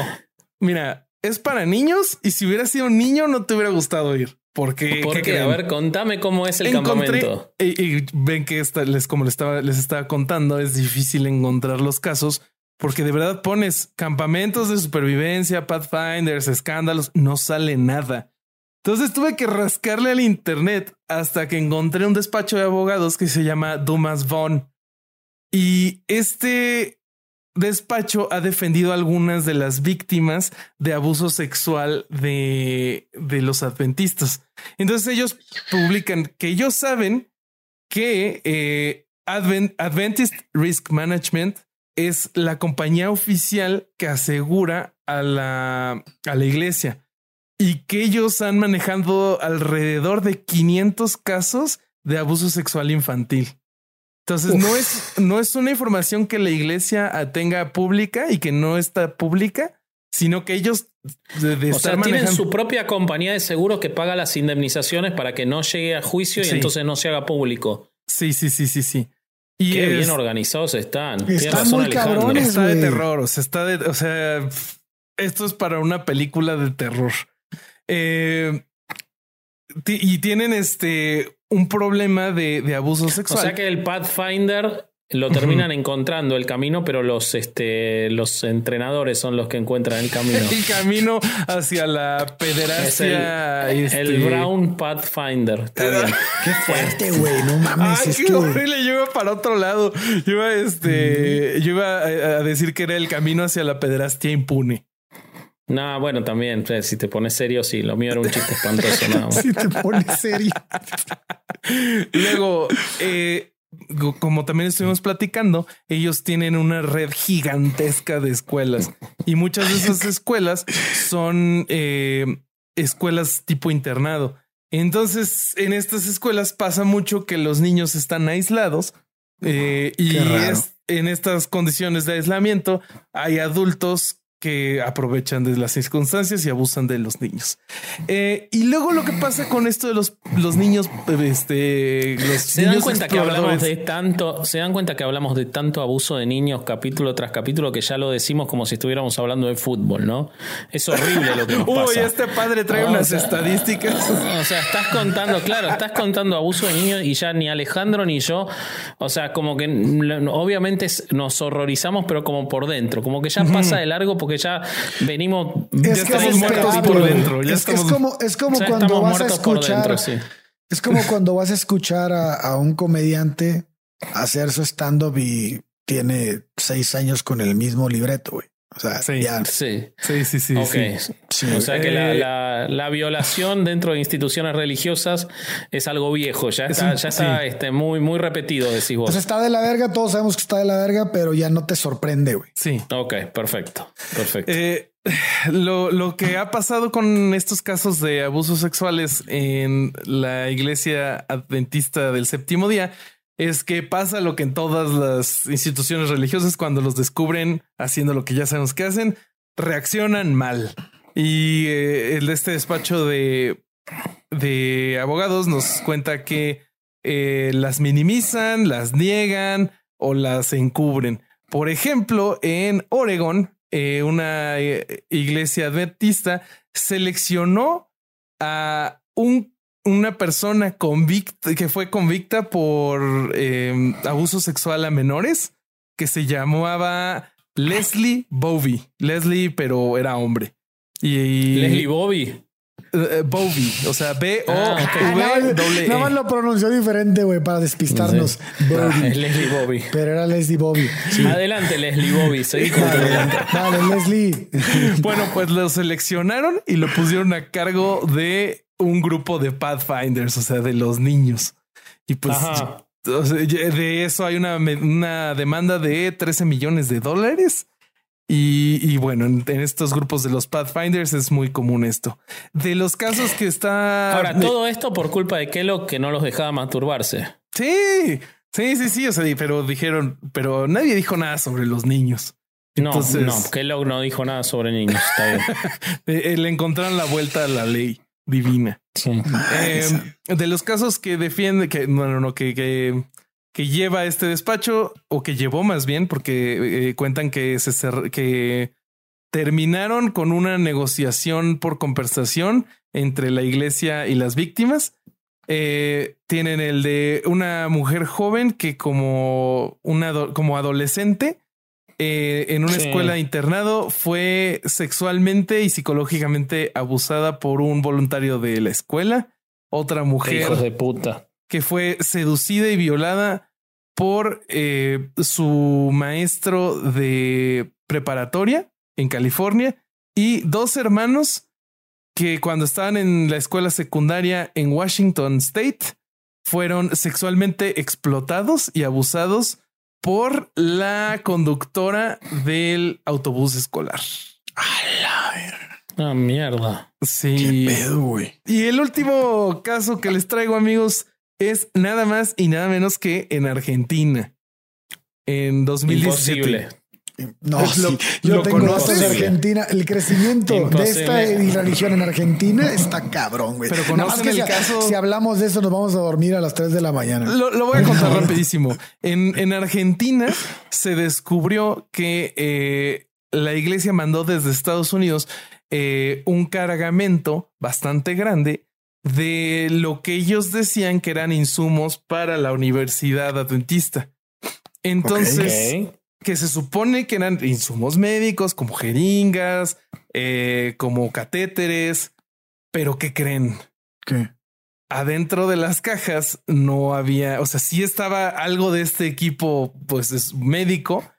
mira, es para niños y si hubiera sido un niño no te hubiera gustado ir. Porque ¿Por qué? A ver, contame cómo es el Encontré- campamento. Y, y ven que esta- les, como les estaba, les estaba contando, es difícil encontrar los casos porque de verdad pones campamentos de supervivencia, Pathfinders, escándalos, no sale nada. Entonces tuve que rascarle al internet hasta que encontré un despacho de abogados que se llama Dumas Von. Y este despacho ha defendido a algunas de las víctimas de abuso sexual de, de los adventistas. Entonces ellos publican que ellos saben que eh, Advent- Adventist Risk Management es la compañía oficial que asegura a la, a la iglesia y que ellos han manejado alrededor de 500 casos de abuso sexual infantil. Entonces no es, no es una información que la iglesia tenga pública y que no está pública, sino que ellos de, de O estar sea, tienen su propia compañía de seguros que paga las indemnizaciones para que no llegue a juicio y Sí. entonces no se haga público. Sí, sí, sí, sí, sí. Y Qué es- bien organizados están. Están Tienes razón, muy Alejandro. cabrones. está de terror, o sea, está de, o sea, esto es para una película de terror. Eh, y tienen este un problema de, de abuso O sexual. sea que el Pathfinder lo terminan encontrando el camino, pero los, este, los entrenadores son los que encuentran el camino. (laughs) el camino hacia la Es el, pederastia. este- el Brown Pathfinder. Está (laughs) bien. Qué fuerte, güey. No mames. Ay, es qué que- horrible. Yo iba para otro lado. Yo iba, este, yo iba a, a decir que era el camino hacia la pederastia impune. No, bueno, también, eh, si te pones serio, sí, lo mío era un chiste espantoso nada más. (laughs) Si te pones serio. (laughs) Luego, eh, como también estuvimos platicando, ellos tienen una red gigantesca de escuelas y muchas de esas escuelas son eh, escuelas tipo internado. Entonces, en estas escuelas pasa mucho que los niños están aislados eh, y es- en estas condiciones de aislamiento hay adultos que aprovechan de las circunstancias y abusan de los niños. Eh, y luego lo que pasa con esto de los, los niños, este, los Se dan cuenta que hablamos de tanto, se dan cuenta que hablamos de tanto abuso de niños capítulo tras capítulo que ya lo decimos como si estuviéramos hablando de fútbol, ¿no? Es horrible lo que nos (laughs) Uy, pasa. este padre trae No, unas o sea, estadísticas. O sea, estás contando, claro, estás contando abuso de niños y ya ni Alejandro ni yo, o sea, como que obviamente nos horrorizamos, pero como por dentro, como que ya pasa de largo porque ya venimos. Ya Es que esperable, por dentro. Ya es, como, es como ya cuando vas a escuchar. dentro, sí. Es como cuando vas a escuchar a, a un comediante hacer su stand-up y tiene seis años con el mismo libreto, güey. O sea, Sí. ya. Sí. Sí, sí, sí. Ok. sí. Sí, O sea que la, Eh, la- la violación dentro de instituciones religiosas es algo viejo, ya Es está, un- ya está sí. este, muy, muy repetido, decís vos. O sea, está de la verga, todos sabemos que está de la verga, pero ya no te sorprende, güey. Sí. ok, perfecto, perfecto. Eh, lo, lo que ha pasado con estos casos de abusos sexuales en la iglesia adventista del séptimo día es que pasa lo que en todas las instituciones religiosas cuando los descubren haciendo lo que ya sabemos que hacen, reaccionan mal. Y eh, el de este despacho de, de abogados nos cuenta que eh, las minimizan, las niegan o las encubren. Por ejemplo, en Oregon, eh, una iglesia adventista seleccionó a un, una persona convicta que fue convicta por eh, abuso sexual a menores que se llamaba Leslie Bovey. Leslie, pero era hombre. Y, Leslie Bobby. eh, Bovey, o sea, B O Ah, ok. Ah, V más- doble nada más E. lo pronunció diferente, güey, para despistarnos. Ah, Bobby. es Leslie Bobby. Pero era Leslie Bobby. Sí. Adelante, Leslie Bobby. Seguí con Leslie. Bueno, pues lo seleccionaron y lo pusieron a cargo de un grupo de Pathfinders, o sea, de los niños. Y pues Ajá. de eso hay una, una demanda de 13 millones de dólares. Y, y bueno, en, en estos grupos de los Pathfinders es muy común esto. De los casos que está... Ahora, todo esto por culpa de Kellogg que no los dejaba masturbarse. Sí, sí, sí, sí. O sea, pero dijeron, pero nadie dijo nada sobre los niños. No, Entonces- no, Kellogg no dijo nada sobre niños. Está bien. (laughs) Eh, eh, le encontraron la vuelta a la ley divina. Eh, de los casos que defiende, que bueno, no, que, que, que, lleva este despacho, o que llevó más bien, porque eh, cuentan que se que terminaron con una negociación por compensación entre la iglesia y las víctimas. Eh, tienen el de una mujer joven que como una como adolescente eh, en una escuela de internado fue sexualmente y psicológicamente abusada por un voluntario de la escuela. Otra mujer de puta. que fue seducida y violada por eh, su maestro de preparatoria en California y dos hermanos que cuando estaban en la escuela secundaria en Washington State fueron sexualmente explotados y abusados por la conductora del autobús escolar. Ah, mierda. Sí. Qué pedo, güey. Y el último caso que les traigo, amigos, es nada más y nada menos que en Argentina. En 2017. Imposible. No, sí. yo tengo datos de Argentina. El crecimiento de esta religión en Argentina está cabrón, güey. Pero conocen el si, caso. Si hablamos de eso, nos vamos a dormir a las 3 de la mañana. Lo, lo voy a contar (laughs) rapidísimo. En, en, Argentina se descubrió que eh, la iglesia mandó desde Estados Unidos eh, un cargamento bastante grande de lo que ellos decían que eran insumos para la universidad adventista. Entonces, okay que se supone que eran insumos médicos como jeringas, eh, como catéteres, pero ¿qué creen? ¿Qué? Adentro de las cajas no había, o sea, sí estaba algo de este equipo, pues es médico,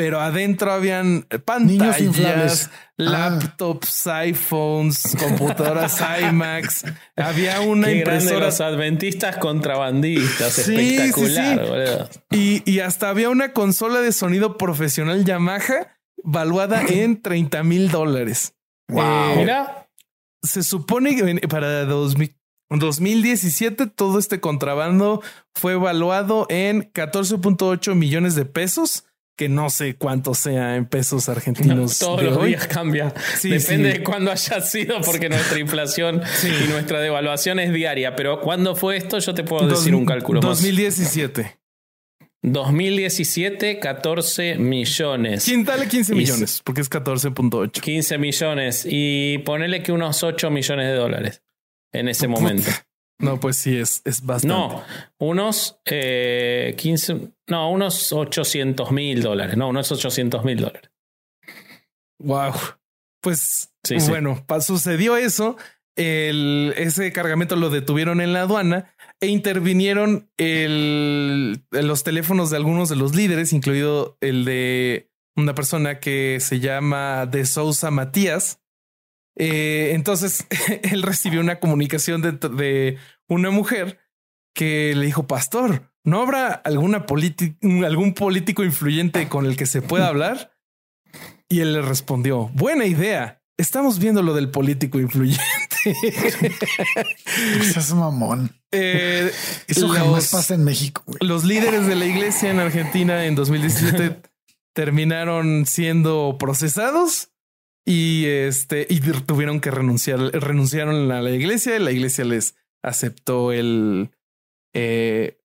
pero adentro habían pantallas, ah. laptops, iPhones, computadoras (laughs) iMacs. Había una Qué impresora. los adventistas contrabandistas, sí, espectacular. Sí, sí. Y, y, hasta había una consola de sonido profesional Yamaha valuada (laughs) en 30 mil dólares. Wow. Eh, Mira, se supone que para 2000, 2017 todo este contrabando fue evaluado en 14.8 millones de pesos que no sé cuánto sea en pesos argentinos. No, (laughs) todos los hoy. días cambia. Sí, Depende sí. de cuándo haya sido, porque nuestra inflación sí. y nuestra devaluación es diaria. Pero ¿cuándo fue esto? Yo te puedo decir un cálculo 2017. más. 2017, 14 millones. ¿Quién dale 15 millones? Y, porque es 14.8. 15 millones. Y ponele que unos 8 millones de dólares en ese momento. No, pues sí, es, es bastante. No, unos eh, 15, no, unos 800 mil dólares. No, unos 800 mil dólares. Wow. Pues sí, bueno, sí. sucedió eso. El, ese cargamento lo detuvieron en la aduana e intervinieron el, los teléfonos de algunos de los líderes, incluido el de una persona que se llama De Sousa Matías, eh, entonces (laughs) él recibió una comunicación de, de, una mujer que le dijo, pastor, ¿no habrá alguna algún político influyente con el que se pueda hablar? Y él le respondió, buena idea. Estamos viendo lo del político influyente. (laughs) es mamón. Eh, Eso los, jamás pasa en México. Güey. Los líderes de la iglesia en Argentina en 2017 (laughs) terminaron siendo procesados y este, y tuvieron que renunciar, renunciaron a la iglesia, la iglesia les aceptó el, eh,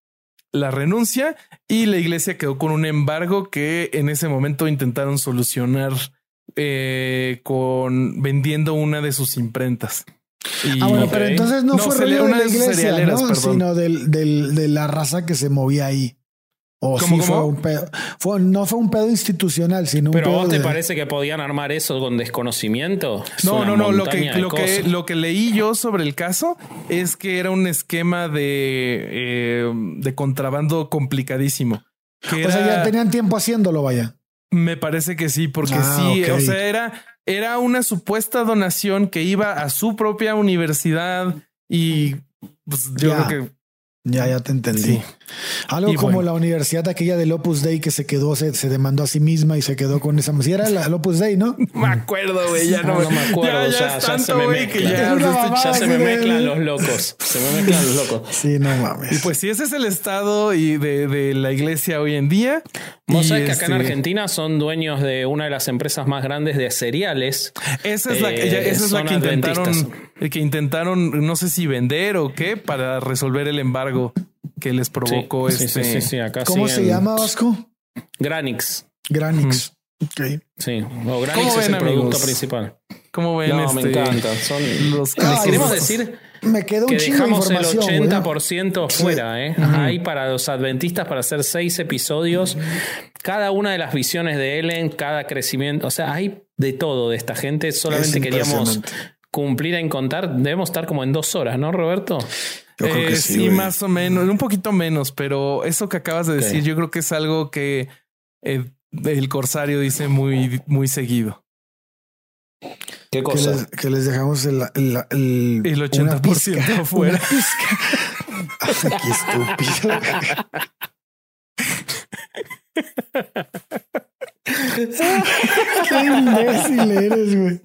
la renuncia y la iglesia quedó con un embargo que en ese momento intentaron solucionar eh, con vendiendo una de sus imprentas. Y, ah, bueno, pero entonces no, no fue rollo de la iglesia, ¿no? sino del, del, de la raza que se movía ahí. O ¿Cómo, sí cómo? fue un pedo. Fue, no fue un pedo institucional, sino Pero un pedo vos te de... parece que podían armar eso con desconocimiento? Es No, no, no. Lo que, lo, que, lo que leí yo sobre el caso es que era un esquema de, eh, de contrabando complicadísimo. Que O sea, ya tenían tiempo haciéndolo, vaya. Me parece que sí, porque Ah, sí, o sea, era, era una supuesta donación que iba a su propia universidad y pues yo Ya. creo que Ya, ya te entendí. Sí. Algo Y como bueno. la universidad aquella del Opus Dei que se quedó, se, se demandó a sí misma y se quedó con esa. Sí, era la, el Opus Dei, ¿no? (laughs) me acuerdo, güey, ya no, No, no me acuerdo, Ya, ya, ya- es ya se tanto, me mezcla. ya, se me de- mezclan los locos. Se me mezclan los locos. (laughs) Sí, no mames. Y pues sí, ese es el estado y de, de la iglesia hoy en día. Vos sabés que acá en este, Argentina son dueños de una de las empresas más grandes de cereales. Esa es la, Eh, esa es la que intentaron. que intentaron, no sé si vender o qué, para resolver el embargo que les provocó sí, este. Sí, sí, sí, acá ¿Cómo se llama, Vasco? Granix. Granix. Ok. Sí, o Granix es el producto principal. ¿Cómo ven? No, este, me encanta. Son los Ah, queremos decir Me queda un que chingo de dejamos el información. güey. 80% fuera, ¿eh? Hay para los adventistas para hacer seis episodios. Cada una de las visiones de Ellen, cada crecimiento. O sea, hay de todo de esta gente. Solamente Es queríamos cumplir en contar. Debemos estar como en dos horas, ¿no, Roberto? Yo creo que Eh, sí. más o menos, un poquito menos, pero eso que acabas de decir, yo creo que es algo que eh, el corsario dice muy, muy seguido. ¿Qué Que les, que les dejamos el, el, el, El una 80% pizca, (laughs) fuera. una pizca. (laughs) Ay, qué estúpido. (laughs) (laughs) Qué imbécil eres, güey.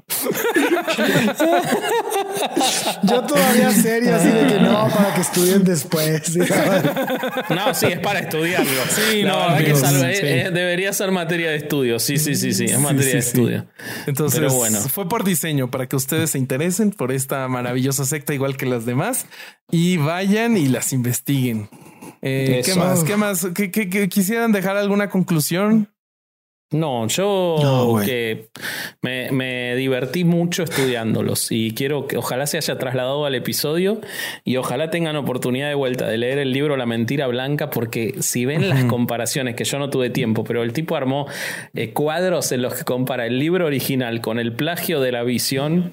Yo todavía serio, así de que no, para que estudien después. ¿sí? (laughs) No, sí, es para estudiarlo. Sí, La no, que amigos, es algo- sí. eh, eh, debería ser materia de estudio. Sí, sí, sí, sí. Es materia sí, de sí. estudio. Entonces, Pero bueno. fue por diseño para que ustedes se interesen por esta maravillosa secta, igual que las demás, y vayan y las investiguen. Eh, ¿Qué más? ¿Qué más? ¿Qué, qué- qué- quisieran dejar alguna conclusión? No, yo No, que me, me divertí mucho estudiándolos y quiero que ojalá se haya trasladado al episodio y ojalá tengan oportunidad de vuelta de leer el libro La mentira blanca porque si ven las comparaciones que yo no tuve tiempo, pero el tipo armó eh, cuadros en los que compara el libro original con el plagio de la visión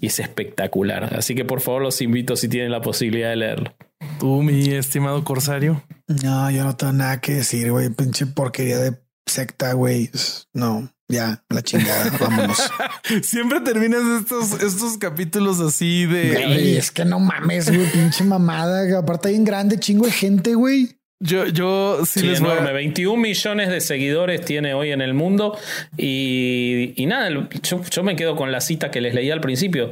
y es espectacular. Así que por favor los invito si tienen la posibilidad de leerlo. Tú, mi estimado corsario. No, yo no tengo nada que decir, güey. Pinche porquería de secta, güey. No, ya, la chingada. (laughs) Vámonos. Siempre terminas estos, estos capítulos así de, Güey, es que no mames, güey. Pinche mamada. Aparte, hay en grande chingo de gente, güey. Yo, yo sí, Sí, les voy a- enorme. 21 millones de seguidores tiene hoy en el mundo. Y, y nada, yo, yo me quedo con la cita que les leí al principio.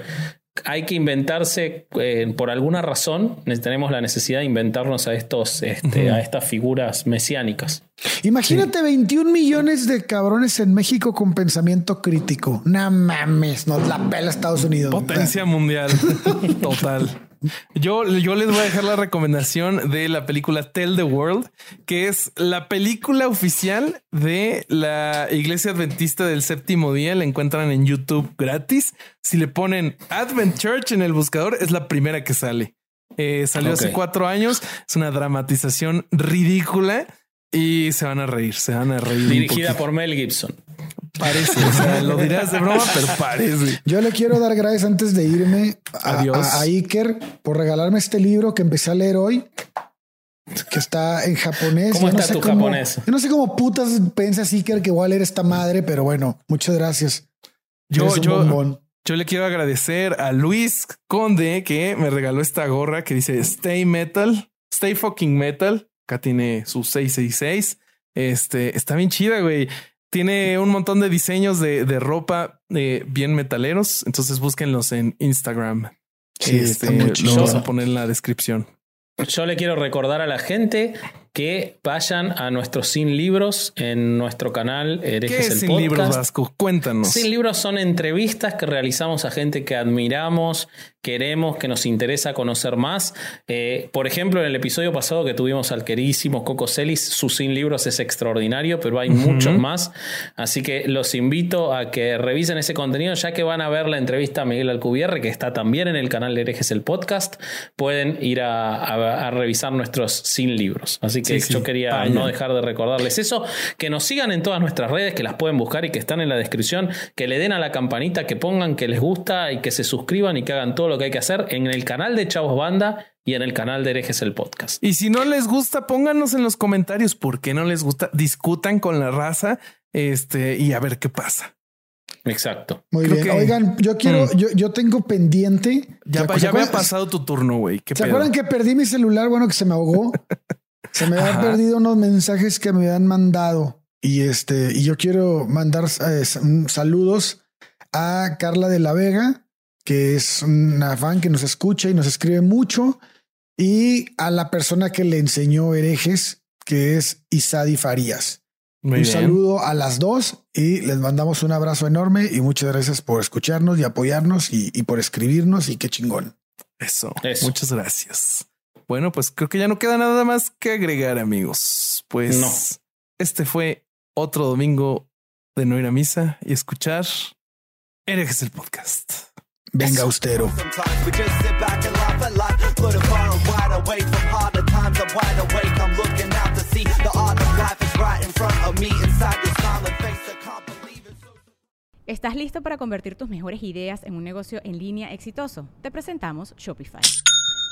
Hay que inventarse, eh, por alguna razón, ne- tenemos la necesidad de inventarnos a, estos, este, a estas figuras mesiánicas. Imagínate 21 millones de cabrones en México con pensamiento crítico. No mames, nos la pela Estados Unidos. Potencia mundial. (laughs) Total. Yo, yo les voy a dejar la recomendación de la película Tell the World, que es la película oficial de la Iglesia Adventista del Séptimo Día. La encuentran en YouTube gratis. Si le ponen Advent Church en el buscador, es la primera que sale. Eh, salió hace cuatro años. Es una dramatización ridícula y se van a reír. Se van a reír. Dirigida por Mel Gibson. Parece, o sea, lo dirás de broma, pero parece. Yo le quiero dar gracias antes de irme a, Adiós. a- a Iker por regalarme este libro que empecé a leer hoy, que está en japonés. ¿Cómo Yo no está sé tu japonés? Yo no sé cómo putas piensas Iker que voy a leer esta madre, pero bueno, muchas gracias. Yo, yo, bombón. Yo le quiero agradecer a Luis Conde que me regaló esta gorra que dice Stay Metal, Stay Fucking Metal. Acá tiene su 666. Este está bien chida, güey. Tiene un montón de diseños de, de ropa eh, bien metaleros. Entonces búsquenlos en Instagram. Sí, Este, está muy lo vamos a poner en la descripción. Yo le quiero recordar a la gente que vayan a nuestros sin libros en nuestro canal ¿Qué Herejes es el sin Podcast. libros Vasco? Cuéntanos. Sin libros son entrevistas que realizamos a gente que admiramos, queremos, que nos interesa conocer más. Eh, por ejemplo, en el episodio pasado que tuvimos al queridísimo Coco Celis, su Sin libros es extraordinario, pero hay muchos más. Así que los invito a que revisen ese contenido, ya que van a ver la entrevista a Miguel Alcubierre, que está también en el canal Herejes el Podcast. Pueden ir a, a- a revisar nuestros Sin libros. Así que Sí, sí, yo quería no dejar de recordarles eso, que nos sigan en todas nuestras redes, que las pueden buscar y que están en la descripción, que le den a la campanita, que pongan que les gusta y que se suscriban y que hagan todo lo que hay que hacer en el canal de Chavos Banda y en el canal de Herejes el Podcast. Y si no les gusta, pónganos en los comentarios por qué no les gusta. Discutan con la raza este, y a ver qué pasa. Exacto. Muy Creo bien. que- Oigan, yo quiero, Mm. yo, yo tengo pendiente. Ya, ¿Se pa- ya había acuerdan- pasado tu turno, güey. ¿Qué ¿Se pedo? acuerdan que perdí mi celular? Bueno, que se me ahogó. (laughs) se me Ajá. perdido unos mensajes que me habían mandado. Y este, y yo quiero mandar eh, saludos a Carla de la Vega, que es una fan que nos escucha y nos escribe mucho. Y a la persona que le enseñó herejes, que es Isadi Farías. un saludo a las dos y les mandamos un abrazo enorme y muchas gracias por escucharnos y apoyarnos y, por escribirnos y qué chingón. Eso. Muchas gracias. Bueno, pues creo que ya no queda nada más que agregar, amigos. Pues no. este fue otro domingo de no ir a misa y escuchar Herejes el podcast. Venga, austero. ¿Estás listo para convertir tus mejores ideas en un negocio en línea exitoso? Te presentamos Shopify.